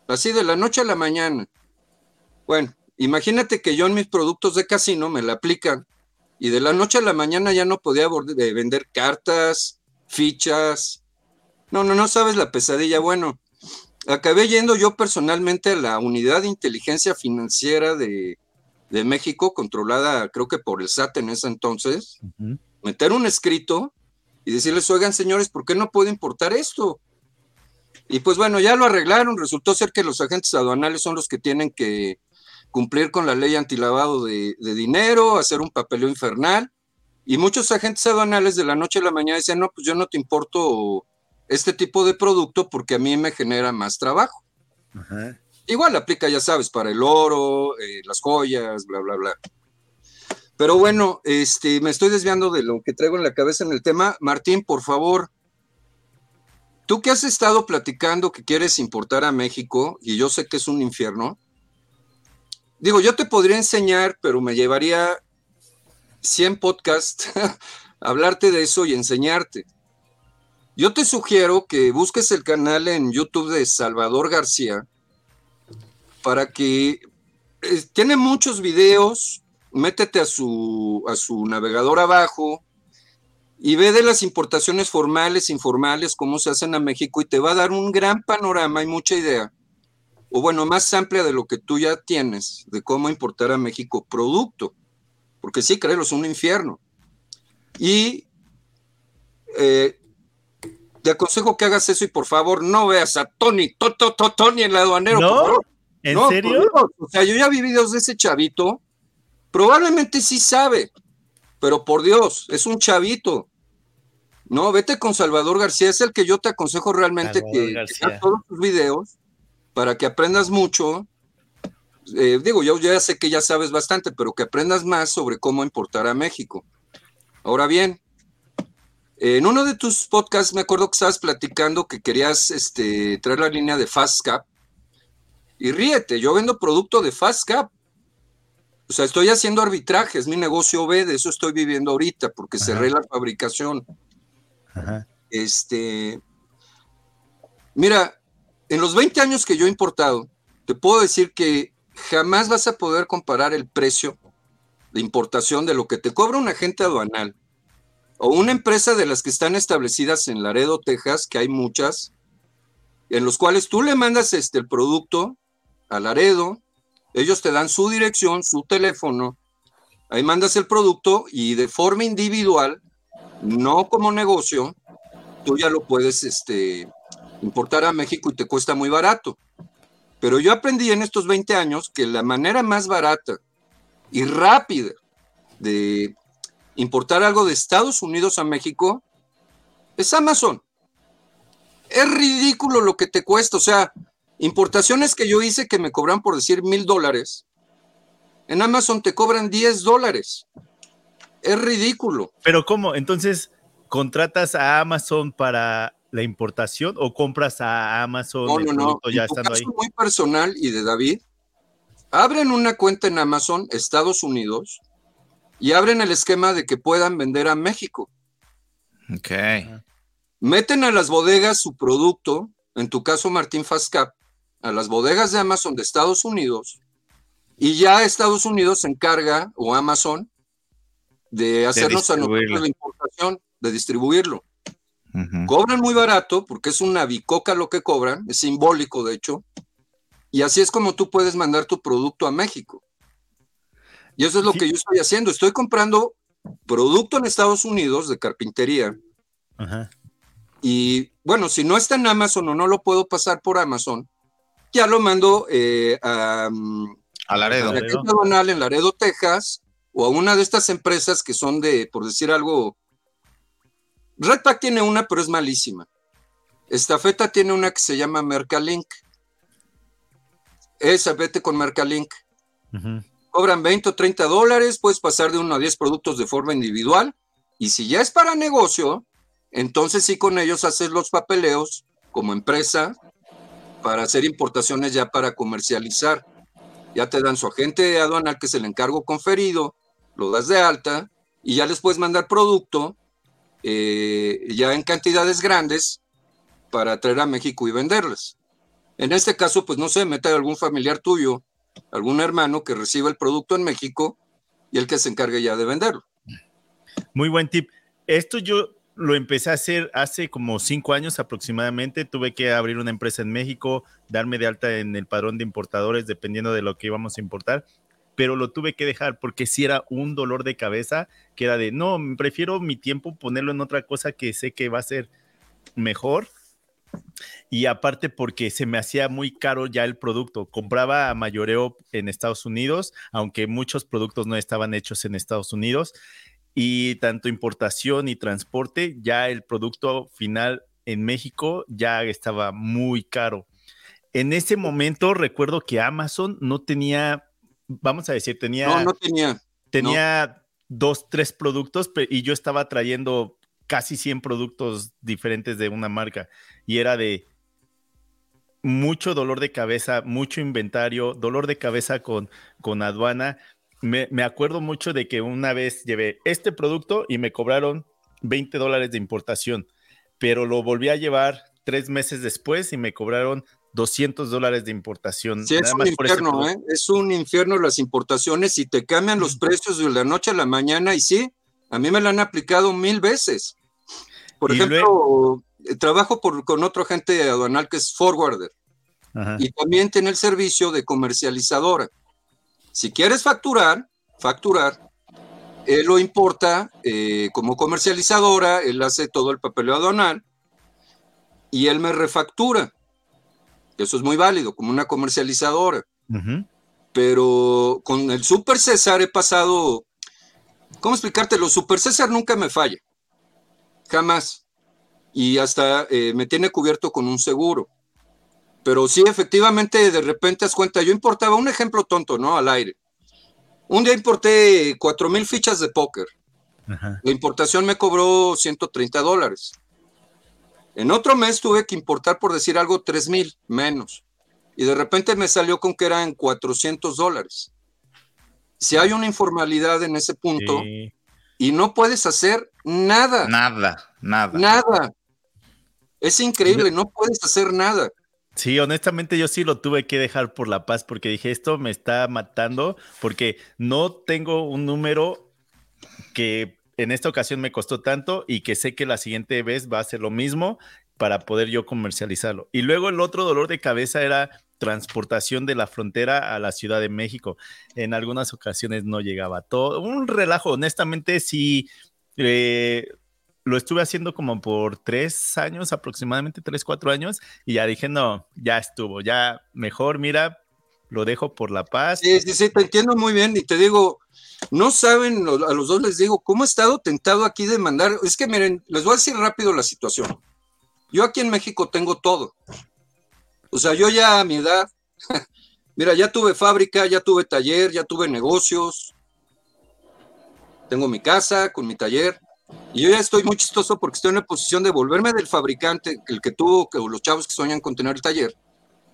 Así de la noche a la mañana. Bueno, imagínate que yo en mis productos de casino me la aplican y de la noche a la mañana ya no podía vender cartas, fichas. No, no, no sabes la pesadilla. Bueno, acabé yendo yo personalmente a la unidad de inteligencia financiera de, México, controlada creo que por el SAT en ese entonces, meter un escrito y decirles, oigan señores, ¿por qué no puedo importar esto? Y pues bueno, ya lo arreglaron, resultó ser que los agentes aduanales son los que tienen que cumplir con la ley antilavado de, de dinero, hacer un papeleo infernal, y muchos agentes aduanales de la noche a la mañana decían, no, pues yo no te importo este tipo de producto porque a mí me genera más trabajo. Igual aplica, ya sabes, para el oro, eh, las joyas, bla, bla, bla. Pero bueno, este, me estoy desviando de lo que traigo en la cabeza en el tema. Martín, por favor, tú que has estado platicando que quieres importar a México, y yo sé que es un infierno, digo, yo te podría enseñar, pero me llevaría 100 podcasts, hablarte de eso y enseñarte. Yo te sugiero que busques el canal en YouTube de Salvador García para que eh, tiene muchos videos, métete a su, a su navegador abajo y ve de las importaciones formales, informales, cómo se hacen a México y te va a dar un gran panorama y mucha idea, o bueno, más amplia de lo que tú ya tienes, de cómo importar a México producto porque sí, créelo, es un infierno. Y eh, te aconsejo que hagas eso y por favor no veas a Tony, Tony en la aduanero. ¿No? ¿En serio? O sea, yo ya vi videos de ese chavito. Probablemente sí sabe, pero por Dios, es un chavito. No, vete con Salvador García, es el que yo te aconsejo realmente que, que todos tus videos para que aprendas mucho. Eh, digo, yo ya sé que ya sabes bastante, pero que aprendas más sobre cómo importar a México. Ahora bien, en uno de tus podcasts me acuerdo que estabas platicando que querías este, traer la línea de FastCap. Y ríete, yo vendo producto de FastCap. O sea, estoy haciendo arbitraje, es mi negocio B, de eso estoy viviendo ahorita, porque cerré la fabricación. Este, mira, en los 20 años que yo he importado, te puedo decir que jamás vas a poder comparar el precio de importación de lo que te cobra un agente aduanal o una empresa de las que están establecidas en Laredo, Texas, que hay muchas, en los cuales tú le mandas este, el producto a Laredo, ellos te dan su dirección, su teléfono, ahí mandas el producto y de forma individual no como negocio, tú ya lo puedes este, importar a México y te cuesta muy barato. Pero yo aprendí en estos 20 años que la manera más barata y rápida de importar algo de Estados Unidos a México es Amazon. Es ridículo lo que te cuesta. O sea, importaciones que yo hice que me cobran por decir mil dólares. En Amazon te cobran 10 dólares. Es ridículo. Pero ¿cómo? Entonces, ¿contratas a Amazon para la importación o compras a Amazon no, no, no. ya estando ahí? muy personal y de David, abren una cuenta en Amazon Estados Unidos y abren el esquema de que puedan vender a México. Ok. Meten a las bodegas su producto, en tu caso Martín Fascap, a las bodegas de Amazon de Estados Unidos y ya Estados Unidos se encarga, o Amazon, de hacernos a nosotros la importación, de distribuirlo. Cobran muy barato porque es una bicoca lo que cobran, es simbólico de hecho, y así es como tú puedes mandar tu producto a México. Y eso es lo que yo estoy haciendo, estoy comprando producto en Estados Unidos de carpintería. Y bueno, si no está en Amazon o no lo puedo pasar por Amazon, ya lo mando eh, a, mm, a Laredo. en Laredo, Texas, o a una de estas empresas que son de, por decir algo, Redpack tiene una, pero es malísima. Estafeta tiene una que se llama Mercalink. Esa, vete con Mercalink. Cobran 20 o 30 dólares, puedes pasar de uno a 10 productos de forma individual. Y si ya es para negocio, entonces sí con ellos haces los papeleos como empresa para hacer importaciones ya para comercializar. Ya te dan su agente aduanal que es el encargo conferido, lo das de alta y ya les puedes mandar producto eh, ya en cantidades grandes para traer a México y venderlas. En este caso, pues no sé, mete algún familiar tuyo, algún hermano que reciba el producto en México y el que se encargue ya de venderlo. Muy buen tip. Esto yo lo empecé a hacer hace como cinco años aproximadamente. Tuve que abrir una empresa en México, darme de alta en el padrón de importadores, dependiendo de lo que íbamos a importar pero lo tuve que dejar porque si era un dolor de cabeza que era de, no, prefiero mi tiempo ponerlo en otra cosa que sé que va a ser mejor. Y aparte porque se me hacía muy caro ya el producto. Compraba a mayoreo en Estados Unidos, aunque muchos productos no estaban hechos en Estados Unidos. Y tanto importación y transporte, ya el producto final en México ya estaba muy caro. En ese momento recuerdo que Amazon no tenía vamos a decir, tenía... No, no tenía. Tenía dos, tres productos y yo estaba trayendo casi 100 productos diferentes de una marca y era de mucho dolor de cabeza, mucho inventario, dolor de cabeza con, con aduana. Me, me, acuerdo mucho de que una vez llevé este producto y me cobraron 20 dólares de importación, pero lo volví a llevar tres meses después y me cobraron 200 dólares de importación. Sí, es un infierno, ¿eh? es un infierno las importaciones y te cambian los precios de la noche a la mañana y sí, a mí me lo han aplicado mil veces. Por ejemplo, eh, trabajo por, con otro agente aduanal que es forwarder y también tiene el servicio de comercializadora. Si quieres facturar, facturar, él lo importa eh, como comercializadora, él hace todo el papeleo aduanal y él me refactura. Eso es muy válido, como una comercializadora. Pero con el Super César he pasado, ¿cómo explicártelo? Super César nunca me falla, jamás. Y hasta eh, me tiene cubierto con un seguro. Pero sí, efectivamente, de repente das cuenta, yo importaba un ejemplo tonto, ¿no? Al aire. Un día importé cuatro mil fichas de póker. La importación me cobró 130 dólares. En otro mes tuve que importar, por decir algo, 3 mil menos. Y de repente me salió con que eran 400 dólares. Si hay una informalidad en ese punto y no puedes hacer nada. Nada, nada. Nada. Es increíble, no puedes hacer nada. Sí, honestamente yo sí lo tuve que dejar por la paz porque dije, esto me está matando porque no tengo un número que en esta ocasión me costó tanto y que sé que la siguiente vez va a ser lo mismo para poder yo comercializarlo. Y luego el otro dolor de cabeza era transportación de la frontera a la Ciudad de México. En algunas ocasiones no llegaba todo. Un relajo, honestamente, sí. Eh, lo estuve haciendo como por tres años, aproximadamente tres, cuatro años, y ya dije, no, ya estuvo, ya mejor, mira, lo dejo por la paz. Sí, sí, sí, te entiendo muy bien y te digo, no saben, a los dos les digo, ¿cómo he estado tentado aquí de mandar? Es que miren, les voy a decir rápido la situación. Yo aquí en México tengo todo. O sea, yo ya a mi edad, mira, ya tuve fábrica, ya tuve taller, ya tuve negocios, tengo mi casa con mi taller. Y yo ya estoy muy chistoso porque estoy en la posición de volverme del fabricante, el que tuvo, que los chavos que sueñan con tener el taller,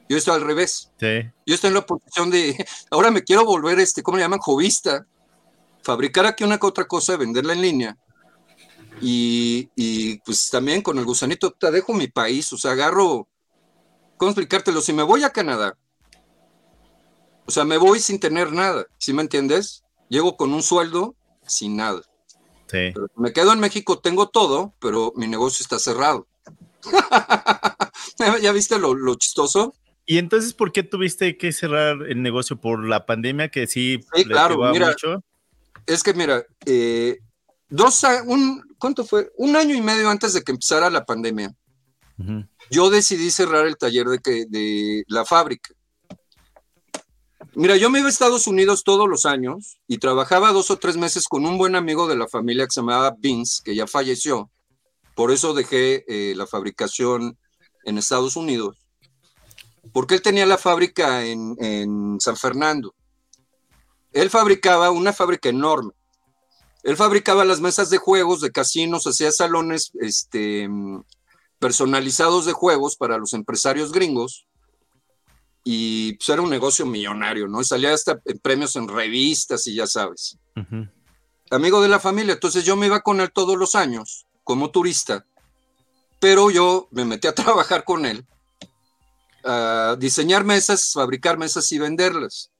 yo estoy al revés. Yo estoy en la posición de, ahora me quiero volver, este, ¿cómo le llaman? Jovista. Fabricar aquí una que otra cosa, venderla en línea. Y, y, pues también con el gusanito, te dejo mi país, o sea, agarro, ¿cómo explicártelo? Si me voy a Canadá, o sea, me voy sin tener nada, ¿sí me entiendes? Llego con un sueldo sin nada. Sí. me quedo en México, tengo todo, pero mi negocio está cerrado. ¿Ya viste lo, lo chistoso? ¿Y entonces por qué tuviste que cerrar el negocio? ¿Por la pandemia que sí, sí claro, mira, Es que mira, eh, dos, un, ¿cuánto fue? Un año y medio antes de que empezara la pandemia, yo decidí cerrar el taller de, que, de la fábrica. Mira, yo me iba a Estados Unidos todos los años y trabajaba dos o tres meses con un buen amigo de la familia que se llamaba Vince, que ya falleció. Por eso dejé eh, la fabricación en Estados Unidos porque él tenía la fábrica en, San Fernando. Él fabricaba una fábrica enorme. Él fabricaba las mesas de juegos de casinos, hacía salones este, personalizados de juegos para los empresarios gringos. Y pues era un negocio millonario, ¿no? Y salía hasta en premios en revistas y ya sabes. Amigo de la familia, entonces yo me iba con él todos los años como turista, pero yo me metí a trabajar con él diseñar mesas, fabricar mesas y venderlas.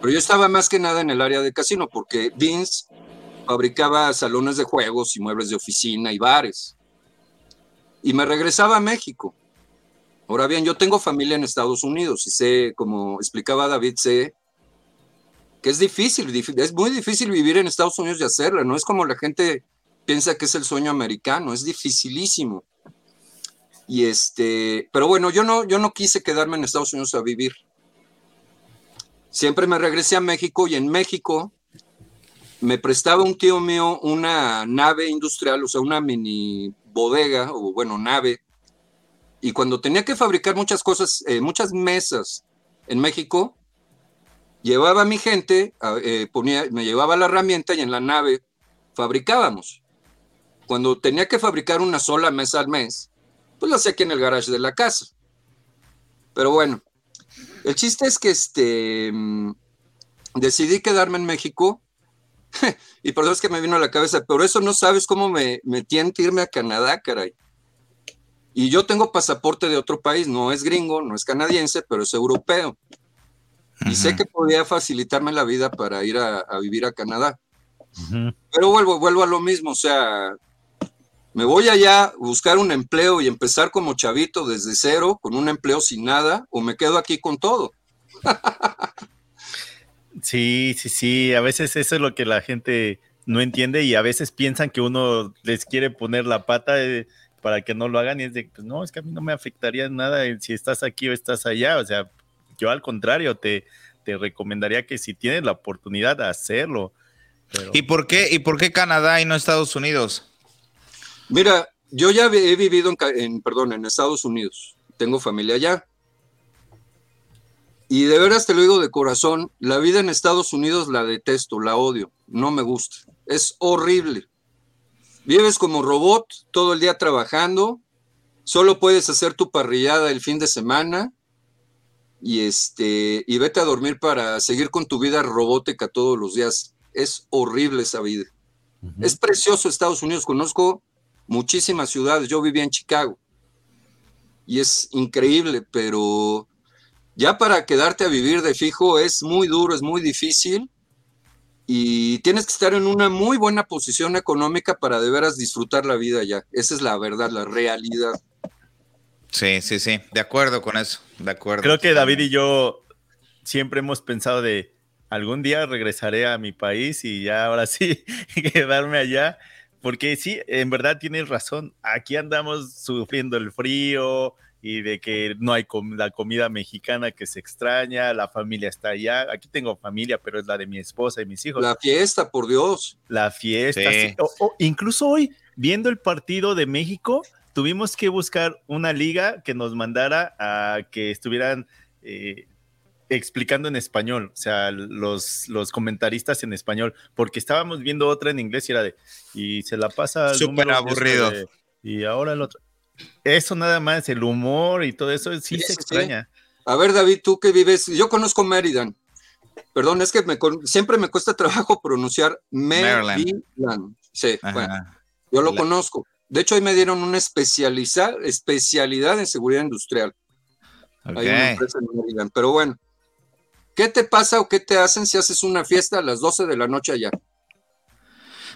Pero yo estaba más que nada en el área de casino porque Vince fabricaba salones de juegos y muebles de oficina y bares. Y me regresaba a México. Ahora bien, yo tengo familia en Estados Unidos y sé, como explicaba David, sé que es difícil, es muy difícil vivir en Estados Unidos y hacerla, no es como la gente piensa que es el sueño americano, es dificilísimo. Y este, pero bueno, yo no, yo no quise quedarme en Estados Unidos a vivir. Siempre me regresé a México y en México me prestaba un tío mío una nave industrial, o sea, una mini bodega, o bueno, nave. Y cuando tenía que fabricar muchas cosas, eh, muchas mesas en México, llevaba a mi gente, eh, ponía, me llevaba la herramienta y en la nave fabricábamos. Cuando tenía que fabricar una sola mesa al mes, pues lo hacía aquí en el garage de la casa. Pero bueno, el chiste es que este, mm, decidí quedarme en México y por eso es que me vino a la cabeza, pero eso no sabes cómo me en irme a Canadá, caray. Y yo tengo pasaporte de otro país, no es gringo, no es canadiense, pero es europeo. Y sé que podía facilitarme la vida para ir a, vivir a Canadá. Pero vuelvo, vuelvo a lo mismo, o sea, me voy allá a buscar un empleo y empezar como chavito desde cero, con un empleo sin nada, o me quedo aquí con todo. sí, sí, sí, a veces eso es lo que la gente no entiende y a veces piensan que uno les quiere poner la pata eh, para que no lo hagan y es de, pues no, es que a mí no me afectaría nada si estás aquí o estás allá, o sea, yo al contrario, te, te recomendaría que si tienes la oportunidad de hacerlo. ¿Y, por qué, ¿Y por qué Canadá y no Estados Unidos? Mira, yo ya he vivido en, perdón, en Estados Unidos, tengo familia allá. Y de veras te lo digo de corazón, la vida en Estados Unidos la detesto, la odio, no me gusta, es horrible. Vives como robot todo el día trabajando, solo puedes hacer tu parrillada el fin de semana y este y vete a dormir para seguir con tu vida robótica todos los días. Es horrible esa vida. Es precioso Estados Unidos, conozco muchísimas ciudades, yo vivía en Chicago y es increíble, pero ya para quedarte a vivir de fijo es muy duro, es muy difícil y tienes que estar en una muy buena posición económica para de veras disfrutar la vida ya. Esa es la verdad, la realidad. Sí, sí, sí, de acuerdo con eso, de acuerdo. Creo que David y yo siempre hemos pensado de algún día regresaré a mi país y ya ahora sí quedarme allá, porque sí, en verdad tienes razón, aquí andamos sufriendo el frío y de que no hay la comida mexicana que se extraña, la familia está allá, aquí tengo familia, pero es la de mi esposa y mis hijos. La fiesta, por Dios. La fiesta, incluso hoy, viendo el partido de México, tuvimos que buscar una liga que nos mandara a que estuvieran eh, explicando en español, o sea, los, los comentaristas en español, porque estábamos viendo otra en inglés y era de, y se la pasa. Súper aburrido. y ahora el otro. Eso nada más, el humor y todo eso sí, se extraña. A ver, David, tú que vives, yo conozco Maryland. Perdón, es que me, siempre me cuesta trabajo pronunciar Maryland. Sí, bueno, yo lo conozco. De hecho, ahí me dieron una especialidad en seguridad industrial. Pero bueno, ¿qué te pasa o qué te hacen si haces una fiesta a las 12 de la noche allá?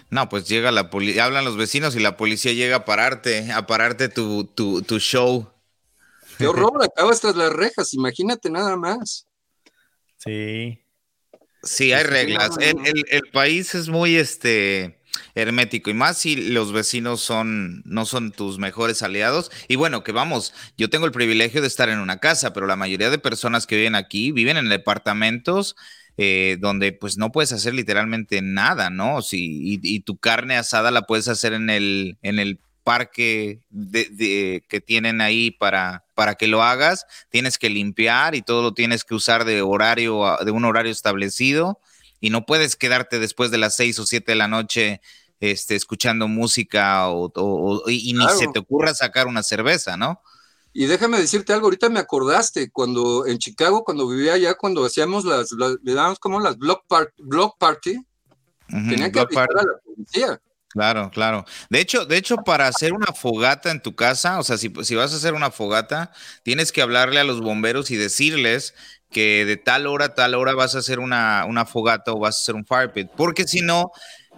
No, pues llega la policía, hablan los vecinos y la policía llega a pararte, a pararte tu, tu, tu show. Qué horror, acabas tras las rejas, imagínate nada más. Sí. Sí, hay reglas. El, el, país es muy este hermético. Y más si los vecinos son no son tus mejores aliados. Y bueno que vamos yo tengo el privilegio de estar en una casa pero la mayoría de personas que viven aquí viven en departamentos eh, donde pues no puedes hacer literalmente nada no si, y, tu carne asada la puedes hacer en el en el parque de, que tienen ahí para, para que lo hagas, tienes que limpiar y todo lo tienes que usar de horario, de un horario establecido y no puedes quedarte después de las seis o siete de la noche este, escuchando música o, y, ni se te ocurra sacar una cerveza, ¿no? Y déjame decirte algo, ahorita me acordaste, cuando en Chicago, cuando vivía allá, cuando hacíamos las, le dábamos como las block, block party, tenían que avisar a la policía. Claro, claro. De hecho, de hecho, para hacer una fogata en tu casa, o sea, si, si, vas a hacer una fogata, tienes que hablarle a los bomberos y decirles que de tal hora a tal hora vas a hacer una, fogata o vas a hacer un fire pit, porque si no,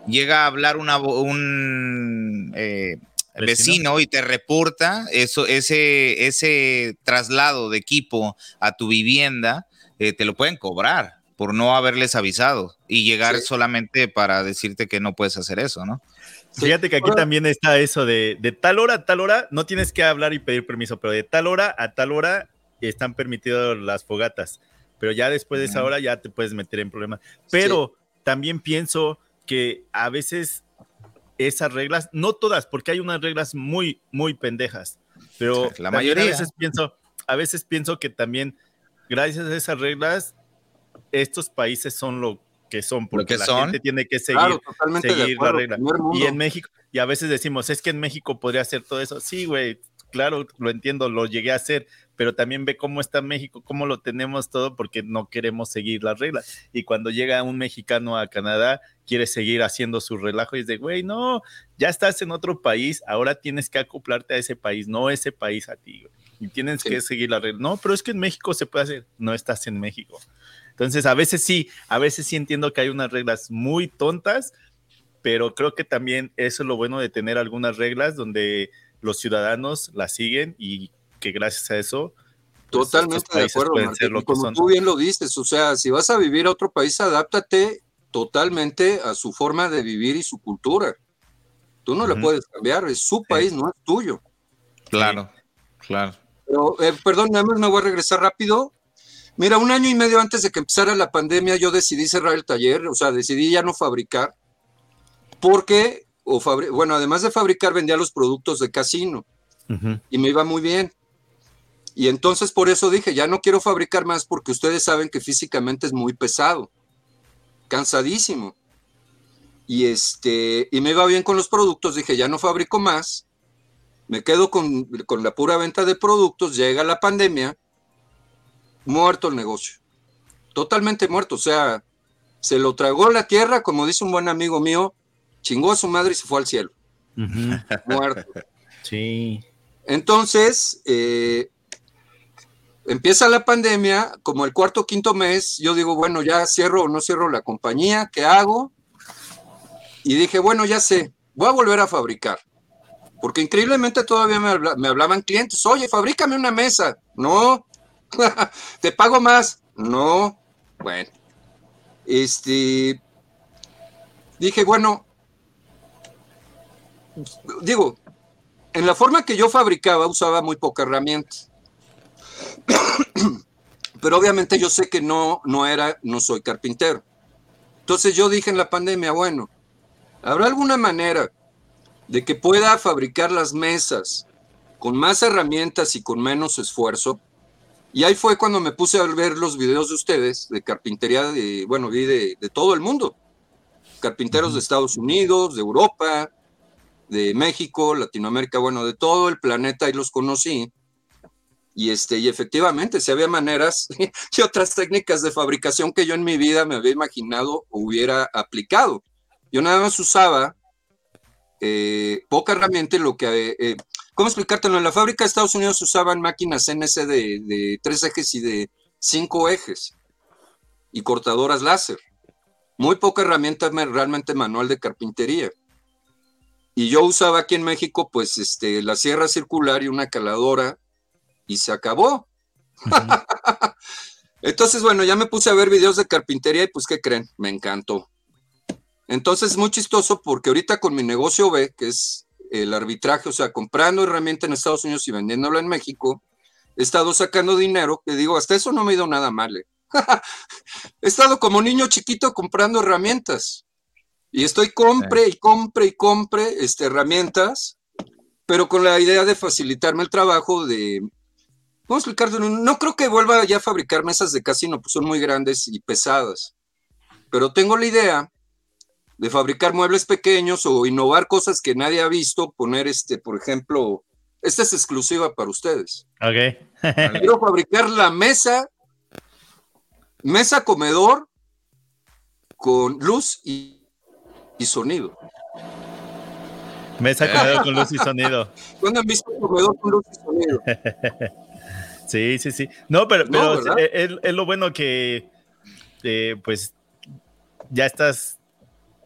llega a hablar una, un eh, ¿Vecino? y te reporta eso, ese, ese traslado de equipo a tu vivienda, eh, te lo pueden cobrar por no haberles avisado y llegar solamente para decirte que no puedes hacer eso, ¿no? Fíjate que aquí también está eso de, de tal hora a tal hora, no tienes que hablar y pedir permiso, pero de tal hora a tal hora están permitidas las fogatas, pero ya después de esa hora ya te puedes meter en problemas. Pero también pienso que a veces esas reglas, no todas, porque hay unas reglas muy, muy pendejas, pero la mayoría a veces pienso, a veces pienso que también gracias a esas reglas, estos países son lo que son, porque la gente tiene que seguir, seguir la regla. Y en México, y a veces decimos, es que en México podría hacer todo eso. Sí, güey, claro, lo entiendo, lo llegué a hacer, pero también ve cómo está México, cómo lo tenemos todo porque no queremos seguir las reglas. Y cuando llega un mexicano a Canadá, quiere seguir haciendo su relajo y dice, güey, no, ya estás en otro país, ahora tienes que acoplarte a ese país, no ese país a ti, Y tienes que seguir la regla. No, pero es que en México se puede hacer, no estás en México. Entonces, a veces sí, a veces sí entiendo que hay unas reglas muy tontas, pero creo que también eso es lo bueno de tener algunas reglas donde los ciudadanos las siguen y que gracias a eso. Pues, totalmente de acuerdo, como tú bien lo dices, o sea, si vas a vivir a otro país, adáptate totalmente a su forma de vivir y su cultura. Tú no le puedes cambiar, es su país, no es tuyo. Claro, claro. Pero, eh, perdón, nada más me voy a regresar rápido. Mira, un año y medio antes de que empezara la pandemia, yo decidí cerrar el taller, o sea, decidí ya no fabricar, porque, o bueno, además de fabricar, vendía los productos de casino y me iba muy bien. Y entonces por eso dije, ya no quiero fabricar más porque ustedes saben que físicamente es muy pesado, cansadísimo. Y este, y me iba bien con los productos, dije, ya no fabrico más, me quedo con, con la pura venta de productos, llega la pandemia, muerto el negocio. Totalmente muerto, o sea, se lo tragó la tierra, como dice un buen amigo mío, chingó a su madre y se fue al cielo. Muerto. Sí. Entonces, eh, empieza la pandemia, como el cuarto o quinto mes, yo digo, bueno, ya cierro o no cierro la compañía, ¿qué hago? Y dije, bueno, ya sé, voy a volver a fabricar. Porque increíblemente todavía me, hablaban clientes, oye, fabrícame una mesa. No, te pago más. No, bueno. Este, dije, bueno, digo, en la forma que yo fabricaba usaba muy poca herramienta. Pero obviamente yo sé que no, no era, no soy carpintero. Entonces yo dije en la pandemia, bueno, ¿habrá alguna manera de que pueda fabricar las mesas con más herramientas y con menos esfuerzo? Y ahí fue cuando me puse a ver los videos de ustedes de carpintería, de, bueno, vi de, de todo el mundo. Carpinteros de Estados Unidos, de Europa, de México, Latinoamérica, bueno, de todo el planeta, y los conocí. Y, este, y efectivamente, si había maneras y otras técnicas de fabricación que yo en mi vida me había imaginado o hubiera aplicado. Yo nada más usaba eh, poca herramienta, lo que... Eh, eh, ¿Cómo explicártelo? En la fábrica de Estados Unidos usaban máquinas CNC de, de tres ejes y de cinco ejes y cortadoras láser. Muy poca herramienta realmente manual de carpintería. Y yo usaba aquí en México, pues, este, la sierra circular y una caladora y se acabó. Entonces, bueno, ya me puse a ver videos de carpintería y pues, ¿qué creen? Me encantó. Entonces, es muy chistoso porque ahorita con mi negocio B, que es el arbitraje, o sea, comprando herramienta en Estados Unidos y vendiéndola en México, he estado sacando dinero, que digo, hasta eso no me ha ido nada mal. ¿eh? he estado como niño chiquito comprando herramientas. Y estoy compre y compre y compre este, herramientas, pero con la idea de facilitarme el trabajo, de ¿Cómo explicarte? No creo que vuelva ya a fabricar mesas de casino, pues son muy grandes y pesadas. Pero tengo la idea de fabricar muebles pequeños o innovar cosas que nadie ha visto, poner este, por ejemplo, esta es exclusiva para ustedes. Ok. Quiero fabricar la mesa, mesa comedor con luz y, sonido. Mesa comedor con luz y sonido. ¿Cuándo han visto un comedor con luz y sonido? Sí, sí, sí. No, pero, es, lo bueno que, eh, pues, ya estás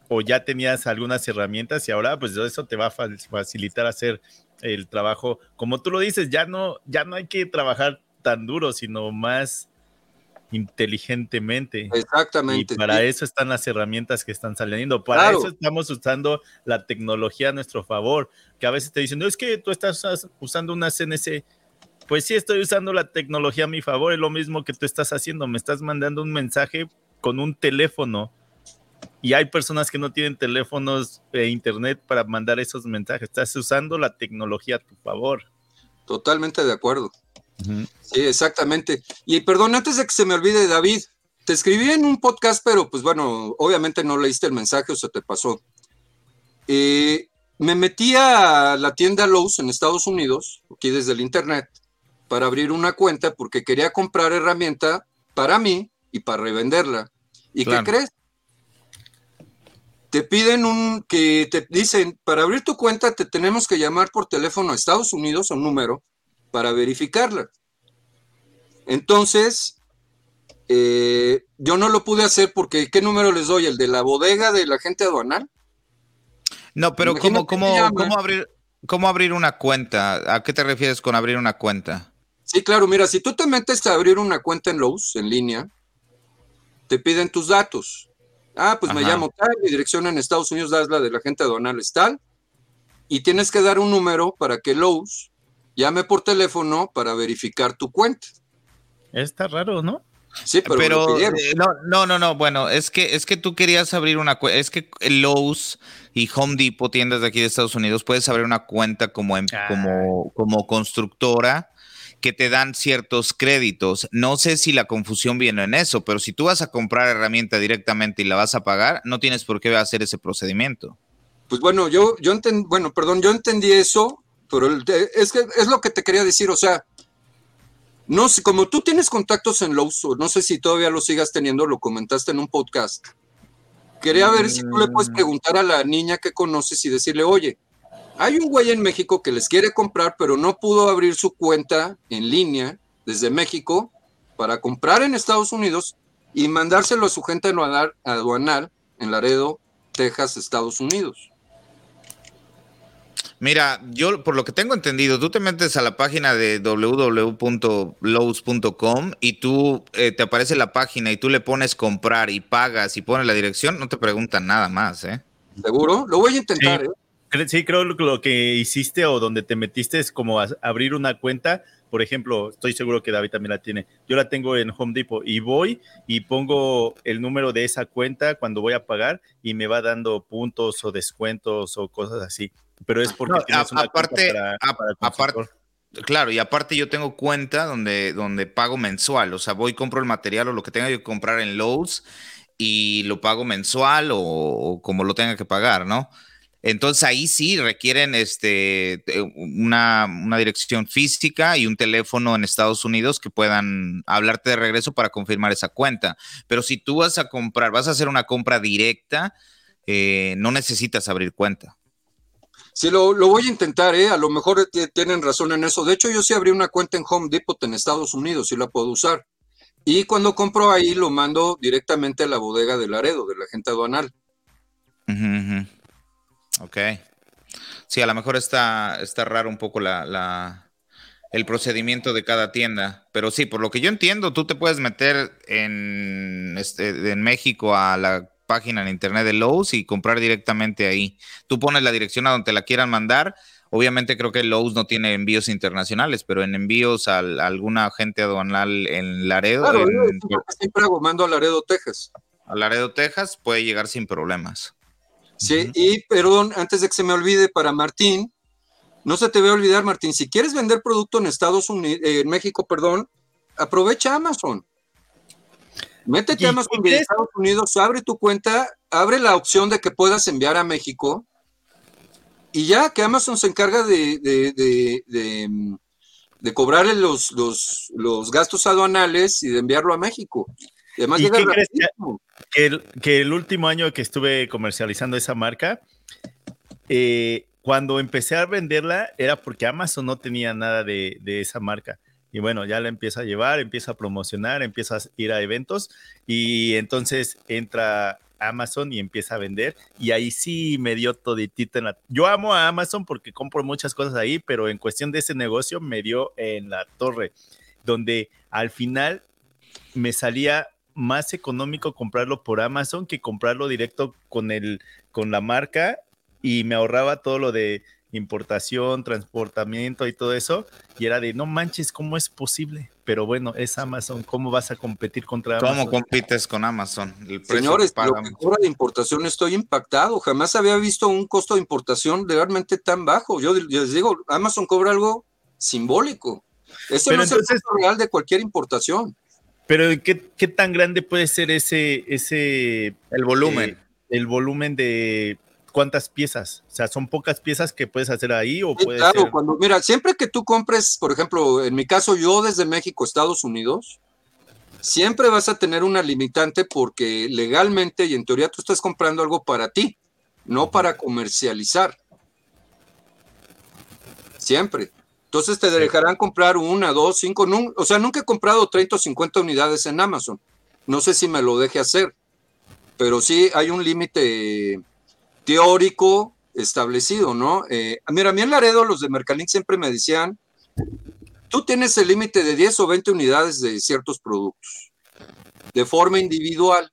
o ya tenías algunas herramientas y ahora, pues, eso te va a facilitar hacer el trabajo. Como tú lo dices, ya no, ya no hay que trabajar tan duro, sino más inteligentemente. Exactamente. Y para eso están las herramientas que están saliendo. Para eso estamos usando la tecnología a nuestro favor. Que a veces te dicen, no, es que tú estás usando una CNC pues sí estoy usando la tecnología a mi favor, es lo mismo que tú estás haciendo, me estás mandando un mensaje con un teléfono y hay personas que no tienen teléfonos e internet para mandar esos mensajes, estás usando la tecnología a tu favor. Totalmente de acuerdo. Sí, exactamente. Y perdón, antes de que se me olvide, David, te escribí en un podcast, pero pues bueno, obviamente no leíste el mensaje o se te pasó. Eh, me metí a la tienda Lowe's en Estados Unidos, aquí desde el internet, para abrir una cuenta porque quería comprar herramienta para mí y para revenderla. ¿Y qué crees? Te piden un, que te dicen, para abrir tu cuenta te tenemos que llamar por teléfono a Estados Unidos a un número para verificarla. Entonces, eh, yo no lo pude hacer porque, ¿qué número les doy? ¿El de la bodega del agente aduanal? No, pero ¿cómo, cómo, cómo, abrir, ¿cómo abrir una cuenta? ¿A qué te refieres con abrir una cuenta? Sí, claro, mira, si tú te metes a abrir una cuenta en Lowe's en línea, te piden tus datos. Ah, pues me llamo tal, mi dirección en Estados Unidos das la de la gente aduanal es tal, y tienes que dar un número para que Lowe's llame por teléfono para verificar tu cuenta. Está raro, ¿no? Sí, pero, eh, no, no, no, no, bueno, es que es que tú querías abrir una cuenta, es que Lowe's y Home Depot, tiendas de aquí de Estados Unidos, puedes abrir una cuenta como, como, como constructora que te dan ciertos créditos. No sé si la confusión viene en eso, pero si tú vas a comprar herramienta directamente y la vas a pagar, no tienes por qué hacer ese procedimiento. Pues bueno, yo, yo entendí, bueno, perdón, yo entendí eso, pero es que es lo que te quería decir, o sea, no sé, como tú tienes contactos en Lowe's, no sé si todavía lo sigas teniendo, lo comentaste en un podcast. Quería ver si tú le puedes mm. preguntar a la niña que conoces y decirle, oye, hay un güey en México que les quiere comprar, pero no pudo abrir su cuenta en línea desde México para comprar en Estados Unidos y mandárselo a su gente aduanal en Laredo, Texas, Estados Unidos. Mira, yo por lo que tengo entendido, tú te metes a la página de www.lowe's.com y tú eh, te aparece la página y tú le pones comprar y pagas y pones la dirección, no te preguntan nada más, ¿eh? ¿Seguro? Lo voy a intentar, ¿eh? Sí, creo que lo que hiciste o donde te metiste es como abrir una cuenta. Por ejemplo, estoy seguro que David también la tiene. Yo la tengo en Home Depot y voy y pongo el número de esa cuenta cuando voy a pagar y me va dando puntos o descuentos o cosas así pero es porque tienes una aparte, aparte, claro, y aparte yo tengo cuenta donde, donde pago mensual, o sea, voy compro el material o lo que tenga que comprar en Lowe's y lo pago mensual o, como lo tenga que pagar, ¿no? Entonces ahí sí requieren este, una, una, dirección física y un teléfono en Estados Unidos que puedan hablarte de regreso para confirmar esa cuenta. Pero si tú vas a comprar, vas a hacer una compra directa, eh, no necesitas abrir cuenta. Sí, lo, voy a intentar, ¿eh? A lo mejor tienen razón en eso. De hecho, yo sí abrí una cuenta en Home Depot en Estados Unidos y la puedo usar. Y cuando compro ahí, lo mando directamente a la bodega de Laredo, de la gente aduanal. Ok. Sí, a lo mejor está, está raro un poco la, el procedimiento de cada tienda. Pero sí, por lo que yo entiendo, tú te puedes meter en, este, en México a la página en internet de Lowe's y comprar directamente ahí. Tú pones la dirección a donde te la quieran mandar. Obviamente creo que Lowe's no tiene envíos internacionales, pero en envíos a, alguna agente aduanal en Laredo. Claro, siempre hago, mando a Laredo, Texas. A Laredo, Texas puede llegar sin problemas. Sí, y perdón, antes de que se me olvide, para Martín, no se te ve olvidar, Martín, si quieres vender producto en Estados Unidos, eh, en México, perdón, aprovecha Amazon. Métete a Amazon de Estados Unidos, abre tu cuenta, abre la opción de que puedas enviar a México y ya que Amazon se encarga de, de, de, cobrarle los, los, gastos aduanales y de enviarlo a México. Además ¿Y qué crees que, el, que, el, último año que estuve comercializando esa marca, eh, cuando empecé a venderla era porque Amazon no tenía nada de, de esa marca. Y bueno, ya la empieza a llevar, empieza a promocionar, empieza a ir a eventos y entonces entra Amazon y empieza a vender. Y ahí sí me dio toditito en la... Yo amo a Amazon porque compro muchas cosas ahí, pero en cuestión de ese negocio me dio en la torre, donde al final me salía más económico comprarlo por Amazon que comprarlo directo con el con la marca y me ahorraba todo lo de importación, transportamiento y todo eso. Y era de, no manches, ¿cómo es posible? Pero bueno, es Amazon, ¿cómo vas a competir contra Amazon? ¿Cómo compites con Amazon? Señores, lo que cobra de importación estoy impactado. Jamás había visto un costo de importación realmente tan bajo. Yo, les digo, Amazon cobra algo simbólico. Eso no es el costo real de cualquier importación. Pero ¿qué, ¿qué, tan grande puede ser ese, ese el volumen? Eh, el volumen de cuántas piezas. O sea, son pocas piezas que puedes hacer ahí o puedes. Claro, cuando, mira, siempre que tú compres, por ejemplo, en mi caso, yo desde México, Estados Unidos, siempre vas a tener una limitante porque legalmente y en teoría tú estás comprando algo para ti, no para comercializar. Siempre. Entonces te dejarán comprar una, dos, cinco, o sea, nunca he comprado 30 o 50 unidades en Amazon. No sé si me lo deje hacer, pero sí hay un límite teórico establecido, ¿no? Eh, mira, a mí en Laredo los de Mercalink siempre me decían, tú tienes el límite de 10 o 20 unidades de ciertos productos, de forma individual.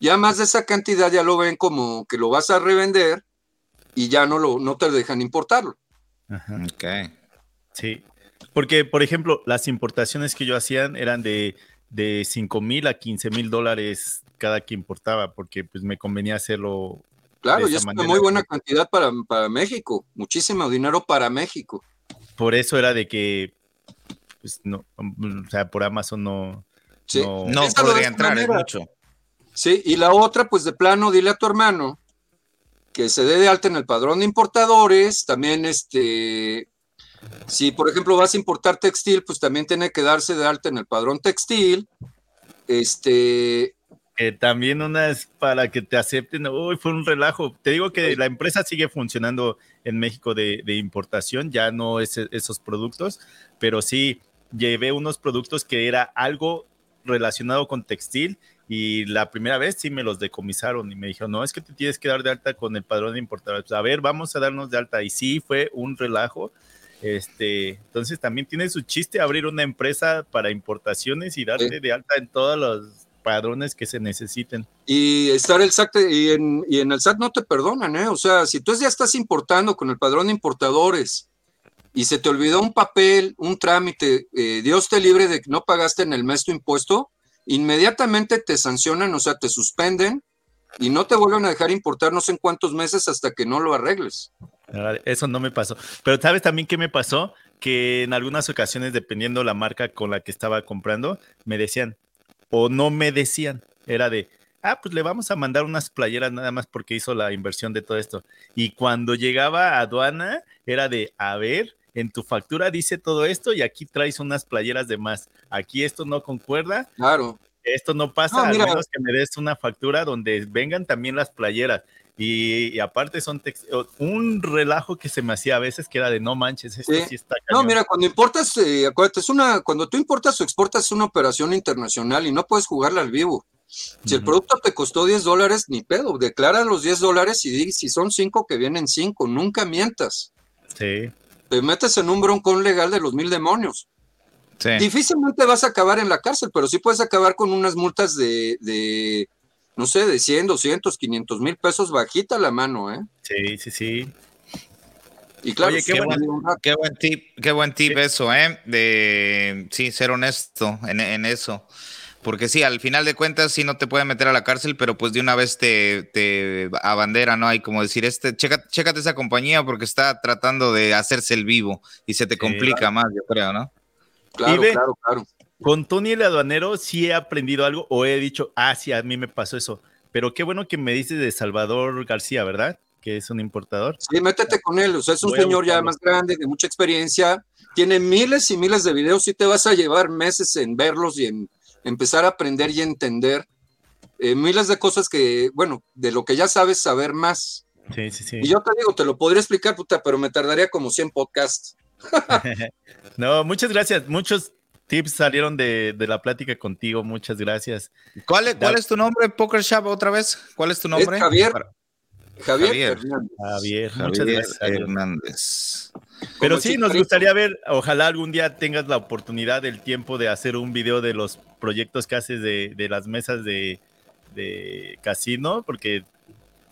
Ya más de esa cantidad ya lo ven como que lo vas a revender y ya no, lo, no te dejan importarlo. Ok. Sí, porque, por ejemplo, las importaciones que yo hacían eran de, de 5 mil a 15 mil dólares cada que importaba, porque pues me convenía hacerlo. Claro, y es una muy buena cantidad para, para México, muchísimo dinero para México. Por eso era de que, pues no, o sea, por Amazon no, no, no podría entrar, es mucho. Sí, y la otra, pues de plano, dile a tu hermano que se dé de alta en el padrón de importadores, también este, si por ejemplo vas a importar textil, pues también tiene que darse de alta en el padrón textil, este... Que también una es para que te acepten, uy, fue un relajo. Te digo que la empresa sigue funcionando en México de, de importación, ya no es esos productos, pero sí llevé unos productos que era algo relacionado con textil y la primera vez sí me los decomisaron y me dijeron, no, es que te tienes que dar de alta con el padrón de importadores. a ver, vamos a darnos de alta. Y sí, fue un relajo. Este, entonces también tiene su chiste abrir una empresa para importaciones y darte de alta en todos los padrones que se necesiten. Y estar el SAT, y en, y en el SAT no te perdonan, ¿eh? O sea, si tú ya estás importando con el padrón de importadores y se te olvidó un papel, un trámite, eh, Dios te libre de que no pagaste en el mes tu impuesto, inmediatamente te sancionan, o sea, te suspenden y no te vuelven a dejar importar no sé en cuántos meses hasta que no lo arregles. Eso no me pasó. Pero ¿sabes también qué me pasó? Que en algunas ocasiones, dependiendo la marca con la que estaba comprando, me decían, o no me decían, era de, ah, pues le vamos a mandar unas playeras nada más porque hizo la inversión de todo esto. Y cuando llegaba a aduana, era de, a ver, en tu factura dice todo esto y aquí traes unas playeras de más. Aquí esto no concuerda. Claro. Esto no pasa, a menos que me des una factura donde vengan también las playeras. Y, aparte son un relajo que se me hacía a veces que era de no manches, esto sí, está No, mira, cuando importas, eh, acuérdate, es una, cuando tú importas o exportas es una operación internacional y no puedes jugarla al vivo. Si el producto te costó 10 dólares, ni pedo, declara los 10 dólares y di si son 5 que vienen 5, nunca mientas. Sí te metes en un broncón legal de los mil demonios. Difícilmente vas a acabar en la cárcel, pero sí puedes acabar con unas multas de, no sé, de 100, 200, 500 mil pesos bajita la mano, ¿eh? Sí, sí, sí. Y claro, qué, buen, tip, qué buen tip eso, ¿eh? De, sí, ser honesto en, en eso. Porque sí, al final de cuentas sí no te pueden meter a la cárcel, pero pues de una vez te, te abandera, ¿no? Hay como decir, este, checa, chécate esa compañía porque está tratando de hacerse el vivo y se te complica más, yo creo, ¿no? Claro, claro, claro. Con Tony el aduanero sí he aprendido algo o he dicho, ah, sí, a mí me pasó eso. Pero qué bueno que me dices de Salvador García, ¿verdad? Que es un importador. Sí, métete con él. O sea, es un señor ya más grande, de mucha experiencia. Tiene miles y miles de videos. Sí te vas a llevar meses en verlos y en empezar a aprender y entender eh, miles de cosas que, bueno, de lo que ya sabes, saber más. Sí, sí, sí. Y yo te digo, te lo podría explicar, puta, pero me tardaría como 100 podcasts. no, muchas gracias. Muchos tips salieron de, la plática contigo. Muchas gracias. ¿Cuál es, ¿Cuál es tu nombre, Poker Shop, otra vez? ¿Cuál es tu nombre? Javier. Javier, Javier, muchas gracias. Hernández. Pero sí, nos gustaría ver, ojalá algún día tengas la oportunidad, el tiempo de hacer un video de los proyectos que haces de, las mesas de, casino, porque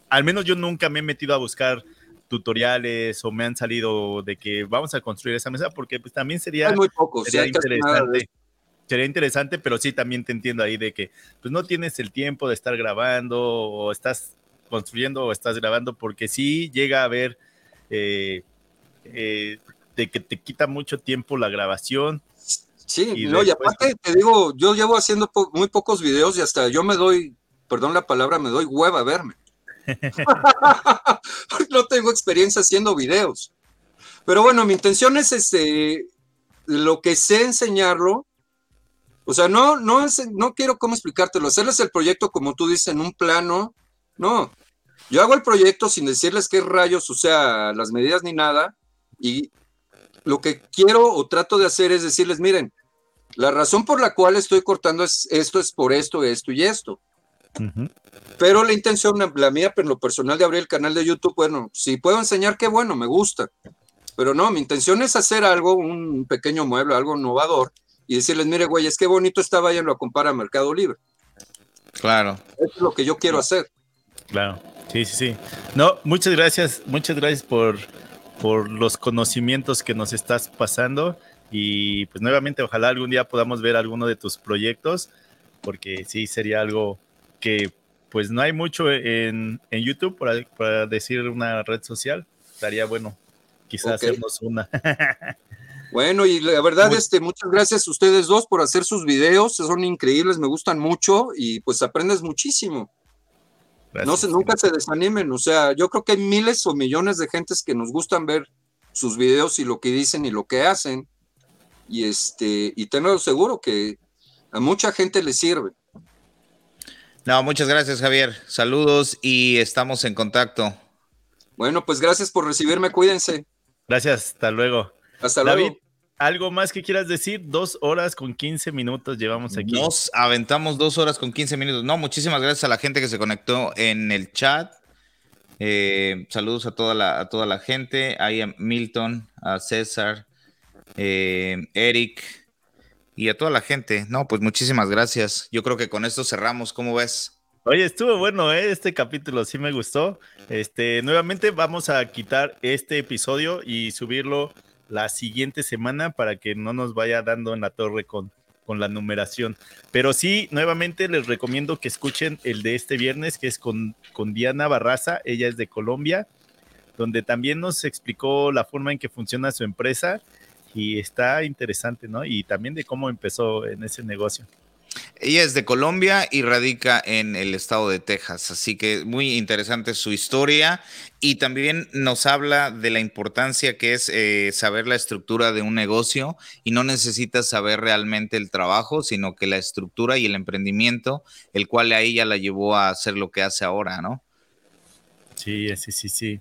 al menos yo nunca me he metido a buscar tutoriales o me han salido de que vamos a construir esa mesa, porque pues también sería, muy sería interesante. Sería interesante, pero sí también te entiendo ahí de que pues no tienes el tiempo de estar grabando o estás construyendo o estás grabando, porque sí llega a haber eh, eh, de que te quita mucho tiempo la grabación. Sí, y, no, y aparte te digo, yo llevo haciendo muy pocos videos y hasta yo me doy, perdón la palabra, me doy hueva a verme. no tengo experiencia haciendo videos. Pero bueno, mi intención es este, lo que sé enseñarlo. O sea, no, no, es, no quiero cómo explicártelo, hacerles el proyecto como tú dices, en un plano. No, yo hago el proyecto sin decirles qué rayos, o sea, las medidas ni nada, y lo que quiero o trato de hacer es decirles, miren, la razón por la cual estoy cortando es, esto es por esto, esto y esto. Pero la intención, la mía, en lo personal de abrir el canal de YouTube, bueno, si puedo enseñar, qué bueno, me gusta. Pero no, mi intención es hacer algo, un pequeño mueble, algo innovador, y decirles, mire, güey, es que bonito está, váyanlo a comprar a Mercado Libre. Claro. Eso es lo que yo quiero hacer. Claro. Sí, sí, sí. No, muchas gracias, muchas gracias por, por los conocimientos que nos estás pasando y pues nuevamente ojalá algún día podamos ver alguno de tus proyectos porque sí sería algo que pues no hay mucho en, en YouTube para, decir una red social. Estaría bueno quizás hacernos una. Bueno, y la verdad, este, muchas gracias a ustedes dos por hacer sus videos, son increíbles, me gustan mucho y pues aprendes muchísimo. no se, nunca se desanimen, o sea, yo creo que hay miles o millones de gentes que nos gustan ver sus videos y lo que dicen y lo que hacen. Y este, y tenlo seguro que a mucha gente le sirve. No, muchas gracias, Javier. Saludos y estamos en contacto. Bueno, pues gracias por recibirme, cuídense. Gracias, hasta luego. Hasta luego. ¿Algo más que quieras decir? Dos horas con 15 minutos llevamos aquí. Nos aventamos dos horas con 15 minutos. No, muchísimas gracias a la gente que se conectó en el chat. Eh, saludos a toda la, a toda la gente. Ahí a Milton, a César, eh, Eric y a toda la gente. No, pues muchísimas gracias. Yo creo que con esto cerramos. ¿Cómo ves? Oye, estuvo bueno, ¿eh? este capítulo sí me gustó. Este, nuevamente vamos a quitar este episodio y subirlo la siguiente semana para que no nos vaya dando en la torre con, con la numeración. Pero sí, nuevamente les recomiendo que escuchen el de este viernes, que es con, con Diana Barraza, ella es de Colombia, donde también nos explicó la forma en que funciona su empresa y está interesante, ¿no? Y también de cómo empezó en ese negocio. Ella es de Colombia y radica en el estado de Texas, así que muy interesante su historia y también nos habla de la importancia que es eh, saber la estructura de un negocio y no necesitas saber realmente el trabajo, sino que la estructura y el emprendimiento, el cual a ella la llevó a hacer lo que hace ahora, ¿no? Sí, sí, sí, sí.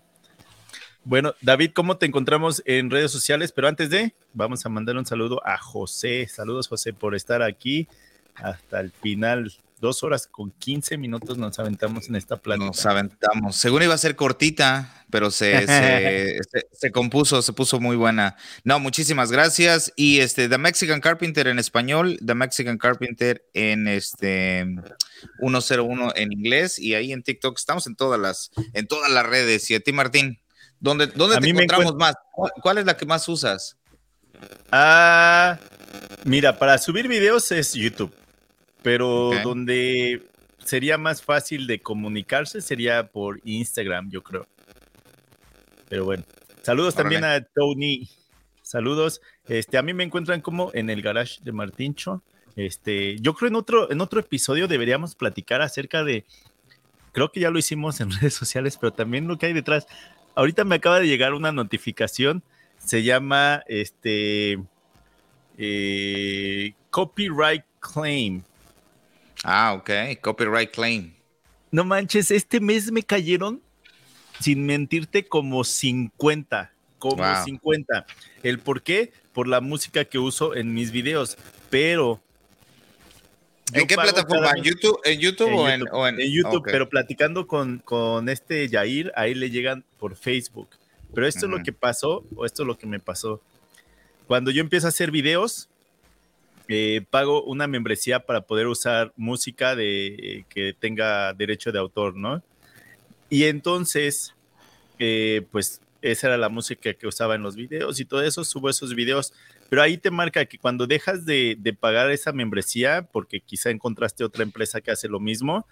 Bueno, David, ¿cómo te encontramos en redes sociales? Pero antes de, vamos a mandar un saludo a José. Saludos, José, por estar aquí hasta el final. Dos horas con 15 minutos nos aventamos en esta plática. Nos aventamos. Según iba a ser cortita, pero se, se, compuso, se puso muy buena. No, muchísimas gracias. Y este, The Mexican Carpenter en español, The Mexican Carpenter en este 101 en inglés. Y ahí en TikTok estamos en todas las, en todas las redes. Y a ti, Martín, ¿dónde, dónde te encontramos más? ¿Cuál, es la que más usas? Ah, mira, para subir videos es YouTube pero donde sería más fácil de comunicarse sería por Instagram, yo creo. Pero bueno, saludos también a Tony. Saludos. Este, a mí me encuentran como en el garage de Martincho. Este, yo creo en otro, en otro episodio deberíamos platicar acerca de, creo que ya lo hicimos en redes sociales, pero también lo que hay detrás. Ahorita me acaba de llegar una notificación, se llama este eh, copyright claim. Ah, ok. Copyright claim. No manches, este mes me cayeron, sin mentirte, como 50. Como 50. ¿El por qué? Por la música que uso en mis videos. Pero. ¿En qué plataforma? ¿En YouTube, ¿En YouTube, o, en, en, YouTube, pero platicando con, con este Yair, ahí le llegan por Facebook. Pero esto es lo que pasó, o esto es lo que me pasó. Cuando yo empiezo a hacer videos, eh, pago una membresía para poder usar música de, que tenga derecho de autor, ¿no? Y entonces, eh, pues esa era la música que usaba en los videos y todo eso, subo esos videos, pero ahí te marca que cuando dejas de, de pagar esa membresía, porque quizá encontraste otra empresa que hace lo mismo,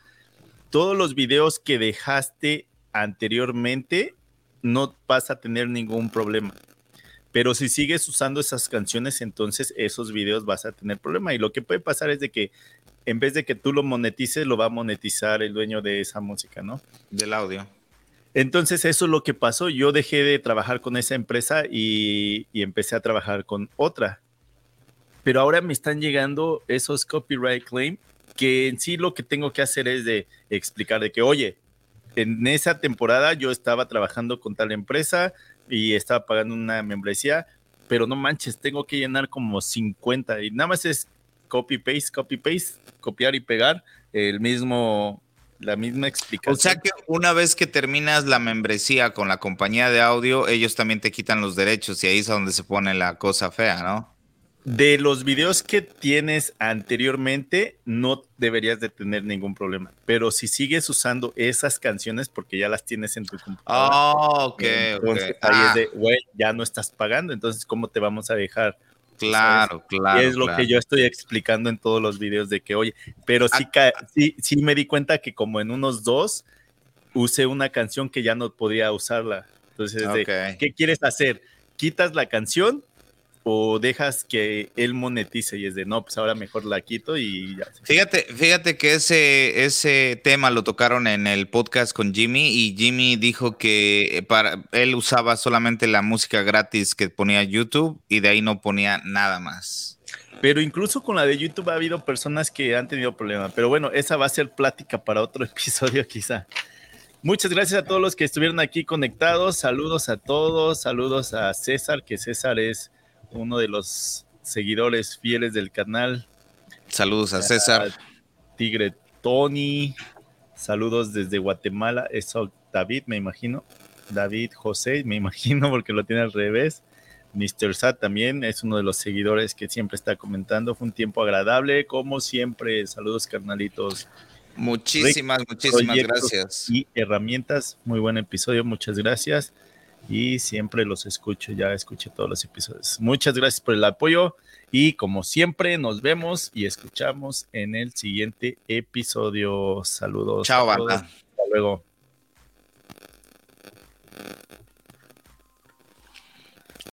todos los videos que dejaste anteriormente no vas a tener ningún problema. Pero si sigues usando esas canciones, entonces esos videos vas a tener problema. Y lo que puede pasar es de que en vez de que tú lo monetices, lo va a monetizar el dueño de esa música, ¿no? Del audio. Entonces eso es lo que pasó. Yo dejé de trabajar con esa empresa y, empecé a trabajar con otra. Pero ahora me están llegando esos copyright claims que en sí lo que tengo que hacer es de explicar de que, oye, en esa temporada yo estaba trabajando con tal empresa, y estaba pagando una membresía, pero no manches, tengo que llenar como 50 y nada más es copy paste, copy paste, copiar y pegar el mismo la misma explicación. O sea que una vez que terminas la membresía con la compañía de audio, ellos también te quitan los derechos y ahí es donde se pone la cosa fea, ¿no? de los videos que tienes anteriormente, no deberías de tener ningún problema. Pero si sigues usando esas canciones porque ya las tienes en tu computadora. Oh, ok, entonces, Ahí es ah. de, güey, ya no estás pagando, entonces, ¿cómo te vamos a dejar? Claro, claro. Y es lo que yo estoy explicando en todos los videos de que, oye, pero sí, ah. sí, sí me di cuenta que como en unos dos usé una canción que ya no podía usarla. Entonces, ¿qué quieres hacer? ¿Quitas la canción o dejas que él monetice y es de no, pues ahora mejor la quito y ya. Fíjate, fíjate que ese, ese tema lo tocaron en el podcast con Jimmy y Jimmy dijo que eh, para él usaba solamente la música gratis que ponía YouTube y de ahí no ponía nada más. Pero incluso con la de YouTube ha habido personas que han tenido problemas. Pero bueno, esa va a ser plática para otro episodio quizá. Muchas gracias a todos los que estuvieron aquí conectados. Saludos a todos. Saludos a César, que César es uno de los seguidores fieles del canal. Saludos a César. Tigre Tony. Saludos desde Guatemala. Eso David, me imagino. David José, me imagino, porque lo tiene al revés. Mr. Sat también es uno de los seguidores que siempre está comentando. Fue un tiempo agradable, como siempre. Saludos, carnalitos. Muchísimas, muchísimas gracias. Y herramientas, muy buen episodio, muchas gracias y siempre los escucho, ya escuché todos los episodios. Muchas gracias por el apoyo y como siempre nos vemos y escuchamos en el siguiente episodio. Saludos. Chao, banda. Hasta luego.